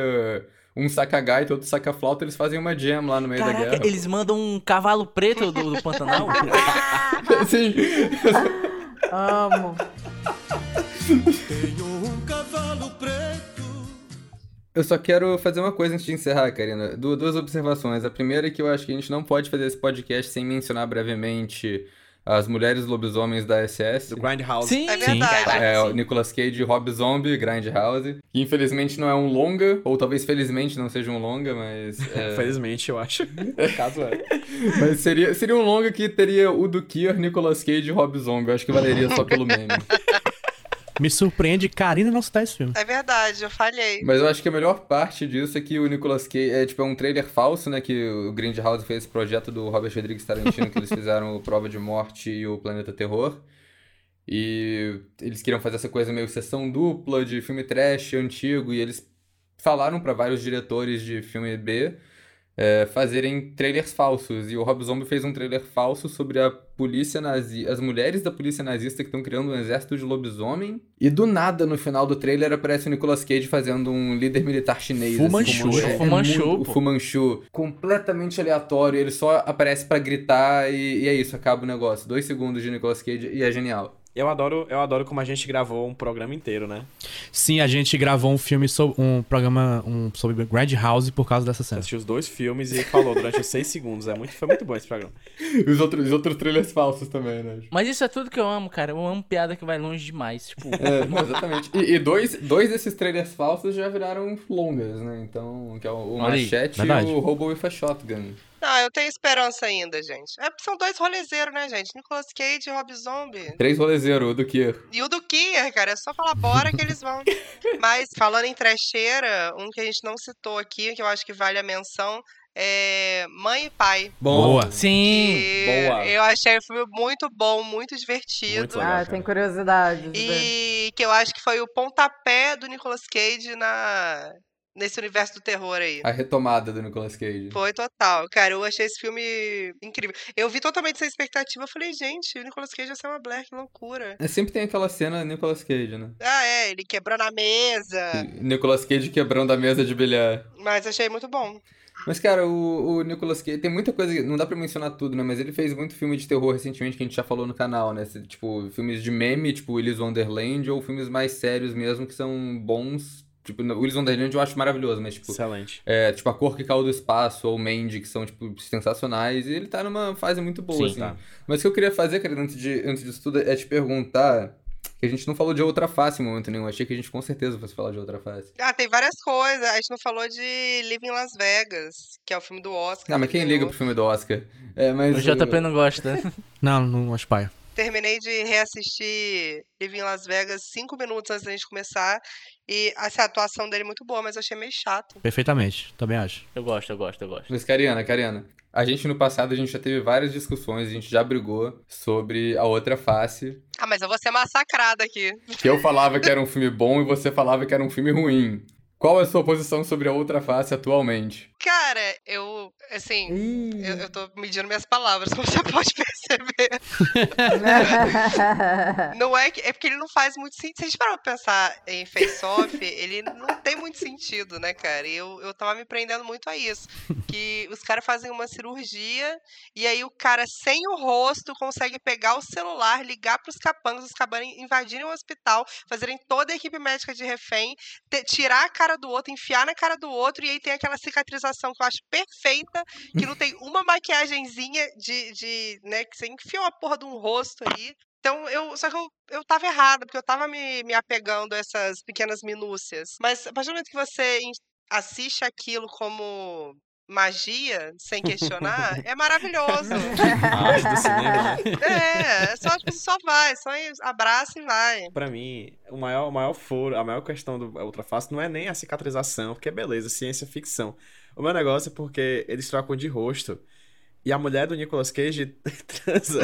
Um saca gaita, outro saca flauta, eles fazem uma jam lá no meio da Caraca, guerra. eles mandam um cavalo preto do, do Pantanal? Assim, Amo. Eu só quero fazer uma coisa antes de encerrar, Karina. Du- duas observações. A primeira é que eu acho que a gente não pode fazer esse podcast sem mencionar brevemente as mulheres lobisomens da SS. Do Grindhouse. Sim, É verdade. É, o Nicolas Cage, Rob Zombie, Grindhouse. Que infelizmente não é um longa, ou talvez felizmente não seja um longa, mas. é, Felizmente, eu acho. Caso é. mas seria, seria um longa que teria o do Kier, Nicolas Cage e Rob Zombie. Eu acho que valeria só pelo meme. Me surpreende Karina não citar esse filme. É verdade, eu falhei. Mas eu acho que a melhor parte disso é que o Nicolas Cage é tipo é um trailer falso, né? Que o Grindhouse fez esse projeto do Robert Rodrigues Tarantino, que eles fizeram o Prova de Morte e o Planeta Terror. E eles queriam fazer essa coisa meio sessão dupla de filme trash antigo, e eles falaram pra vários diretores de filme B é, fazerem trailers falsos. E o Rob Zombie fez um trailer falso sobre a polícia nazi... as mulheres da polícia nazista que estão criando um exército de lobisomem. E do nada, no final do trailer, aparece o Nicolas Cage fazendo um líder militar chinês. Fu assim, Manchu, com- é. é Fu Manchu, pô. o Fu Manchu. Completamente aleatório. Ele só aparece pra gritar e, e é isso, acaba o negócio. Dois segundos de Nicolas Cage e é genial. Eu adoro, eu adoro como a gente gravou um programa inteiro, né? Sim, a gente gravou um filme sobre um programa um, sobre Grand House por causa dessa cena. Assistiu os dois filmes e falou durante os seis segundos. É muito, foi muito bom esse programa. os, outros, os outros trailers falsos também, né? Mas isso é tudo que eu amo, cara. Eu amo piada que vai longe demais. Tipo... É, exatamente. E, e, dois, dois desses trailers falsos já viraram longas, né? Então, que é o, o Machete e o Robo with a Shotgun. Não, eu tenho esperança ainda, gente. É, são dois rolezeiros, né, gente? Nicolas Cage e Rob Zombie. Três rolezeiros, o do Kier. E o do Kier, cara. É só falar bora que eles vão. Mas, falando em trecheira, um que a gente não citou aqui, que eu acho que vale a menção, é Mãe e Pai. Boa. Sim. Boa. Eu achei o filme muito bom, muito divertido. Muito legal, ah, tem curiosidade. E que eu acho que foi o pontapé do Nicolas Cage na nesse universo do terror aí. A retomada do Nicolas Cage. Foi total. Cara, eu achei esse filme incrível. Eu vi totalmente sem expectativa. Eu falei, gente, o Nicolas Cage é uma Black, que loucura. É, sempre tem aquela cena Nicolas Cage, né? Ah, é. Ele quebrando a mesa. Nicolas Cage quebrando a mesa de bilhar. Mas achei muito bom. Mas, cara, o, o Nicolas Cage tem muita coisa. Não dá pra mencionar tudo, né? Mas ele fez muito filme de terror recentemente que a gente já falou no canal, né? Tipo, filmes de meme, tipo Willis Wonderland, ou filmes mais sérios mesmo, que são bons Tipo, o Willis Wonderland eu acho maravilhoso, mas, tipo... Excelente. É, tipo, A Cor que Caiu do Espaço ou Mandy, que são, tipo, sensacionais. E ele tá numa fase muito boa, Sim, assim. Tá. Mas o que eu queria fazer, cara, antes, de, antes disso tudo, é te perguntar... Que a gente não falou de outra face em momento nenhum. Achei que a gente com certeza fosse falar de outra face. Ah, tem várias coisas. A gente não falou de Living Las Vegas, que é o filme do Oscar. Ah, mas quem liga pro filme do Oscar? É, mas... O JP não gosta. não, não acho pai terminei de reassistir Living Las Vegas cinco minutos antes da gente começar. E essa atuação dele é muito boa, mas eu achei meio chato. Perfeitamente, também acho. Eu gosto, eu gosto, eu gosto. Mas, Cariana, Cariana, a gente no passado, a gente já teve várias discussões, a gente já brigou sobre a outra face. Ah, mas eu vou ser massacrada aqui. Que eu falava que era um filme bom e você falava que era um filme ruim. Qual é a sua posição sobre a outra face atualmente? Cara, eu, assim, eu, eu tô medindo minhas palavras, como você pode perceber. não é que. É porque ele não faz muito sentido. Se a gente parar pra pensar em face-off, ele não tem muito sentido, né, cara? E eu, eu tava me prendendo muito a isso. Que os caras fazem uma cirurgia e aí o cara, sem o rosto, consegue pegar o celular, ligar pros capangas, os cabanos invadirem o hospital, fazerem toda a equipe médica de refém, tirar a cara cara do outro, enfiar na cara do outro, e aí tem aquela cicatrização que eu acho perfeita, que não tem uma maquiagenzinha de, de né, que você enfia uma porra de um rosto aí. Então, eu, só que eu, eu tava errada, porque eu tava me, me apegando a essas pequenas minúcias. Mas a partir do momento que você assiste aquilo como magia, sem questionar, é maravilhoso. né? É, só, tipo, só vai, só abraça e vai. Pra mim, o maior, o maior foro, a maior questão do Ultraface não é nem a cicatrização, porque é beleza, ciência ficção. O meu negócio é porque eles trocam de rosto. E a mulher do Nicolas Cage transa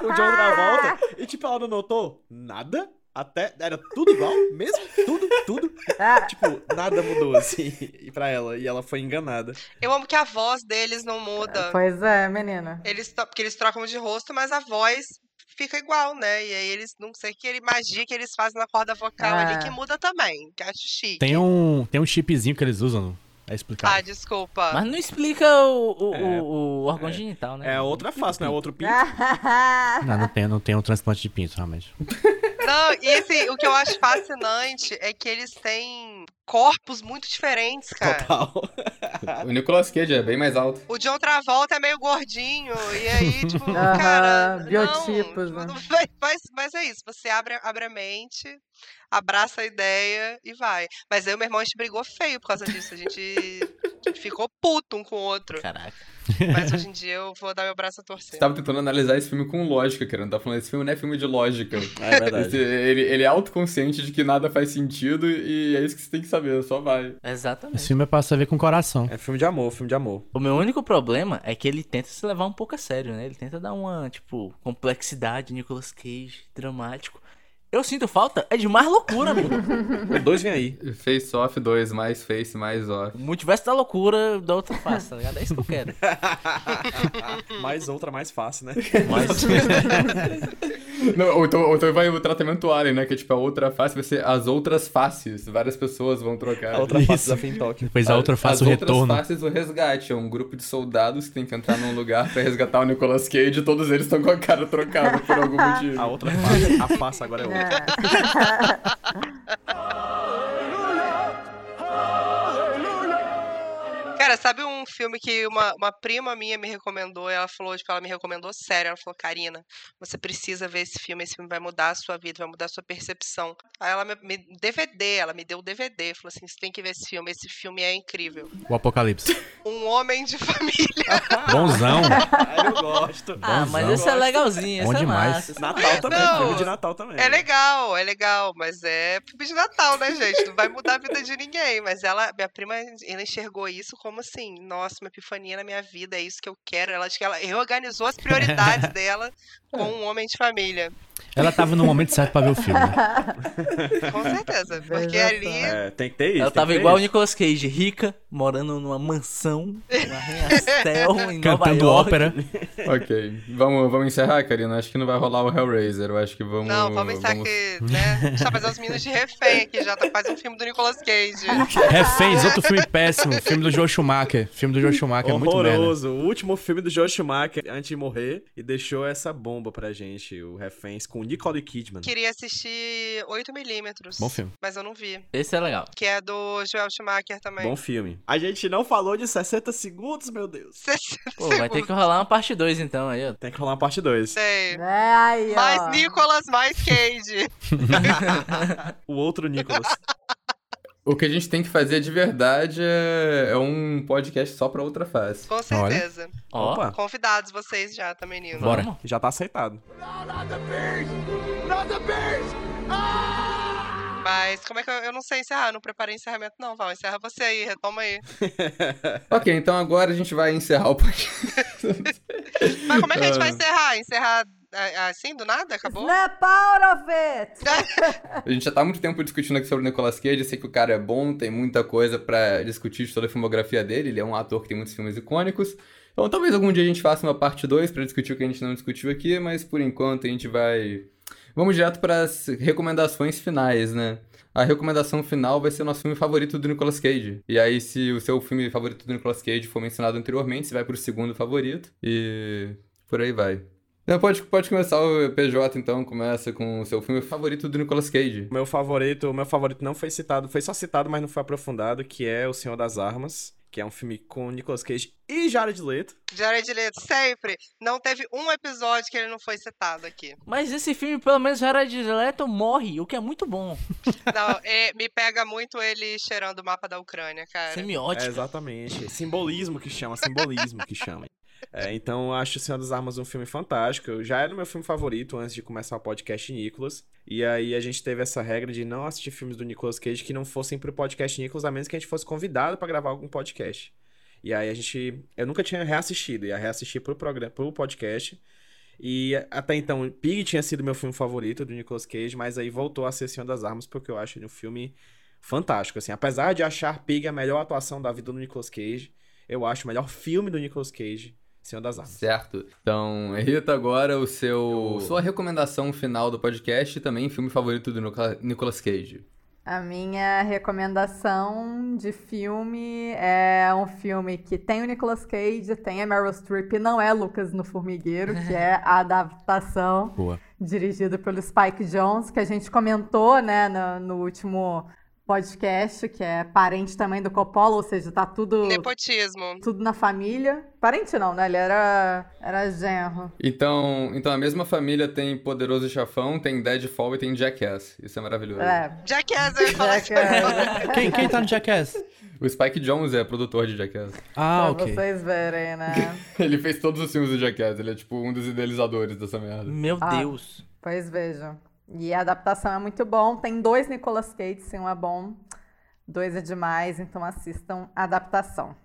com o John Travolta. E tipo, ela não notou nada. Até. Era tudo igual, mesmo? Tudo, tudo. Ah. Tipo, nada mudou, assim, pra ela. E ela foi enganada. Eu amo que a voz deles não muda. Pois é, menina. Eles, porque eles trocam de rosto, mas a voz fica igual, né? E aí eles, não sei que magia que eles fazem na corda vocal ah. ali que muda também, que acho chique. Tem um, tem um chipzinho que eles usam é explicado. Ah, desculpa. Mas não explica o, o, é, o, o órgão é, genital, né? É outra face, não é outro pinto. não, não tem, não tem um transplante de pinto, realmente. Não, e assim, o que eu acho fascinante é que eles têm corpos muito diferentes, cara. Total. o Nicolas Cage é bem mais alto. O John Travolta é meio gordinho, e aí, tipo, uh -huh, cara. Biotipos, não, né? Mas, mas é isso, você abre, abre a mente, abraça a ideia e vai. Mas aí o meu irmão a gente brigou feio por causa disso. A gente ficou puto um com o outro. Caraca. Mas hoje em dia eu vou dar meu braço a torcer. Você tava tentando analisar esse filme com lógica, querendo. Tá falando, esse filme não é filme de lógica. É verdade. Esse, ele, ele é autoconsciente de que nada faz sentido e é isso que você tem que saber, só vai. Exatamente. Esse filme é pra saber com coração. É filme de amor, filme de amor. O meu único problema é que ele tenta se levar um pouco a sério, né? Ele tenta dar uma, tipo, complexidade, Nicolas Cage, dramático. Eu sinto falta é de mais loucura, amigo. o 2 vem aí. Face off 2, mais face, mais off. Multiverso da loucura da outra face, tá ligado? É isso que eu quero. mais outra, mais fácil, né? Mais Não, ou, então, ou então vai o tratamento Alien, né? Que é tipo a outra face vai ser as outras faces. Várias pessoas vão trocar. A outra face da Fintok. Depois a outra face o retorno. As outras faces o resgate. É um grupo de soldados que tem que entrar num lugar pra resgatar o Nicolas Cage e todos eles estão com a cara trocada por algum motivo. A outra face, a face agora é outra. Cara, sabe um filme que uma, uma prima minha me recomendou? Ela falou, tipo, ela me recomendou sério. Ela falou, Karina, você precisa ver esse filme. Esse filme vai mudar a sua vida, vai mudar a sua percepção. Aí ela me, me DVD, ela me deu o DVD. Falou assim: você tem que ver esse filme. Esse filme é incrível. O Apocalipse. Um homem de família. Bonzão. eu gosto. Ah, mas esse é legalzinho. Bom esse é demais. Massa, Natal também. Não, filme de Natal também. É legal, é legal. Mas é filme de Natal, né, gente? Não vai mudar a vida de ninguém. Mas ela, minha prima, ela enxergou isso como como assim, nossa, uma epifania na minha vida, é isso que eu quero. Ela acho que ela reorganizou as prioridades dela com um homem de família. Ela tava no momento certo pra ver o filme. Com certeza. Porque ali. É, tem que ter isso. Ela tava igual o Nicolas Cage, rica, morando numa mansão, uma arranha-céu em Cantando Nova ópera. ok. Vamos, vamos encerrar, Karina. Acho que não vai rolar o Hellraiser. Eu acho que vamos. Não, vamos encerrar vamos... que, né? A gente tá fazendo os meninos de refém aqui já. Tá quase um filme do Nicolas Cage. Reféns, outro filme péssimo. Filme do Joe Schumacher. Filme do Joe Schumacher é muito Horroroso. O último filme do Joe Schumacher antes de morrer e deixou essa bomba pra gente, o Reféns, com Nicole Kidman. Queria assistir 8mm. Bom filme. Mas eu não vi. Esse é legal. Que é do Joel Schumacher também. Bom filme. A gente não falou de 60 segundos, meu Deus. 60 Pô, segundos. vai ter que rolar uma parte 2 então aí, ó. Tem que rolar uma parte 2. Sei. É aí, ó. Mais Nicolas, mais Cage. o outro Nicolas. O que a gente tem que fazer de verdade é, é um podcast só pra outra face. Com certeza. Opa. Convidados vocês já, tá, menino? Bora. Vamos. Já tá aceitado. Mas como é que eu, eu não sei encerrar? não preparei encerramento, não, Val. Encerra você aí, retoma aí. ok, então agora a gente vai encerrar o podcast. Mas como é que a gente vai encerrar? Encerrar assim, do nada? Acabou? Snap out of it! a gente já tá há muito tempo discutindo aqui sobre o Nicolas Cage. Eu sei que o cara é bom, tem muita coisa para discutir sobre a filmografia dele. Ele é um ator que tem muitos filmes icônicos. Então talvez algum dia a gente faça uma parte 2 para discutir o que a gente não discutiu aqui, mas por enquanto a gente vai. Vamos direto para as recomendações finais, né? A recomendação final vai ser o nosso filme favorito do Nicolas Cage. E aí, se o seu filme favorito do Nicolas Cage for mencionado anteriormente, você vai pro segundo favorito. E por aí vai. Pode, pode começar o PJ, então. Começa com o seu filme favorito do Nicolas Cage. Meu favorito, o meu favorito não foi citado, foi só citado, mas não foi aprofundado, que é O Senhor das Armas, que é um filme com Nicolas Cage e Jared Leto. Jared Leto, sempre. Não teve um episódio que ele não foi citado aqui. Mas esse filme, pelo menos, Jared Leto morre, o que é muito bom. Não, é, me pega muito ele cheirando o mapa da Ucrânia, cara. Semiótico. É, exatamente. Simbolismo que chama, simbolismo que chama. É, então, eu acho O Senhor das Armas um filme fantástico. Já era o meu filme favorito antes de começar o podcast Nicolas. E aí a gente teve essa regra de não assistir filmes do Nicolas Cage que não fossem pro podcast Nicolas, a menos que a gente fosse convidado para gravar algum podcast. E aí a gente. Eu nunca tinha reassistido, ia reassistir pro, programa, pro podcast. E até então, Pig tinha sido meu filme favorito do Nicolas Cage, mas aí voltou a ser Senhor das Armas, porque eu acho ele um filme fantástico. Assim, apesar de achar Pig a melhor atuação da vida do Nicolas Cage, eu acho o melhor filme do Nicolas Cage Senhor das Armas. Certo. Então, Rita, agora o seu sua recomendação final do podcast e também filme favorito do Nicolas Cage. A minha recomendação de filme é um filme que tem o Nicolas Cage, tem a Meryl Streep, não é Lucas no Formigueiro, que é a adaptação Boa. dirigida pelo Spike Jones, que a gente comentou né, no, no último podcast, que é parente também do Coppola, ou seja, tá tudo. Nepotismo. Tudo na família. Parente não, né? Ele era, era genro. Então, então a mesma família tem Poderoso Chafão, tem Deadfall e tem Jackass. Isso é maravilhoso. É. Jackass, eu ia falar Jackass. quem, quem tá no Jackass? O Spike Jones é produtor de Jackass. Ah, pra ok. vocês verem, né? ele fez todos os filmes do Jackass. Ele é tipo um dos idealizadores dessa merda. Meu Ah. Deus. Pois vejam. E a adaptação é muito bom. Tem dois Nicolas Cage, um é bom, dois é demais, então assistam a adaptação.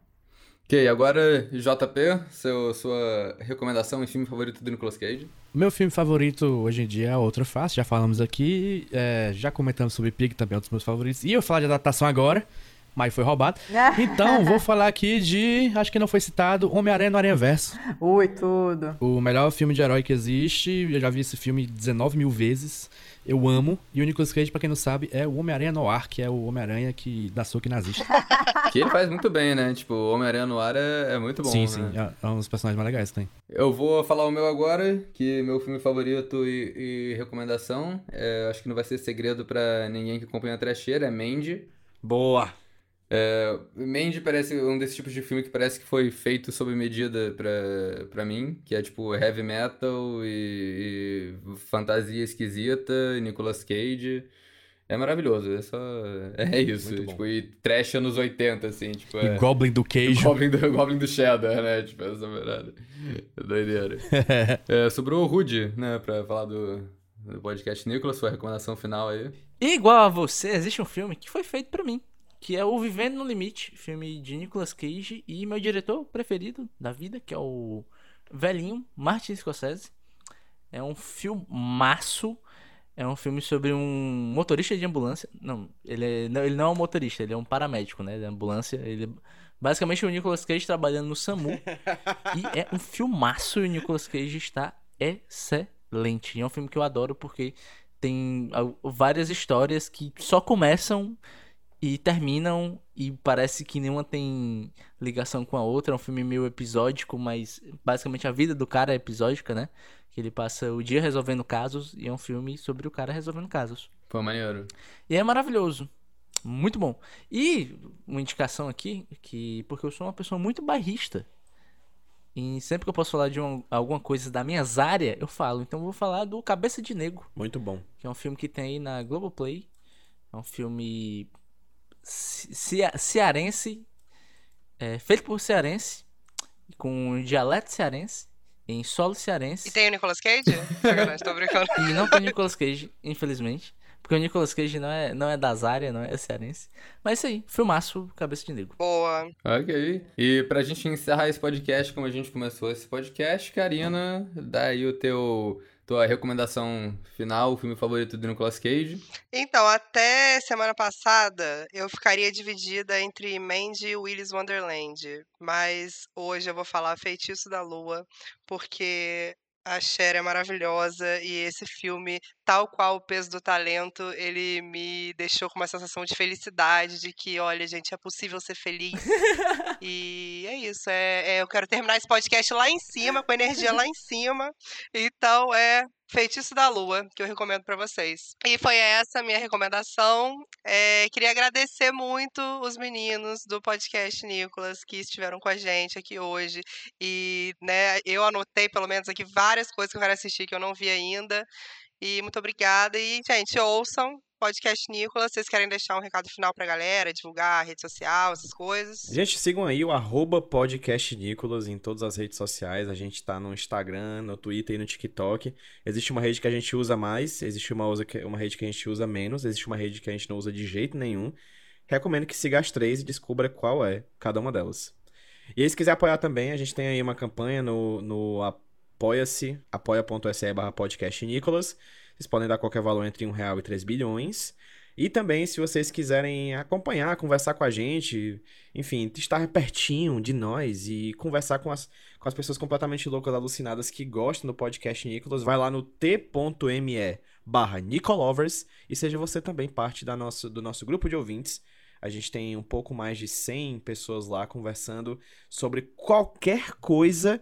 Ok, agora JP, seu, sua recomendação e filme favorito do Nicolas Cage. Meu filme favorito hoje em dia é Outra Face, já falamos aqui, é, já comentamos sobre Pig, também é um dos meus favoritos. E eu vou falar de adaptação agora, mas foi roubado. Então, vou falar aqui de, acho que não foi citado, Homem-Aranha no Aranha Verso. Ui, tudo. O melhor filme de herói que existe. Eu já vi esse filme 19 mil vezes. Eu amo. E o Nicolas Cage, pra quem não sabe, é o Homem-Aranha Noir, que é o Homem-Aranha que dá soco nazista. que ele faz muito bem, né? Tipo, o Homem-Aranha Noir é, é muito bom. Sim, né? sim. É, é um dos personagens mais legais que tem. Eu vou falar o meu agora, que meu filme favorito e, e recomendação. É, acho que não vai ser segredo para ninguém que acompanha a trecheira, é Mandy. Boa! É, Mandy parece um desses tipos de filme que parece que foi feito sob medida pra, pra mim, que é tipo heavy metal e, e fantasia esquisita, Nicolas Cage. É maravilhoso, é só. É isso. Tipo, e trash anos 80, assim, tipo. E é... Goblin do Cage. Goblin do, Goblin do Cheddar, né? Tipo, essa parada. É doideira. é, sobrou o Rude, né? Pra falar do, do podcast Nicolas, sua recomendação final aí. Igual a você, existe um filme que foi feito pra mim que é o Vivendo no Limite, filme de Nicolas Cage e meu diretor preferido da vida, que é o velhinho Martin Scorsese. É um filmaço. É um filme sobre um motorista de ambulância. Não, ele, é, não, ele não é um motorista, ele é um paramédico, né? De ambulância. Ele é basicamente o Nicolas Cage trabalhando no SAMU. e é um filmaço e o Nicolas Cage está excelente. E é um filme que eu adoro porque tem várias histórias que só começam e terminam e parece que nenhuma tem ligação com a outra. É um filme meio episódico, mas basicamente a vida do cara é episódica, né? Que ele passa o dia resolvendo casos e é um filme sobre o cara resolvendo casos. Pô, maneiro. E é maravilhoso. Muito bom. E uma indicação aqui, que porque eu sou uma pessoa muito barrista. E sempre que eu posso falar de uma, alguma coisa da minha área, eu falo. Então eu vou falar do Cabeça de Negro. Muito bom. Que é um filme que tem aí na Globoplay. É um filme cearense, é, feito por cearense, com dialeto cearense, em solo cearense. E tem o Nicolas Cage? Estou brincando. E não tem o Nicolas Cage, infelizmente. Porque o Nicolas Cage não é, não é das áreas, não é cearense. Mas é isso aí, filmaço, cabeça de negro. Boa. Ok. E pra gente encerrar esse podcast, como a gente começou esse podcast, Karina, dá aí o teu tua recomendação final, o filme favorito do Nicolas Cage? Então, até semana passada, eu ficaria dividida entre Mandy e Willis Wonderland. Mas hoje eu vou falar Feitiço da Lua, porque a Cher é maravilhosa e esse filme, tal qual o peso do talento, ele me deixou com uma sensação de felicidade, de que, olha, gente, é possível ser feliz. e é isso. É, é, eu quero terminar esse podcast lá em cima, com energia lá em cima. Então é Feitiço da Lua, que eu recomendo para vocês. E foi essa a minha recomendação. É, queria agradecer muito os meninos do podcast Nicolas que estiveram com a gente aqui hoje. E né, eu anotei pelo menos aqui várias coisas que eu quero assistir que eu não vi ainda. E muito obrigada. E, gente, ouçam podcast Nicolas. Vocês querem deixar um recado final pra galera, divulgar rede social, essas coisas? Gente, sigam aí o arroba podcast Nicolas em todas as redes sociais. A gente tá no Instagram, no Twitter e no TikTok. Existe uma rede que a gente usa mais, existe uma, usa, uma rede que a gente usa menos, existe uma rede que a gente não usa de jeito nenhum. Recomendo que siga as três e descubra qual é cada uma delas. E aí, se quiser apoiar também, a gente tem aí uma campanha no, no apoia-se, apoia.se barra podcast Nicolas. Vocês podem dar qualquer valor entre 1 real e 3 bilhões. E também, se vocês quiserem acompanhar, conversar com a gente, enfim, estar pertinho de nós e conversar com as, com as pessoas completamente loucas, alucinadas que gostam do podcast Nicolas, vai lá no t.me barra Nicolovers e seja você também parte da nosso, do nosso grupo de ouvintes. A gente tem um pouco mais de 100 pessoas lá conversando sobre qualquer coisa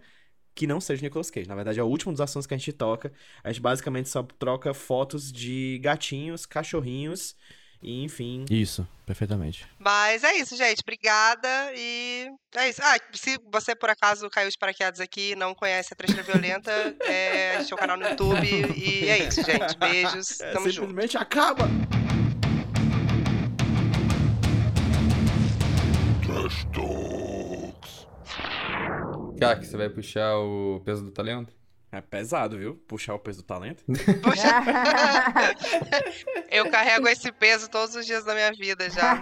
que não seja Nicolas Cage. Na verdade, é o último dos assuntos que a gente toca. A gente basicamente só troca fotos de gatinhos, cachorrinhos e enfim. Isso, perfeitamente. Mas é isso, gente. Obrigada e é isso. Ah, se você por acaso caiu de paraquedas aqui e não conhece a Trecheira Violenta, é, a gente tem um canal no YouTube e é isso, gente. Beijos. É, Tamo simplesmente junto. acaba! Que você vai puxar o peso do talento? É pesado, viu? Puxar o peso do talento. Eu carrego esse peso todos os dias da minha vida já.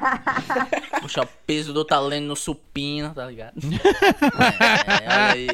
Puxar o peso do talento no supino, tá ligado? é, olha aí.